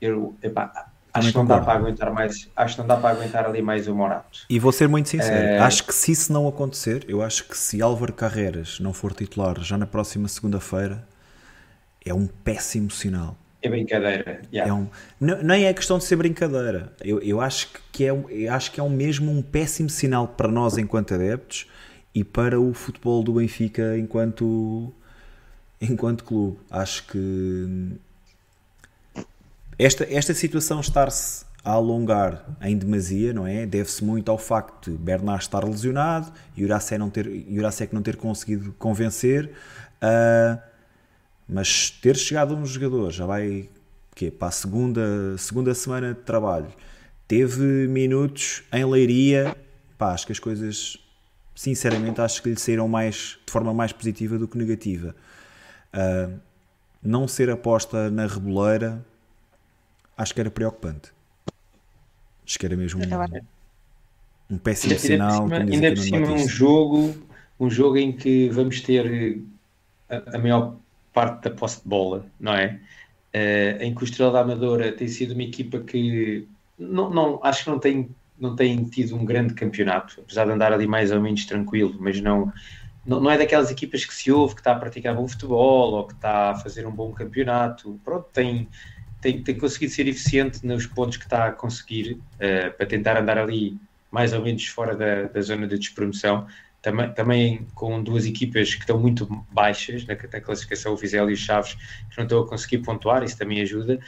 B: Eu, epá, acho que não dá para aguentar mais, acho que não dá para aguentar ali mais o Morato.
A: E vou ser muito sincero, é... acho que se isso não acontecer, eu acho que se Álvaro Carreras não for titular já na próxima segunda-feira, é um péssimo sinal.
B: É brincadeira. Yeah.
A: É um, não, nem é questão de ser brincadeira. Eu, eu, acho que é, eu acho que é um mesmo um péssimo sinal para nós enquanto adeptos e para o futebol do Benfica enquanto, enquanto clube. Acho que esta, esta situação estar-se a alongar em demasia, não é? Deve-se muito ao facto de Bernard estar lesionado e Uracek não ter, Uracek não ter conseguido convencer. Uh, mas ter chegado um jogador, já vai quê? para a segunda, segunda semana de trabalho, teve minutos em leiria, pá, acho que as coisas, sinceramente, acho que lhe saíram mais, de forma mais positiva do que negativa. Uh, não ser aposta na reboleira, acho que era preocupante. Acho que era mesmo um, um péssimo sinal.
B: Ainda por cima, ainda por cima um jogo, um jogo em que vamos ter a, a maior parte da posse de bola, não é? Uh, em que o Estrela da Amadora tem sido uma equipa que não, não, acho que não tem, não tem tido um grande campeonato, apesar de andar ali mais ou menos tranquilo, mas não, não, não é daquelas equipas que se ouve que está a praticar bom futebol ou que está a fazer um bom campeonato. Pronto, tem, tem, tem conseguido ser eficiente nos pontos que está a conseguir uh, para tentar andar ali mais ou menos fora da, da zona de despromoção também, também com duas equipas que estão muito baixas na, na classificação, o Vizela e o Chaves, que não estão a conseguir pontuar, isso também ajuda.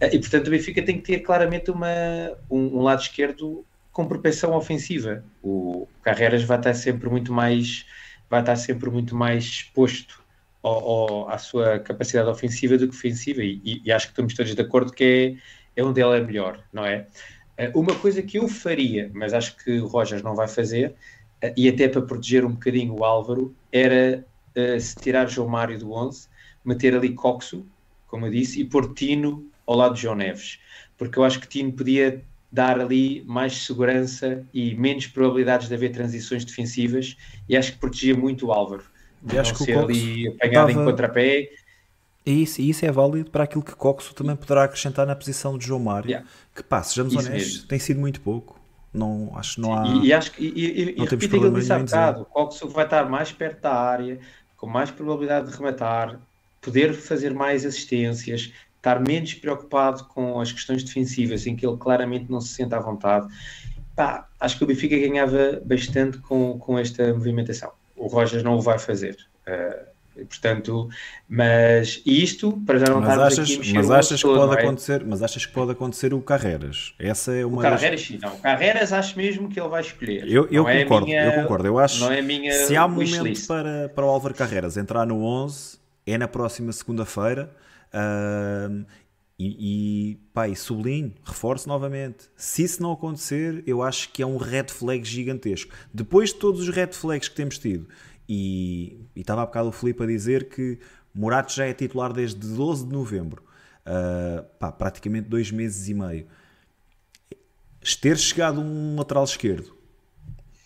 B: Eh, e portanto o Benfica tem que ter claramente uma, um, um lado esquerdo com propensão ofensiva. O Carreras vai estar sempre muito mais vai estar sempre muito mais exposto ao, ao, à sua capacidade ofensiva do que ofensiva e, e, acho que estamos todos de acordo que é, é onde ele é melhor, não é? Eh, uma coisa que eu faria, mas acho que o Rojas não vai fazer, e até para proteger um bocadinho o Álvaro, era uh, se tirar João Mário do 11, meter ali Coxo, como eu disse, e pôr Tino ao lado de João Neves, porque eu acho que Tino podia dar ali mais segurança e menos probabilidades de haver transições defensivas, e acho que protegia muito o Álvaro.
A: E acho que o Coxo ali apanhado em contrapé. E isso, e isso é válido para aquilo que Coxo também poderá acrescentar na posição de João Mário, yeah. que pá, sejamos isso honestos, mesmo. tem sido muito pouco. Não, acho que não há.
B: E, e acho que, e, e, e repito aquilo que disse há bocado: o vai estar mais perto da área, com mais probabilidade de rematar, poder fazer mais assistências, estar menos preocupado com as questões defensivas, em que ele claramente não se sente à vontade. Pá, acho que o Benfica ganhava bastante com, com esta movimentação. O Rojas não o vai fazer. Uh, e, portanto, mas isto para já não mas achas, aqui
A: mas achas que todo, pode é? acontecer, mas achas que pode acontecer o Carreras? Essa é uma
B: o Carreras das... sim, não. O Carreras acho mesmo que ele vai escolher.
A: Eu, eu é concordo, minha, eu concordo. Eu acho não é minha se há momento para, para o Álvaro Carreras entrar no 11 é na próxima segunda-feira. Uh, e, e, pá, e sublinho, reforço novamente. Se isso não acontecer, eu acho que é um red flag gigantesco. Depois de todos os red flags que temos tido, e, estava há bocado o Filipe a dizer que Morato já é titular desde 12 de novembro, uh, pá, praticamente dois meses e meio. Ter chegado um lateral esquerdo,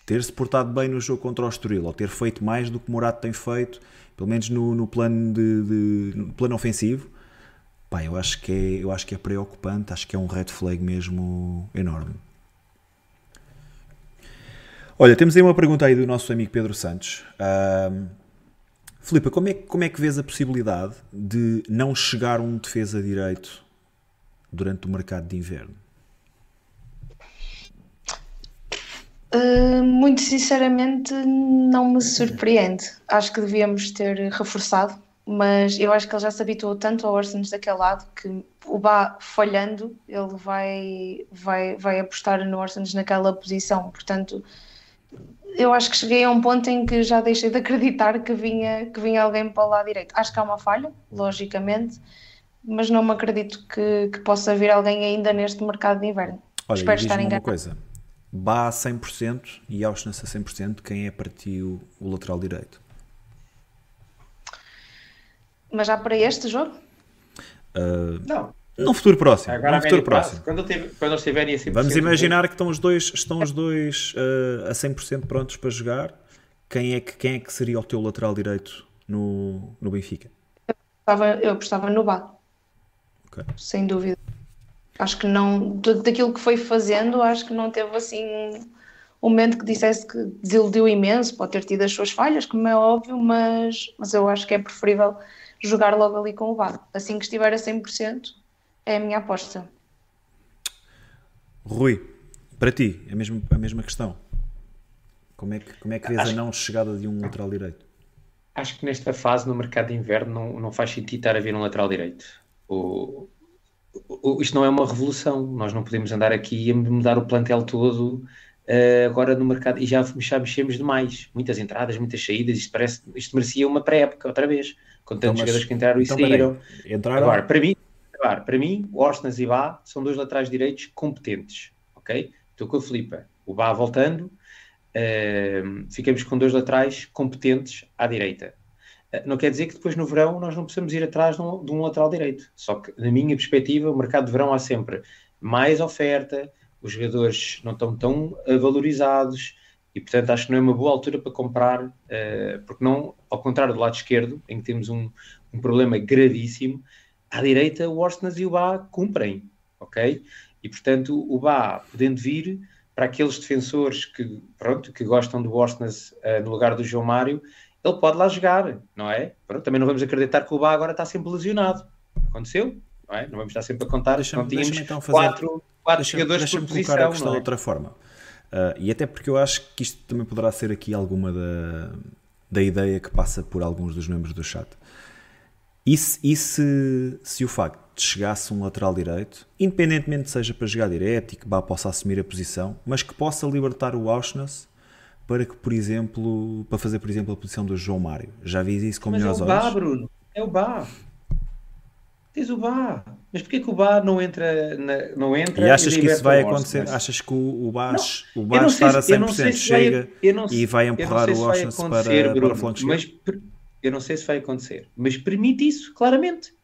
A: ter-se portado bem no jogo contra o Estoril, ou ter feito mais do que Morato tem feito, pelo menos no, no plano, de, de, no plano ofensivo, Pá, eu acho que é, eu acho que é preocupante, acho que é um red flag mesmo enorme. Olha, temos aí uma pergunta aí do nosso amigo Pedro Santos. Um, Filipe, como é, como é que vês a possibilidade de não chegar um defesa direito durante o mercado de inverno?
C: Uh, muito sinceramente, não me surpreende. Acho que devíamos ter reforçado, mas eu acho que ele já se habituou tanto ao Orsens daquele lado que o Bá falhando, ele vai, vai, vai apostar no Orsens naquela posição. Portanto, eu acho que cheguei a um ponto em que já deixei de acreditar que vinha, que vinha alguém para o lado direito. Acho que há uma falha, logicamente, mas não me acredito que, que possa vir alguém ainda neste mercado de inverno.
A: Olha, Espero estar enganado. uma coisa. Bá a 100% e Auschwitz a 100%, quem é para ti o, o lateral direito?
C: Mas já para este jogo?
A: Uh, não. Num futuro próximo. Agora, num futuro próximo.
B: Quando, teve, quando eles estiverem a 100%.
A: Vamos imaginar que estão os dois, estão os dois uh, a 100% prontos para jogar. Quem é, que, quem é que seria o teu lateral direito no, no Benfica?
C: Eu apostava, eu apostava no Bá. Okay. Sem dúvida. Acho que não, daquilo que foi fazendo, acho que não teve assim um momento que dissesse que desiludiu imenso, pode ter tido as suas falhas, como é óbvio, mas, mas eu acho que é preferível jogar logo ali com o Bá. Assim que estiver a 100%, é a minha aposta.
A: Rui, para ti, a mesma, a mesma questão. Como é que, como é que vês acho, a não chegada de um lateral direito?
B: Acho que nesta fase, no mercado de inverno, não, não faz sentido estar a vir um lateral direito. O, o, isto não é uma revolução. Nós não podemos andar aqui a mudar o plantel todo uh, agora no mercado. E já, já mexemos demais. Muitas entradas, muitas saídas. Isto, parece, isto merecia uma pré-época outra vez. Com tantos então, jogadores que entraram e então, saíram. Entraram... Agora, para mim, Para mim, o Orsnas e Bá são dois laterais direitos competentes, ok? Estou com a Filipa. O Bá voltando, uh, ficamos com dois laterais competentes à direita. Uh, não quer dizer que depois no verão nós não possamos ir atrás de um, de um, lateral direito. Só que, na minha perspectiva, o mercado de verão há sempre mais oferta, os jogadores não estão tão valorizados e, portanto, acho que não é uma boa altura para comprar, eh, porque não, ao contrário do lado esquerdo, em que temos um, um problema gravíssimo, à direita o Orsnas e o Bá cumprem, ok? E portanto o Bá podendo vir para aqueles defensores que, pronto, que gostam do Orsnas uh, no lugar do João Mário, ele pode lá jogar, não é? Pronto, também não vamos acreditar que o Bá agora está sempre lesionado. Aconteceu, não é? Não vamos estar sempre a contar, deixa não tínhamos então fazer, quatro, quatro deixa, jogadores deixa por posição.
A: Colocar a questão
B: é?
A: de outra forma. Uh, e até porque eu acho que isto também poderá ser aqui alguma da, da ideia que passa por alguns dos membros do chat. E se, e se, se o facto de chegasse um lateral direito, independentemente seja para jogar direto e que Bá possa assumir a posição, mas que possa libertar o Auschwitz para que, por exemplo, para fazer, por exemplo, a posição do João Mário. Já vi isso com melhores olhos.
B: É o Bá, Bruno. É o Bá. Tens o Bá. Mas porquê que o Bá não entra, na, não entra
A: e achas e que isso vai acontecer? Achas que o, o Bá, não, o Bá estar se, a 100% chega vai, e vai empurrar o Auschwitz para, para o flanco
B: mas, eu não sei se vai acontecer, mas permite isso, claramente.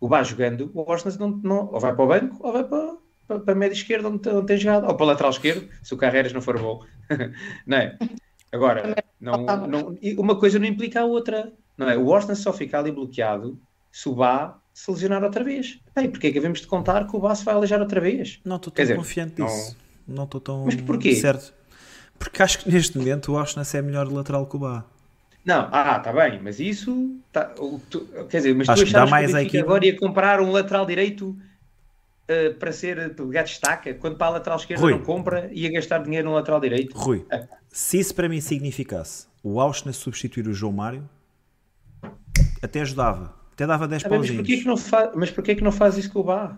B: O Bá jogando, o Orsnes não, não, ou vai para o banco ou vai para, para, para a média esquerda onde, onde tem jogado, ou para o lateral esquerdo, se o Carreiras não for bom. não é? Agora, não, não, uma coisa não implica a outra. Não é? O Orsnes só fica ali bloqueado se o Bá se lesionar outra vez. Bem, porque é que devemos de contar que o Bá se vai alejar outra vez?
A: Não estou tão dizer, confiante disso. Não estou tão Mas porquê? certo. Porque acho que neste momento o Orsnes é melhor lateral que o Bá.
B: Não, ah, está bem, mas isso. Tá, tu, quer dizer, mas Acho tu achavas que, mais que agora ia comprar um lateral direito uh, para ser para destaca, quando para a lateral esquerda Rui. não compra, ia gastar dinheiro no lateral direito.
A: Rui, ah. se isso para mim significasse o Auschwitz substituir o João Mário, até ajudava, até dava 10 ah,
B: mas porquê, que não faz, mas porquê que não faz isso com o Bá?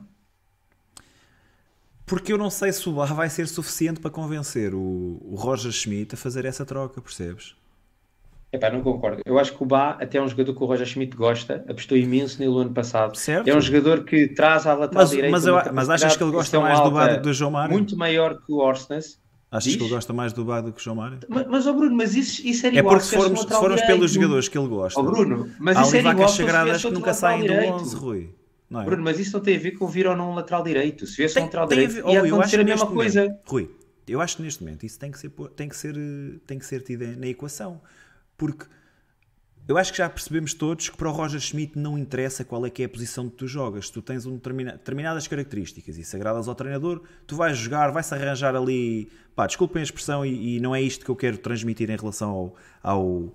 A: Porque eu não sei se o Bá vai ser suficiente para convencer o, o Roger Schmidt a fazer essa troca, percebes?
B: Epá, não concordo. Eu acho que o Bá até é um jogador que o Roger Schmidt gosta, apostou imenso nele o ano passado.
A: Certo.
B: É um jogador que traz à lateral
A: mas,
B: direita.
A: Mas, eu, mas achas que ele gosta mais do Bá do que do João Mário?
B: Muito maior que o Orsnes.
A: Achas Diz? que ele gosta mais do Bá do que o João Mário?
B: Mas, mas oh Bruno, mas isso, isso era
A: é igual. É porque se formos, se formos pelos jogadores que ele gosta.
B: Oh Bruno, mas isso era igual sagradas
A: que nunca saem do 11, Rui.
B: É? Bruno, mas isso não tem a ver com vir ou não um lateral direito. Se viesse um lateral direito, ia oh, acontecer a mesma coisa.
A: Rui, eu acho que neste momento isso tem que ser, tem que ser, tem que ser tido na equação. Porque eu acho que já percebemos todos que para o Roger Schmidt não interessa qual é que é a posição que tu jogas. Tu tens um determina, determinadas características e se agradas ao treinador, tu vais jogar, vai-se arranjar ali. Pá, desculpem a expressão e, e, não é isto que eu quero transmitir em relação ao, ao,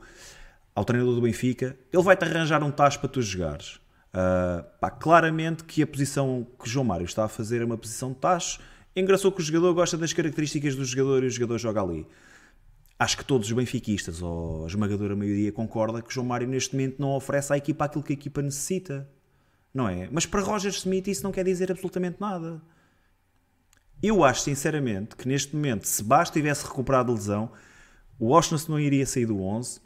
A: ao treinador do Benfica. Ele vai-te arranjar um tacho para tu jogares. Uh, pá, claramente que a posição que João Mário está a fazer é uma posição de tacho. Engraçou que o jogador gosta das características do jogador e o jogador joga ali acho que todos os benfiquistas, ou a esmagadora maioria, concorda que João Mário neste momento não oferece à equipa aquilo que a equipa necessita. Não é? Mas para Roger Smith isso não quer dizer absolutamente nada. Eu acho, sinceramente, que neste momento, se Basta tivesse recuperado a lesão, o Washington não iria sair do 11,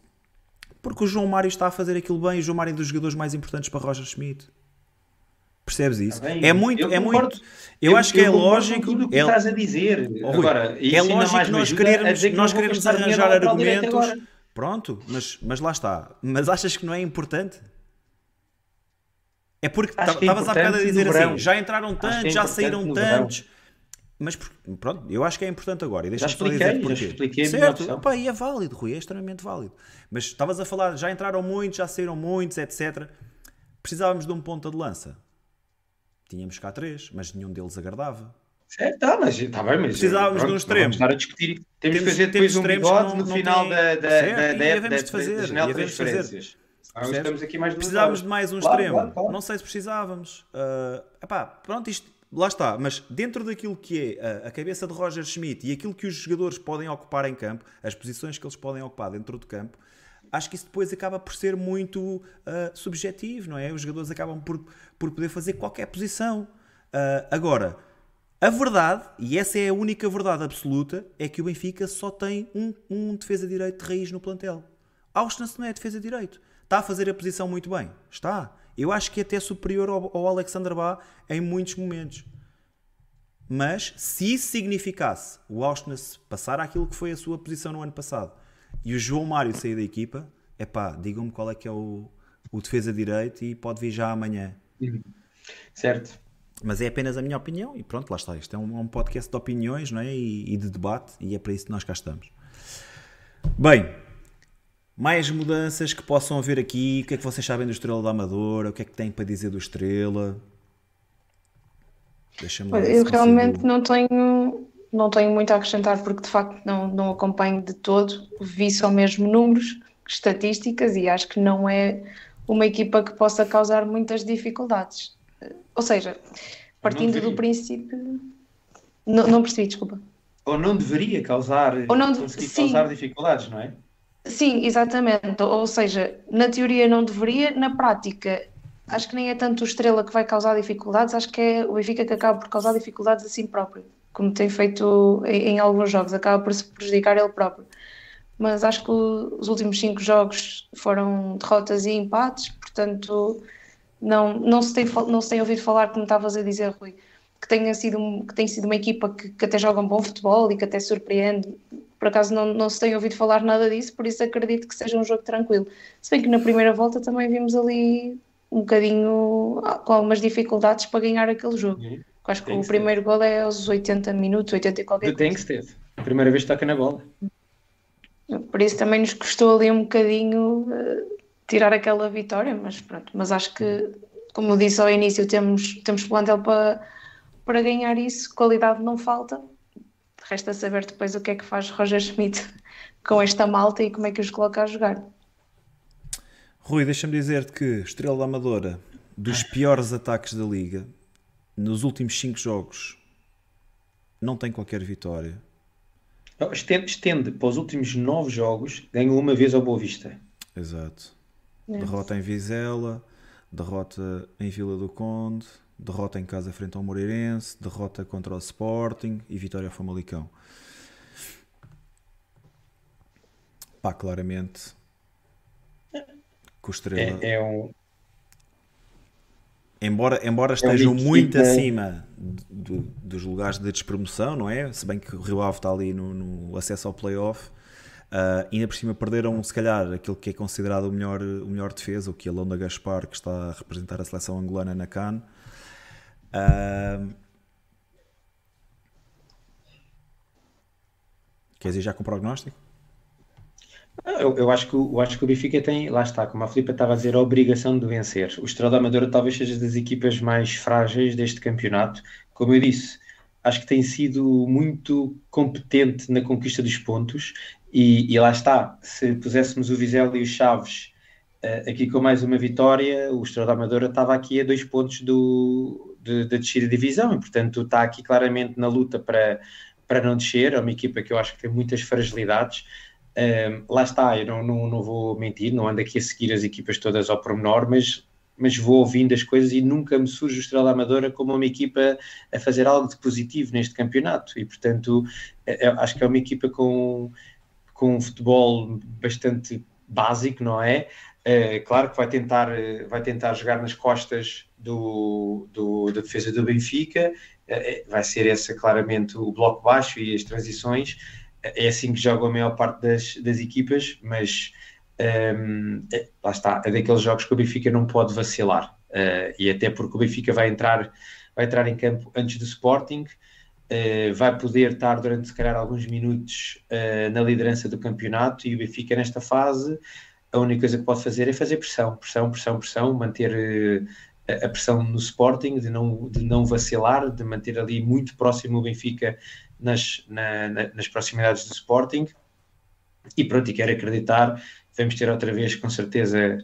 A: porque o João Mário está a fazer aquilo bem o João Mário é um dos jogadores mais importantes para Roger Schmidt. Percebes isso? Bem, é muito, é muito. Eu, eu acho que é lógico.
B: Tudo o que é, estás a dizer. Oh, Agora,
A: é lógico nós queremos, nós queremos arranjar argumentos. Pronto, mas, mas lá está. Mas achas que não é importante? É porque é estavas há bocado a dizer assim: já entraram é tantos, é já saíram tantos. Mas pronto, eu acho que é importante agora. E deixa-me só dizer porquê. Certo, Opa, e é válido, Rui, é extremamente válido. Mas estavas a falar, já entraram muitos, já saíram muitos, etc. Precisávamos de um ponta de lança Tínhamos cá três, mas nenhum deles agradava.
B: Certo, tá, mas está bem, mas
A: precisávamos pronto, de um extremo. Vamos
B: estar a discutir. Temos, temos que fazer depois um bigode não, no não final tem... da, da, certo, da, da, da, de fazer, da janela de transferências.
A: Estamos aqui mais precisávamos de mais um claro, extremo. Claro, claro. Não sei se precisávamos. Uh, epá, pronto, isto lá está. Mas dentro daquilo que é a, a cabeça de Roger Schmidt e aquilo que os jogadores podem ocupar em campo, as posições que eles podem ocupar dentro do campo, acho que isso depois acaba por ser muito uh, subjetivo, não é? Os jogadores acabam por, por poder fazer qualquer posição. Uh, agora, a verdade, e essa é a única verdade absoluta, é que o Benfica só tem um, um defesa direito de raiz no plantel. Austin não é defesa direito. Está a fazer a posição muito bem. Está. Eu acho que é até superior ao, ao Alexander Bá em muitos momentos. Mas se isso significasse o Austin passar aquilo que foi a sua posição no ano passado e o João Mário sair da equipa, é pá, digam-me qual é que é o, o defesa direito e pode vir já amanhã.
B: Certo.
A: Mas é apenas a minha opinião e pronto, lá está. Isto é um, é um podcast de opiniões não é? E, e, de debate e é para isso que nós cá estamos. Bem, mais mudanças que possam haver aqui. O que é que vocês sabem do Estrela da Amadora? O que é que têm para dizer do Estrela?
C: Eu realmente não tenho não tenho muito a acrescentar porque de facto não, não acompanho de todo, vi só mesmo números, estatísticas e acho que não é uma equipa que possa causar muitas dificuldades. Ou seja, partindo do princípio. Não, não, percebi, desculpa.
B: Ou não deveria causar, Ou não de... causar dificuldades, não é?
C: Sim, exatamente. Ou seja, na teoria não deveria, na prática acho que nem é tanto o Estrela que vai causar dificuldades, acho que é o Benfica que acaba por causar dificuldades a si próprio como tem feito em, alguns jogos, acaba por se prejudicar ele próprio. Mas acho que os últimos cinco jogos foram derrotas e empates, portanto não, não, se, tem, não se tem ouvido falar, como estavas a dizer, Rui, que tenha sido, que tem sido uma equipa que, que, até joga um bom futebol e que até surpreende. Por acaso não, não se tem ouvido falar nada disso, por isso acredito que seja um jogo tranquilo. Se bem que na primeira volta também vimos ali um bocadinho ah, com algumas dificuldades para ganhar aquele jogo. Acho que o primeiro gol é aos 80 minutos, 80 e qualquer
B: coisa. Tem que ter. A primeira vez que toca na bola.
C: Por isso também nos custou ali um bocadinho uh, tirar aquela vitória, mas pronto. Mas acho que, como eu disse ao início, temos, temos plantel para, para ganhar isso, qualidade não falta. Resta saber depois o que é que faz Roger Schmidt com esta malta e como é que os coloca a jogar.
A: Rui, deixa-me dizer-te que Estrela da Amadora, dos piores ataques da Liga, nos últimos 5 jogos não tem qualquer vitória.
B: Estende, estende para os últimos 9 jogos, ganhou uma vez ao Boa Vista.
A: Exato. É. Derrota em Vizela, derrota em Vila do Conde, derrota em casa frente ao Moreirense, derrota contra o Sporting e vitória ao Famalicão. Pá, claramente. Com o Estrela.
B: É, é um
A: embora, embora é estejam é muito acima do, dos lugares de despromoção, não é? Se bem que o Rio Ave está ali no, no acesso ao playoff, uh, ainda por cima perderam, se calhar, aquilo que é considerado o melhor, o melhor defesa, o que é Londa Gaspar, que está a representar a seleção angolana na CAN. Uh, queres ir já com o prognóstico?
B: Eu, eu, acho que, eu acho que o Benfica tem, lá está, como a Filipe estava a dizer, a obrigação de vencer. O Estrela da Amadora talvez seja das equipas mais frágeis deste campeonato. Como eu disse, acho que tem sido muito competente na conquista dos pontos e, e lá está, se puséssemos o Vizela e o Chaves uh, aqui com mais uma vitória, o Estrela da Amadora estava aqui a dois pontos do, de, de descer a divisão e portanto está aqui claramente na luta para, para não descer, é uma equipa que eu acho que tem muitas fragilidades um, lá está, eu não, não, não, vou mentir, não ando aqui a seguir as equipas todas ao pormenor, mas, mas vou ouvindo as coisas e nunca me surge o Estrela Amadora como uma equipa a fazer algo de positivo neste campeonato. E, portanto, é, é, acho que é uma equipa com, com um futebol bastante básico, não é? é? claro que vai tentar, vai tentar jogar nas costas do, do, da defesa do Benfica, é, vai ser esse claramente o bloco baixo e as transições é assim que joga a maior parte das, das equipas, mas um, é, lá está, é daqueles jogos que o Benfica não pode vacilar. Uh, e até porque o Benfica vai entrar, vai entrar em campo antes do Sporting, uh, vai poder estar durante se calhar alguns minutos uh, na liderança do campeonato e o Benfica nesta fase a única coisa que pode fazer é fazer pressão, pressão, pressão, pressão, manter a pressão no Sporting, de não, de não vacilar, de manter ali muito próximo o Benfica nas, na, nas proximidades do Sporting. E pronto, e quero acreditar, vamos ter outra vez com certeza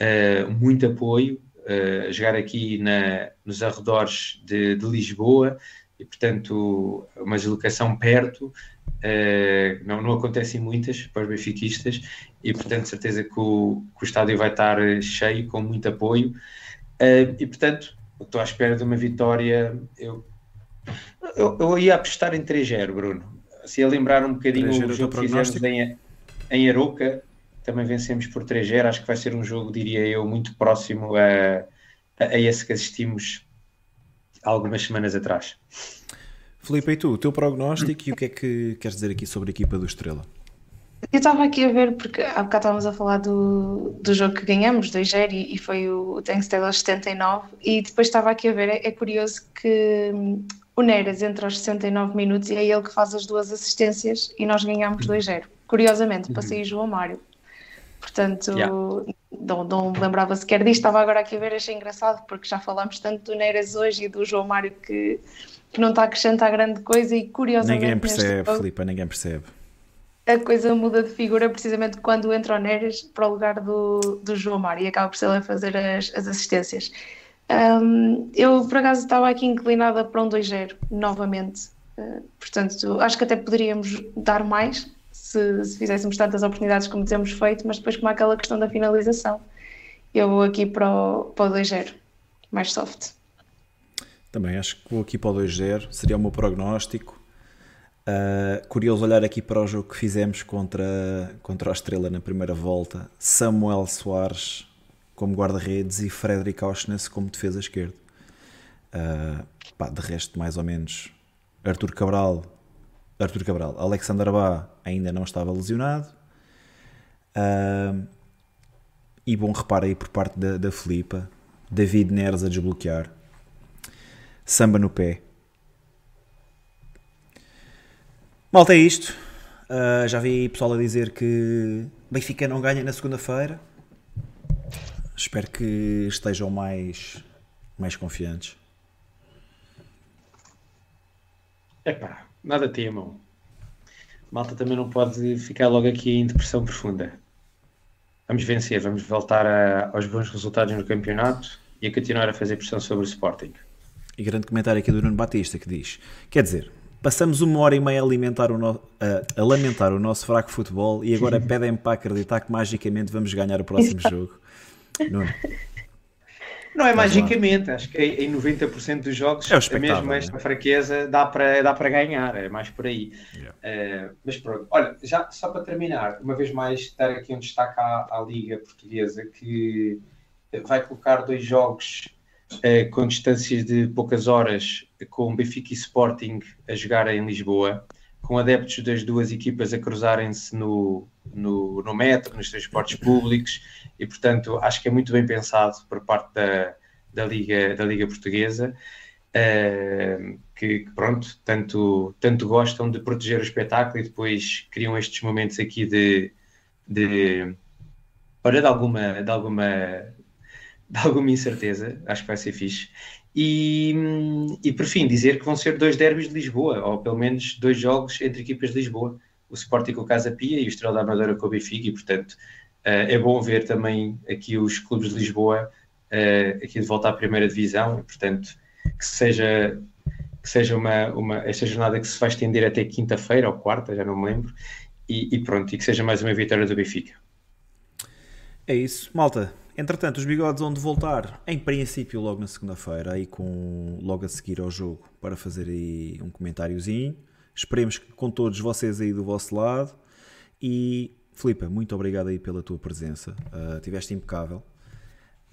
B: uh, muito apoio, uh, jogar aqui na, nos arredores de, de, Lisboa. E portanto uma deslocação perto, uh, não, não acontecem muitas para os benfiquistas. E portanto certeza que o, que o estádio vai estar cheio, com muito apoio. E portanto estou à espera de uma vitória, eu eu, eu ia apostar em 3-0, Bruno. Se ia lembrar um bocadinho o jogo que fizemos em, em Aroca, também vencemos por 3-0. Acho que vai ser um jogo, diria eu, muito próximo a, a, a esse que assistimos algumas semanas atrás.
A: Felipe, e tu, o teu prognóstico e o que é que queres dizer aqui sobre a equipa do Estrela?
C: Eu estava aqui a ver, porque há bocado estávamos a falar do, do jogo que ganhamos, 2-0, e, e, foi o Tanks Taylor 79, e depois estava aqui a ver, é, é curioso que o Neres entra aos 69 minutos e é ele que faz as duas assistências e nós ganhamos 2-0. Curiosamente, passei uhum. João Mário. Portanto, yeah. não, não lembrava sequer disto, estava agora aqui a ver, achei engraçado, porque já falámos tanto do Neres hoje e do João Mário que, que não está a acrescentar grande coisa e curiosamente...
A: Ninguém percebe, neste... Filipe, ninguém percebe.
C: A coisa muda de figura precisamente quando entra o Neres para o lugar do, do João Mário e acaba por ser ele a fazer as, as assistências. Um, eu, por acaso, estava aqui inclinada para um 2-0, novamente. Uh, portanto, acho que até poderíamos dar mais se, se, fizéssemos tantas oportunidades como temos feito, mas depois, como aquela questão da finalização, eu vou aqui para o, para o 2-0, mais soft.
A: Também acho que vou aqui para o 2-0, seria o meu prognóstico. Uh, curioso olhar aqui para o jogo que fizemos contra, contra a Estrela na primeira volta. Samuel Soares como guarda-redes e Frederic Auschness como defesa esquerda. Uh, pá, de resto, mais ou menos, Arthur Cabral, Arthur Cabral, Alexander Bá ainda não estava lesionado. Uh, e bom reparo aí por parte da, da Filipa, David Neres a desbloquear, samba no pé. Malta, é isto. Uh, já vi pessoal a dizer que Benfica não ganha na segunda-feira. Espero que estejam mais, mais confiantes.
B: Epá, nada temam. Malta também não pode ficar logo aqui em depressão profunda. Vamos vencer, vamos voltar a, aos bons resultados no campeonato e a continuar a fazer pressão sobre o Sporting.
A: E grande comentário aqui do Nuno Batista que diz: Quer dizer, passamos uma hora e meia a, alimentar o no, a, a lamentar o nosso fraco futebol e agora pedem para acreditar que magicamente vamos ganhar o próximo jogo.
B: Nuno. Não é magicamente, acho que em 90% dos jogos, é mesmo esta né? fraqueza dá para, dá para ganhar, é mais por aí. Yeah. Uh, mas pronto, olha, já só para terminar, uma vez mais, dar aqui um destaque à, à Liga Portuguesa que vai colocar dois jogos uh, com distâncias de poucas horas com Benfica e Sporting a jogar em Lisboa com adeptos das duas equipas a cruzarem-se no, no, no, metro, nos transportes públicos, e portanto acho que é muito bem pensado por parte da, da, Liga, da Liga Portuguesa, uh, que pronto, tanto, tanto gostam de proteger o espetáculo e depois criam estes momentos aqui de, de, olha, de alguma, de alguma, de alguma incerteza, acho que vai ser fixe. E, e por fim, dizer que vão ser dois derbys de Lisboa, ou pelo menos dois jogos entre equipas de Lisboa, o Sporting com o Casa Pia e o Estrela da Amadora com o Benfica, e portanto uh, é bom ver também aqui os clubes de Lisboa uh, aqui de volta à primeira divisão, e portanto que seja que seja uma, uma esta jornada que se vai estender até quinta-feira ou quarta, já não me lembro, e, e, pronto, e que seja mais uma vitória do Benfica.
A: É isso, malta. Entretanto, os bigodes vão de voltar, em princípio, logo na segunda-feira, aí com logo a seguir ao jogo, para fazer aí um comentáriozinho. Esperemos que com todos vocês aí do vosso lado. E Filipe, muito obrigado aí pela tua presença. Uh, tiveste impecável.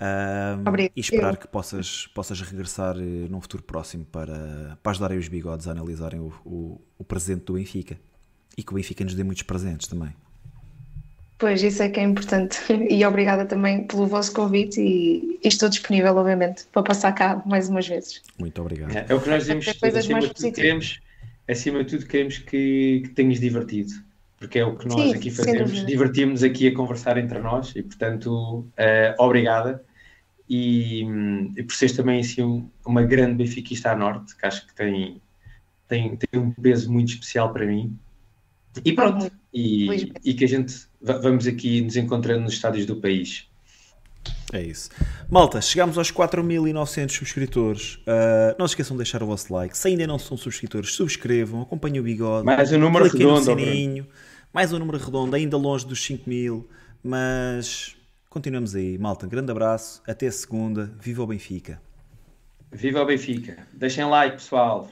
A: Um, e esperar que possas, possas regressar uh, num futuro próximo para, para ajudarem os bigodes a analisarem o, o, o, presente do Benfica e que o Benfica nos dê muitos presentes também.
C: Pois, isso é que é importante e obrigada também pelo vosso convite e, e estou disponível, obviamente, para passar cá mais umas vezes.
A: Muito obrigado.
B: É, é o que nós dizemos, acima de, tudo, queremos, acima de tudo queremos que, que tenhas divertido porque é o que nós Sim, aqui fazemos. Divertimos aqui a conversar entre nós e, portanto, uh, obrigada. E, e, por seres também assim, um, uma grande benfiquista à norte, que acho que tem, tem, tem um peso muito especial para mim. E pronto, e, e que a gente vamos aqui nos encontrando nos estádios do país.
A: É isso. Malta, chegamos aos 4.900 subscritores. Uh, não se esqueçam de deixar o vosso like. Se ainda não são subscritores, subscrevam, acompanhem o bigode.
B: Mais um número redondo. Sininho,
A: mais um número redondo, ainda longe dos 5 mil, mas continuamos aí. Malta, um grande abraço, até segunda, viva o Benfica.
B: Viva o Benfica. Deixem like, pessoal.